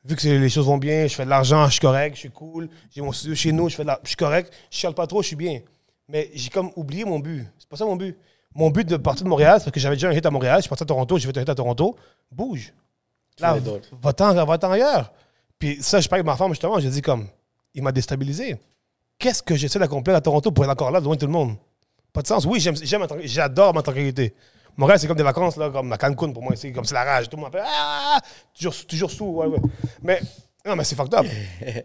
Vu que les choses vont bien, je fais de l'argent, je suis correct, je suis cool, j'ai mon studio chez nous, je, fais la- je suis correct, je chiale pas trop, je suis bien. Mais j'ai comme oublié mon but. C'est pas ça mon but. Mon but de partir de Montréal, c'est parce que j'avais déjà un hit à Montréal, je suis parti à Toronto, j'ai fait un hit à Toronto. Bouge. Là, va-t'en va-t'en ailleurs. Puis ça, je parle avec ma femme, justement, j'ai dit comme, il m'a déstabilisé. Qu'est-ce que j'essaie d'accomplir à Toronto pour être encore là, loin de tout le monde? Pas de sens. Oui, j'adore ma tranquillité. Montréal, c'est comme des vacances, là, comme à Cancun pour moi, c'est comme c'est la rage. Tout le monde fait Ah! Toujours, toujours sous, ouais, ouais. Mais, non, mais c'est fucked up.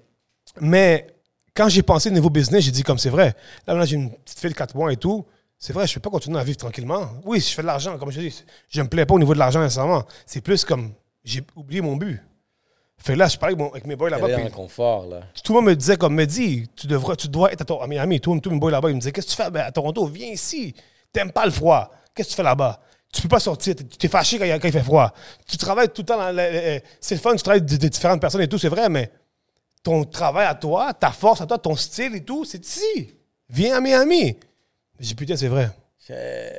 mais quand j'ai pensé niveau business, j'ai dit comme c'est vrai. Là, là j'ai une petite fille de 4 mois et tout. C'est vrai, je ne peux pas continuer à vivre tranquillement. Oui, je fais de l'argent, comme je dis. Je me plais pas au niveau de l'argent nécessairement. C'est plus comme j'ai oublié mon but. Fait que là, je parlais avec, mon- avec mes boys là-bas. Puis confort, là. tout le monde me disait comme me dit tu devrais tu dois être à, Tor- à Miami tout tous mes boys là-bas ils me disaient qu'est-ce que tu fais? Ben, à Toronto viens ici t'aimes pas le froid qu'est-ce que tu fais là-bas? Tu peux pas sortir t'es- t'es fâché quand il, quand fait froid tu travailles tout le temps c'est le fun tu travailles de, de différentes personnes et tout c'est vrai mais ton travail à toi ta force à toi ton style et tout c'est ici viens à Miami j'ai putain c'est vrai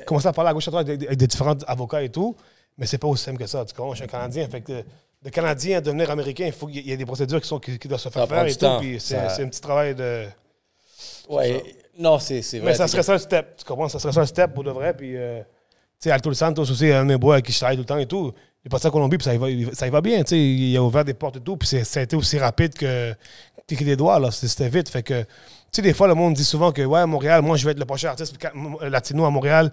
commencé à parler à gauche à droite avec, avec des différents avocats et tout, mais c'est pas aussi simple que ça. Tu comprends? Je suis un Canadien. Fait que de Canadien à devenir Américain, il faut qu'il y ait des procédures qui, sont, qui, qui doivent se faire faire et tout. Puis c'est, Ça- c'est un petit travail de. Ouais. Non, c'est c'est vrai. Mais ça serait ça le step. Tu comprends? Ça serait ça le step pour de vrai. Puis, euh, tu sais, Alto Santos aussi, un de mes boys avec qui je travaille tout le temps et tout. Il est passé à Colombie, puis ça y va, ça y va bien. Tu sais, il a ouvert des portes et tout. Puis c'est- ça a été aussi rapide que cliquer des doigts. Là. C'était vite. Fait que, sais, des fois, le monde dit souvent que, ouais, Montréal, moi, je vais être le prochain artiste latino à Montréal.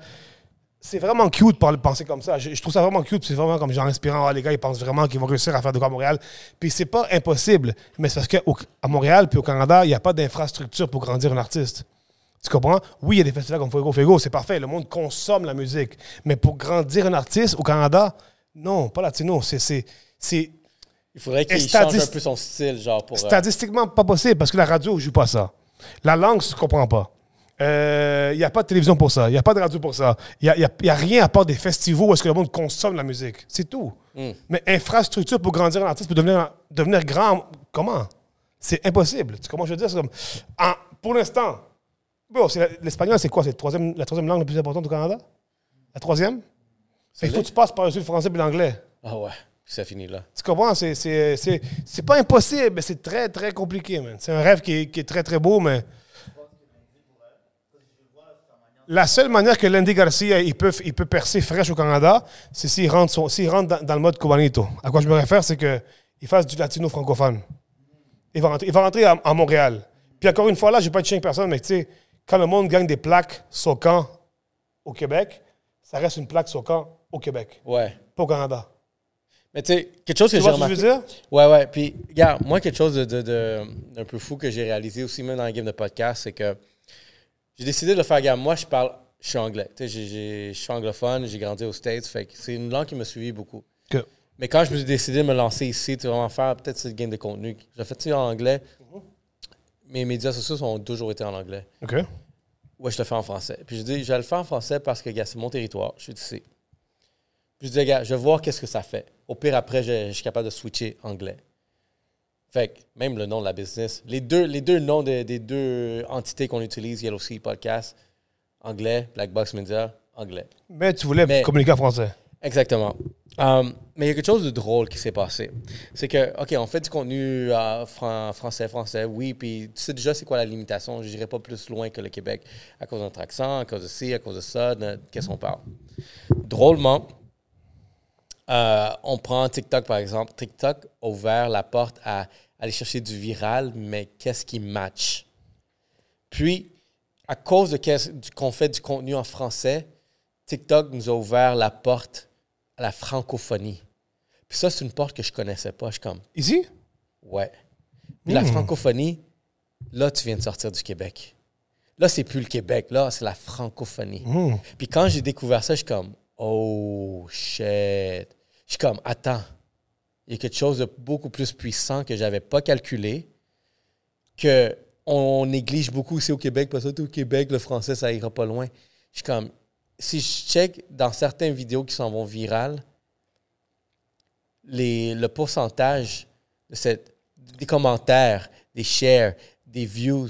C'est vraiment cute de penser comme ça. Je, je trouve ça vraiment cute. C'est vraiment comme genre inspirant. Ah, les gars, ils pensent vraiment qu'ils vont réussir à faire de quoi à Montréal. Puis c'est pas impossible, mais c'est parce qu'à Montréal puis au Canada, il n'y a pas d'infrastructure pour grandir un artiste. Tu comprends? Oui, il y a des festivals comme Fuego Fuego, c'est parfait. Le monde consomme la musique. Mais pour grandir un artiste au Canada, non, pas latino. C'est, Il faudrait qu'il change un peu son style, genre, pour... euh, statistiquement pas possible parce que la radio ne joue pas ça. La langue, tu ne comprends pas. Euh, Il n'y a pas de télévision pour ça. Il n'y a pas de radio pour ça. Il n'y a, il il rien à part des festivals où est-ce que le monde consomme la musique. C'est tout. Hmm. Mais infrastructure pour grandir un artiste, pour devenir, devenir grand, comment? C'est impossible. Tu comprends ce que je veux dire? C'est comme, en- pour l'instant, bon, l'espagnol, c'est quoi? C'est la troisième, la troisième langue la plus importante au Canada? La troisième? Qu'il faut que tu passes par-dessus le français et l'anglais. Ah ouais, c'est fini, là. Tu comprends? C'est, c'est, c'est, c'est pas impossible, mais c'est très, très compliqué, man. C'est un rêve qui est, qui est très, très beau, mais. La seule manière que Landy Garcia il peut, il peut percer fraîche au Canada, c'est s'il rentre, son- s'il rentre dans, dans le mode cubanito. À quoi je me réfère, c'est qu'il fasse du latino francophone. Il va rentrer, il va rentrer à, à Montréal. Puis encore une fois, là, je vais pas avec personne, mais tu sais, quand le monde gagne des plaques Socan au Québec, ça reste une plaque Socan au Québec, Ouais. pas au Canada. Mais tu sais, quelque chose que Tu j'ai remarqué... veux dire? Ouais, ouais. Puis, regarde, moi, quelque chose de, de- de- d'un peu fou que j'ai réalisé aussi, même dans la game de podcast, c'est que j'ai décidé de le faire. Regarde, moi, je parle, je suis anglais. Tu sais, je suis anglophone, j'ai grandi aux States. Fait que c'est une langue qui me suivi beaucoup. Que- Mais quand je me suis décidé de me lancer ici, tu vraiment faire peut-être cette game de contenu, j'ai fait en anglais? Mes médias sociaux ont toujours été en anglais. OK. Ouais, je le fais en français. Puis je dis, je vais le faire en français parce que, gars, c'est mon territoire. Je suis ici. Puis je dis, gars, je vais voir qu'est-ce que ça fait. Au pire, après, je, je suis capable de switcher anglais. Fait que même le nom de la business, les deux, les deux noms de- des deux entités qu'on utilise, Yellow Sea Podcast, anglais, Black Box Media, anglais. Mais tu voulais Mais- communiquer en français. Exactement. Um, mais il y a quelque chose de drôle qui s'est passé. C'est que, OK, on fait du contenu euh, fran- français, français, oui, puis tu sais déjà c'est quoi la limitation. Je n'irai pas plus loin que le Québec à cause de notre accent, à cause de ci, à cause de ça, de qu'est-ce qu'on parle. Drôlement, euh, on prend TikTok par exemple. TikTok a ouvert la porte à aller chercher du viral, mais qu'est-ce qui match? Puis, à cause de qu'on fait du contenu en français, TikTok nous a ouvert la porte à la francophonie. Puis ça, c'est une porte que je connaissais pas. Je suis comme, Ici? ouais. Puis la francophonie, là, tu viens de sortir du Québec. Là, c'est plus le Québec, là, c'est la francophonie. Hmm. Puis quand j'ai découvert ça, je suis comme, oh shit. Je suis comme, attends, il y a quelque chose de beaucoup plus puissant que j'avais pas calculé, que on néglige beaucoup ici au Québec, parce que au Québec, le français, ça ira pas loin. Je suis comme, si je check dans certaines vidéos qui s'en vont virales, les, le pourcentage de des commentaires, des shares, des views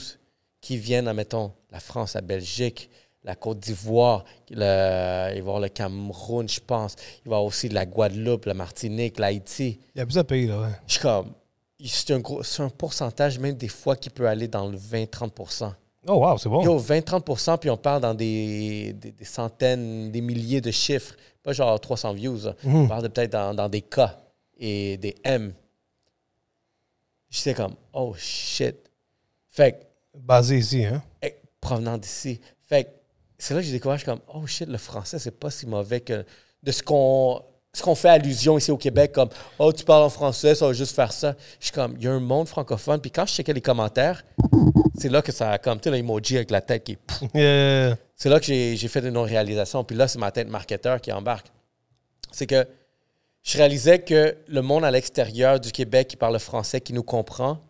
qui viennent, admettons, la France, la Belgique, la Côte d'Ivoire, il va y avoir le Cameroun, je pense. Il va y avoir aussi de la Guadeloupe, la Martinique, l'Haïti. Il y a plusieurs pays, là, ouais. Je suis comme, c'est un, gros, c'est un pourcentage même des fois qui peut aller dans le 20-30% Oh, wow, c'est bon. Yo, 20-30% puis on parle dans des, des, des centaines, des milliers de chiffres. Pas genre 300 views. là. On parle peut-être dans, dans des cas. et des M. J'étais comme, oh shit. Fait que, Basé ici, hein? eh, provenant d'ici. Fait que c'est là que j'ai découvert, je suis comme, oh shit, le français, c'est pas si mauvais que de ce qu'on ce qu'on fait allusion ici au Québec, comme, oh, tu parles en français, ça va juste faire ça. Je suis comme, il y a un monde francophone. Puis quand je checkais les commentaires, c'est là que ça a comme, tu sais, l'emoji avec la tête qui est pouf. Yeah. C'est là que j'ai fait une réalisation. Puis là, c'est ma tête marketeur qui embarque. C'est que je réalisais que le monde à l'extérieur du Québec qui parle le français, qui nous comprend,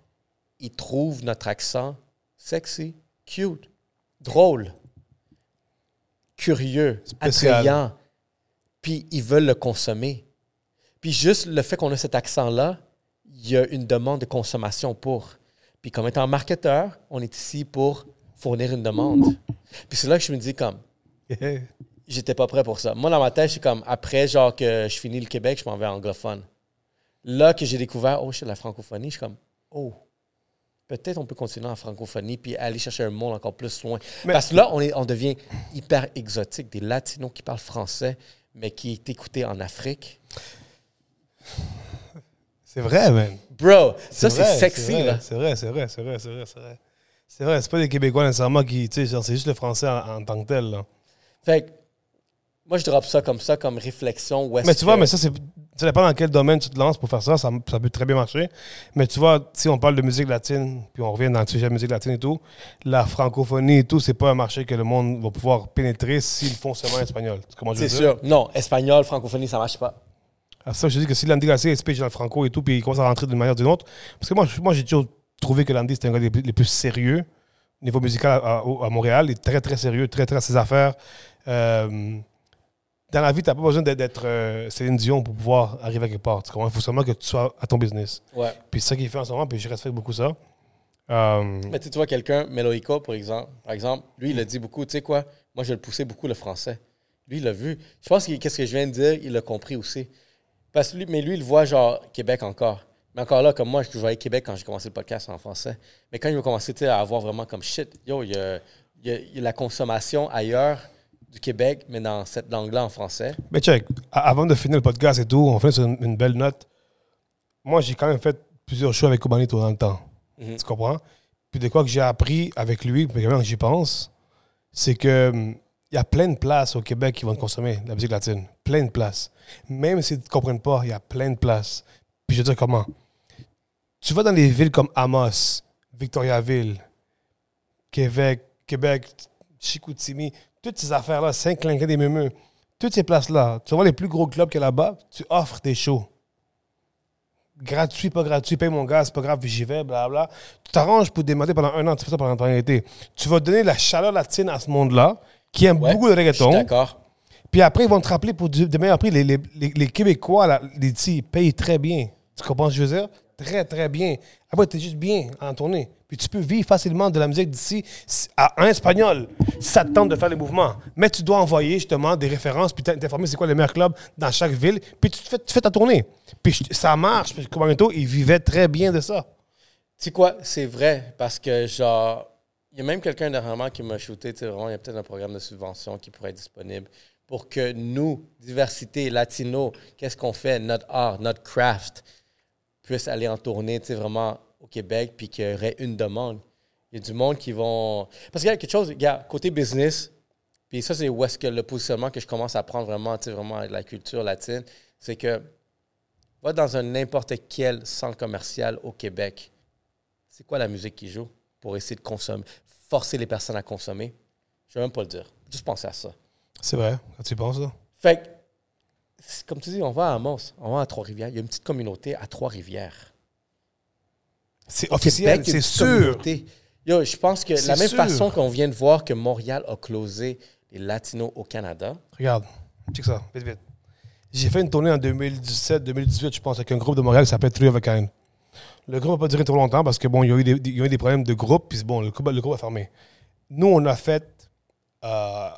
il trouve notre accent sexy, cute, drôle, curieux, Spécial. attrayant. Puis ils veulent le consommer. Puis juste le fait qu'on a cet accent-là, il y a une demande de consommation pour. Puis comme étant marketeur, on est ici pour fournir une demande. Puis c'est là que je me dis comme, Yeah. j'étais pas prêt pour ça. Moi, dans ma tête, c'est comme, après, genre, que je finis le Québec, je m'en vais anglophone. Là que j'ai découvert, oh, c'est la francophonie, je suis comme, oh, peut-être on peut continuer en francophonie puis aller chercher un monde encore plus loin. Mais- Parce que là, on, est, on devient hyper exotique. Des latinos qui parlent français, mais qui est écouté en Afrique. C'est vrai, man. Bro, ça, c'est sexy, vrai, là. C'est vrai, c'est vrai, c'est vrai, c'est vrai, c'est vrai. C'est vrai, c'est pas des Québécois nécessairement qui, tu sais, genre, c'est juste le français en, en tant que tel, là. Fait que, moi, je drop ça comme ça, comme réflexion. Où est-ce Mais tu vois, mais ça, c'est. Ça dépend dans quel domaine tu te lances pour faire ça, ça, ça peut très bien marcher. Mais tu vois, si on parle de musique latine, puis on revient dans le sujet de musique latine et tout, la francophonie et tout, c'est pas un marché que le monde va pouvoir pénétrer s'ils font seulement espagnol. Tu comprends ce que je C'est veux dire? sûr. Non, espagnol, francophonie, ça marche pas. À ça, je dis que si Landy Garcia est dans le franco et tout, puis il commence à rentrer d'une manière ou d'une autre. Parce que moi, je- moi j'ai toujours trouvé que Landy, c'était un gars des plus, les plus sérieux, au niveau musical à, à- à Montréal. Il est très, très sérieux, très, très à ses affaires. Euh, dans la vie, tu n'as pas besoin d'être- euh, Céline Dion pour pouvoir arriver à quelque part. Il faut seulement que tu sois à ton business. Ouais. Puis c'est ça qu'il fait en ce moment, puis je respecte beaucoup ça. Euh, Mais tu vois, quelqu'un, Meloico, par exemple, par exemple, lui, il a dit beaucoup, tu sais quoi, moi, je le poussais beaucoup le français. Lui, il l'a vu. Je pense que qu'est-ce que je viens de dire, il l'a compris aussi. Parce que lui, mais lui, il voit genre Québec encore. Mais encore là, comme moi, je voyais Québec quand j'ai commencé le podcast en français. Mais quand il a commencé à avoir vraiment comme shit, yo, il y a, il y a- il y a la consommation ailleurs du Québec, mais dans cette langue-là en français. Mais check, avant de finir le podcast et tout, on fait sur une, une belle note. Moi, j'ai quand même fait plusieurs shows avec Kubanito dans le temps. Mhm. Tu comprends? Puis de quoi que j'ai appris avec lui, mais quand j'y pense, c'est que hum, il y a plein de places au Québec qui vont consommer de la musique latine. Plein de places. Même s'ils ne comprennent pas, il y a plein de places. Puis je veux dire comment? Tu vas dans des villes comme Amos, Victoriaville, Québec, Québec, Chicoutimi, toutes ces affaires-là, Saint-Clinquin des Mémeux, toutes ces places-là, tu vois les plus gros clubs qu'il y a là-bas, tu offres des shows. Gratuit, pas gratuit, paye mon gaz, c'est pas grave, j'y vais, blablabla. Tu t'arranges pour démarrer pendant un an, tu fais ça pendant ton été. Tu vas donner la chaleur latine à ce monde-là, qui aime Ouais, beaucoup le reggaeton. d'accord. Puis après, ils vont te rappeler pour du, de meilleurs prix. Les, les, les, les Québécois, là, les petits, payent très bien. Tu comprends ce que je veux dire? Très, très bien. Après, tu es juste bien en tournée. Puis tu peux vivre facilement de la musique d'ici à- en espagnol. Ça te tente de faire les mouvements. Mais tu dois envoyer justement des références, puis t'informer c'est quoi les meilleurs clubs dans chaque ville. Puis tu, fais, ta tournée. Puis ça marche. Puis Kubanito, il vivait très bien de ça. Tu sais quoi, c'est vrai, parce que genre, il y a même quelqu'un dernièrement qui m'a shooté, tu sais, vraiment, il y a peut-être un programme de subvention qui pourrait être disponible pour que nous, diversité, latino, qu'est-ce qu'on fait, notre art, notre craft, puisse aller en tournée, tu sais, vraiment au Québec, puis qu'il y aurait une demande. Il y a du monde qui vont... Parce qu'il y a quelque chose, regarde, côté business, puis ça, c'est où est-ce que le positionnement que je commence à prendre vraiment, tu sais, vraiment avec la culture latine, c'est que va dans un n'importe quel centre commercial au Québec, c'est quoi la musique qui joue pour essayer de consommer, forcer les personnes à consommer? Je ne vais même pas le dire. Juste penser à ça. C'est vrai, quand tu penses, là. Fait que, comme tu dis, on va à Amos, on va à Trois-Rivières. Il y a une petite communauté à Trois-Rivières. C'est officiel, c'est sûr. Yo, je pense que la même sûr. façon qu'on vient de voir que Montréal a closé les Latinos au Canada, Regarde, check ça, vite, vite. J'ai fait une tournée en 2017-2018, je pense, avec un groupe de Montréal qui s'appelle Three of a Kind. Le groupe n'a pas duré trop longtemps parce que bon, il y a eu des, il y a eu des problèmes de groupe, puis bon, le groupe, le groupe a fermé. Nous, on a fait euh,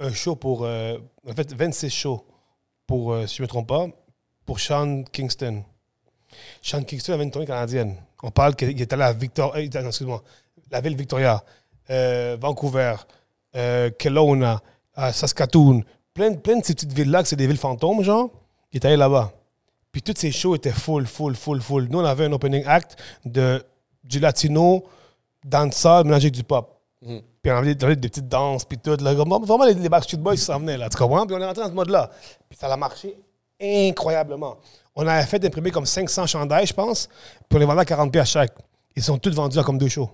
un show pour. euh, on a fait 26 shows pour, euh, si je ne me trompe pas, pour Sean Kingston. Sean Kingston avait une tournée canadienne. On parle qu'il est allé à Victor, euh, excuse-moi, la ville Victoria, euh, Vancouver, euh, Kelowna, Saskatoon, plein, plein de ces petites villes-là, que c'est des villes fantômes, genre. Il est allé là-bas. Puis tous ces shows étaient full, full, full, full. Nous, on avait un opening act de, du latino, dancehall, mélangé avec du pop. Puis on avait des, des petites danses, puis tout. Là, vraiment, vraiment, les, les Backstreet Boys s'en venaient, là, tu comprends? Puis on est rentré dans ce mode-là. Puis ça a marché incroyablement. On avait fait imprimer comme 500 chandails, je pense, on les vendait à 40 pièces chaque. Ils sont tous vendus à comme deux shows.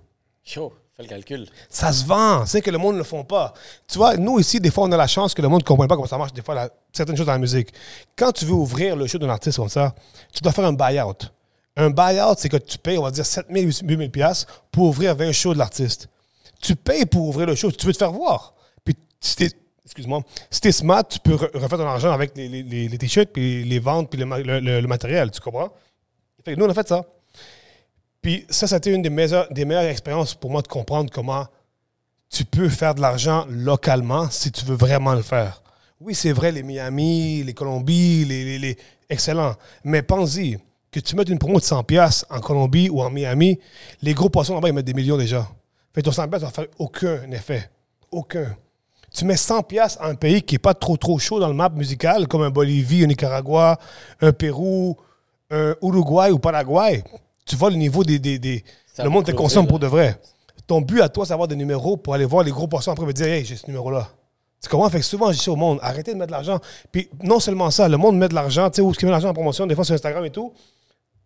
Yo, fais le calcul. Ça se vend. C'est que le monde ne le font pas. Tu vois, nous ici, des fois, on a la chance que le monde ne comprenne pas comment ça marche, des fois, la- certaines choses dans la musique. Quand tu veux ouvrir le show d'un artiste comme ça, tu dois faire un buy-out. Un buy-out, c'est que tu payes, on va dire, 7 000, 8 000 piastres pour ouvrir 20 shows de l'artiste. Tu payes pour ouvrir le show, tu veux te faire voir. Puis, excuse-moi, si t'es smart, tu peux re- refaire ton argent avec les, t-shirts, puis les ventes, puis le, ma- le- le- le matériel, tu comprends? Nous, on a fait ça. Puis ça, c'était une des meilleures, expériences pour moi de comprendre comment tu peux faire de l'argent localement si tu veux vraiment le faire. Oui, c'est vrai, les Miami, les Colombie, les, les, les- excellent. Mais pense-y, que tu mettes une promo de 100$ piastres en Colombie ou en Miami, les gros poissons là-bas, ils mettent des millions déjà. Fait ton 100$ piastres va faire aucun effet. Aucun. Tu mets 100$ piastres en un pays qui n'est pas trop trop chaud dans le map musical, comme un Bolivie, un Nicaragua, un Pérou, un Uruguay ou Paraguay. Tu vois le niveau des. des, des- le monde te consomme pour de vrai. Ton but à toi, c'est d'avoir des numéros pour aller voir les gros poissons après et dire Hey, j'ai ce numéro-là. Tu comprends? Fait que souvent, je dis au monde, arrêtez de mettre de l'argent. Puis non seulement ça, le monde met de l'argent, tu sais, où est-ce qu'ils met de l'argent en promotion, des fois sur Instagram et tout,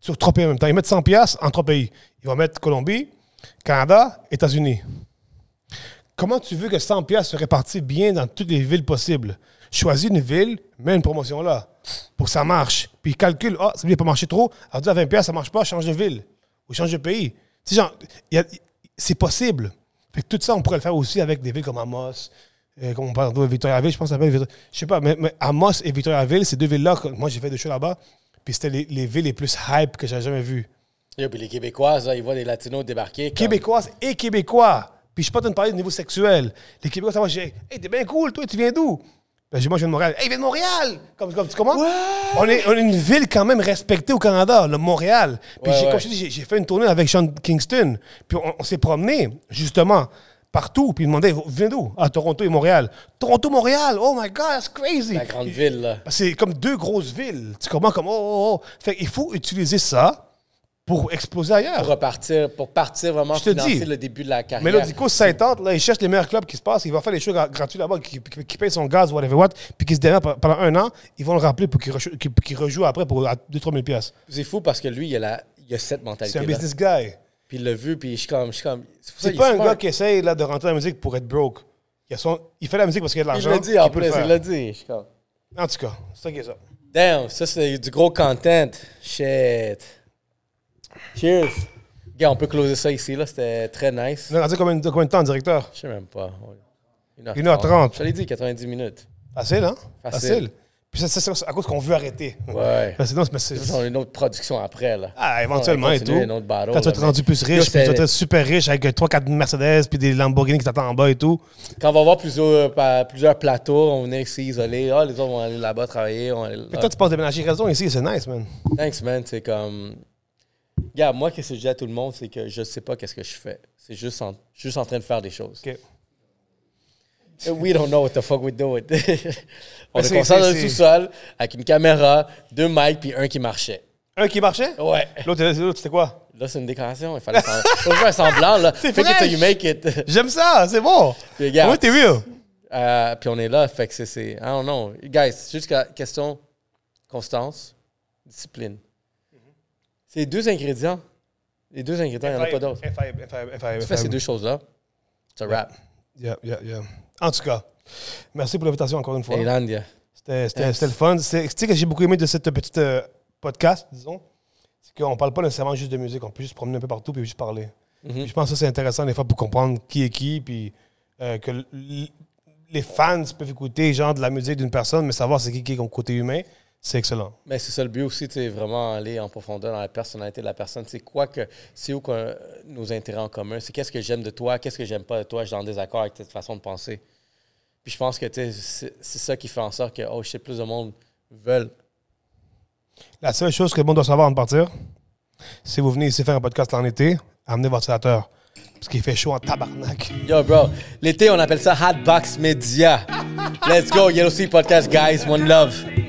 sur trois pays en même temps. Ils mettent 100$ piastres en trois pays. Ils vont mettre Colombie, Canada, États-Unis. Comment tu veux que 100 pièces se répartissent bien dans toutes les villes possibles? Choisis une ville, mets une promotion là, pour que ça marche. Puis calcule, ah, ça ne pas marcher trop, à 20 pièces ça marche pas, change de ville ou change de pays. Tu sais, genre, c'est possible. Fait que tout ça, on pourrait le faire aussi avec des villes comme Amos, euh, comme on parle de Victoriaville, je pense que ça s'appelle Je sais pas, mais, mais Amos et Victoriaville, ces deux villes-là, que moi j'ai fait des shows là-bas, puis c'était les, les villes les plus hype que j'ai jamais vues. Yo, puis les Québécoises, là, ils voient des Latinos débarquer. comme- Québécoises et Québécois. Puis je suis pas en train de parler du niveau sexuel. Les Québécois, ça va, j'ai Hey, t'es bien cool, toi, tu viens d'où? Ben, j'ai dit, moi, je viens de Montréal. Hey, il vient de Montréal! Comme, comme tu comprends? On est, on est une ville quand même respectée au Canada, le Montréal. Puis Ouais, j'ai, ouais. comme je te dis, j'ai, fait une tournée avec Sean Kingston. Puis on, on s'est promené, justement, partout. Puis il demandait, vous venez d'où? À Toronto et Montréal. Toronto, Montréal! Oh my God, that's crazy! La grande ville, là. C'est comme deux grosses villes. Tu comprends? Comme, oh, oh, oh. Fait qu'il faut utiliser ça pour exploser ailleurs. Pour repartir, pour partir vraiment Je te financer dis. le début de la carrière. Mélodico, ça tente, là, il cherche les meilleurs clubs qui se passent, il va faire les gra- gratuits là-bas, qui, qui, qui payent son gaz, whatever what, puis qui se démarre pe- pendant un an, ils vont le rappeler pour qu'il rejoue, après pour 2-3 000 piastres. C'est fou parce que lui, il a, la, il a cette C'est mentalité. un business guy. Puis il l'a vu, puis je suis comme. Je suis comme c'est C'est pas un gars qui essaye là, de rentrer dans la musique pour être broke. Il, a son- il fait la musique parce qu'il a de Il l'argent. l'a dit en il plus, il l'a dit. Je suis comme. En tout cas, c'est ça qui est ça. Damn, ça c'est du gros content. Shit. Cheers. Gars, on peut closer ça ici, là. C'était très nice. On a dit combien, de- combien de temps, directeur? Je sais même pas. 1h30. Je te l'ai dit, 90 minutes. Facile, hein? Facile. Puis ça, c'est c'est à cause qu'on veut arrêter. Ouais. Parce que sinon, c'est- a une autre production après, là. Ah, éventuellement et tout. une autre battle, Quand tu vas être rendu plus riche, puis tu vas être super riche avec 3-4 Mercedes, puis des Lamborghini qui t'attendent en bas et tout. Quand on va voir plusieurs, pa- plusieurs plateaux, on venait ici isolé. Ah, les autres vont aller là-bas travailler. On que toi, tu passes déménager raison ici, c'est nice, man. Thanks, man. C'est comme. Gars, moi, qu'est-ce que je dis à tout le monde, c'est que je sais pas qu'est-ce que je fais. C'est juste en, juste en train de faire des choses. OK. We don't know what the fuck we're doing. on Mais est c'est- constant dans le sous-sol avec une caméra, deux mics, puis un qui marchait. Un qui marchait? Ouais. L'autre, l'autre, c'était quoi? Là, c'est une décoration. Il fallait faire, faire semblant, là. C'est Fake it till fresh. you make it. J'aime ça, c'est bon. Puis, regarde. Oui, t'es real. Euh, puis on est là, fait que c'est-. I don't know. Guys, juste que question constance, discipline. C'est les deux ingrédients. Les deux ingrédients, il n'y en a pas d'autres. Tu fais ces deux choses-là, c'est un rap. Yeah, yeah, yeah. En tout cas, merci pour l'invitation encore une fois. C'était le fun. C'est- Tu sais que j'ai beaucoup aimé de cette petite euh, podcast, disons, c'est qu'on parle pas nécessairement juste de musique, on peut juste promener un peu partout puis juste parler. Puis je pense que c'est intéressant des fois pour comprendre qui est qui, puis euh, que les fans peuvent écouter genre de la musique d'une personne, mais savoir c'est qui qui est côté humain, c'est excellent. Mais c'est ça le but aussi, sais, vraiment aller en profondeur dans la personnalité de la personne. C'est quoi que. C'est où qu'on- nos intérêts en commun? C'est qu'est-ce que j'aime de toi, qu'est-ce que j'aime pas de toi, je suis en désaccord avec cette façon de penser. Puis je pense que sais, c'est c'est ça qui fait en sorte que, oh shit, plus de monde veulent. La seule chose que le monde doit savoir avant de partir, si vous venez ici faire un podcast en été, amenez votre sénateur. Parce qu'il fait chaud en tabarnak. Yo, bro, l'été, on appelle ça Hotbox Media. Let's go, Yellow Sea Podcast, guys. One love.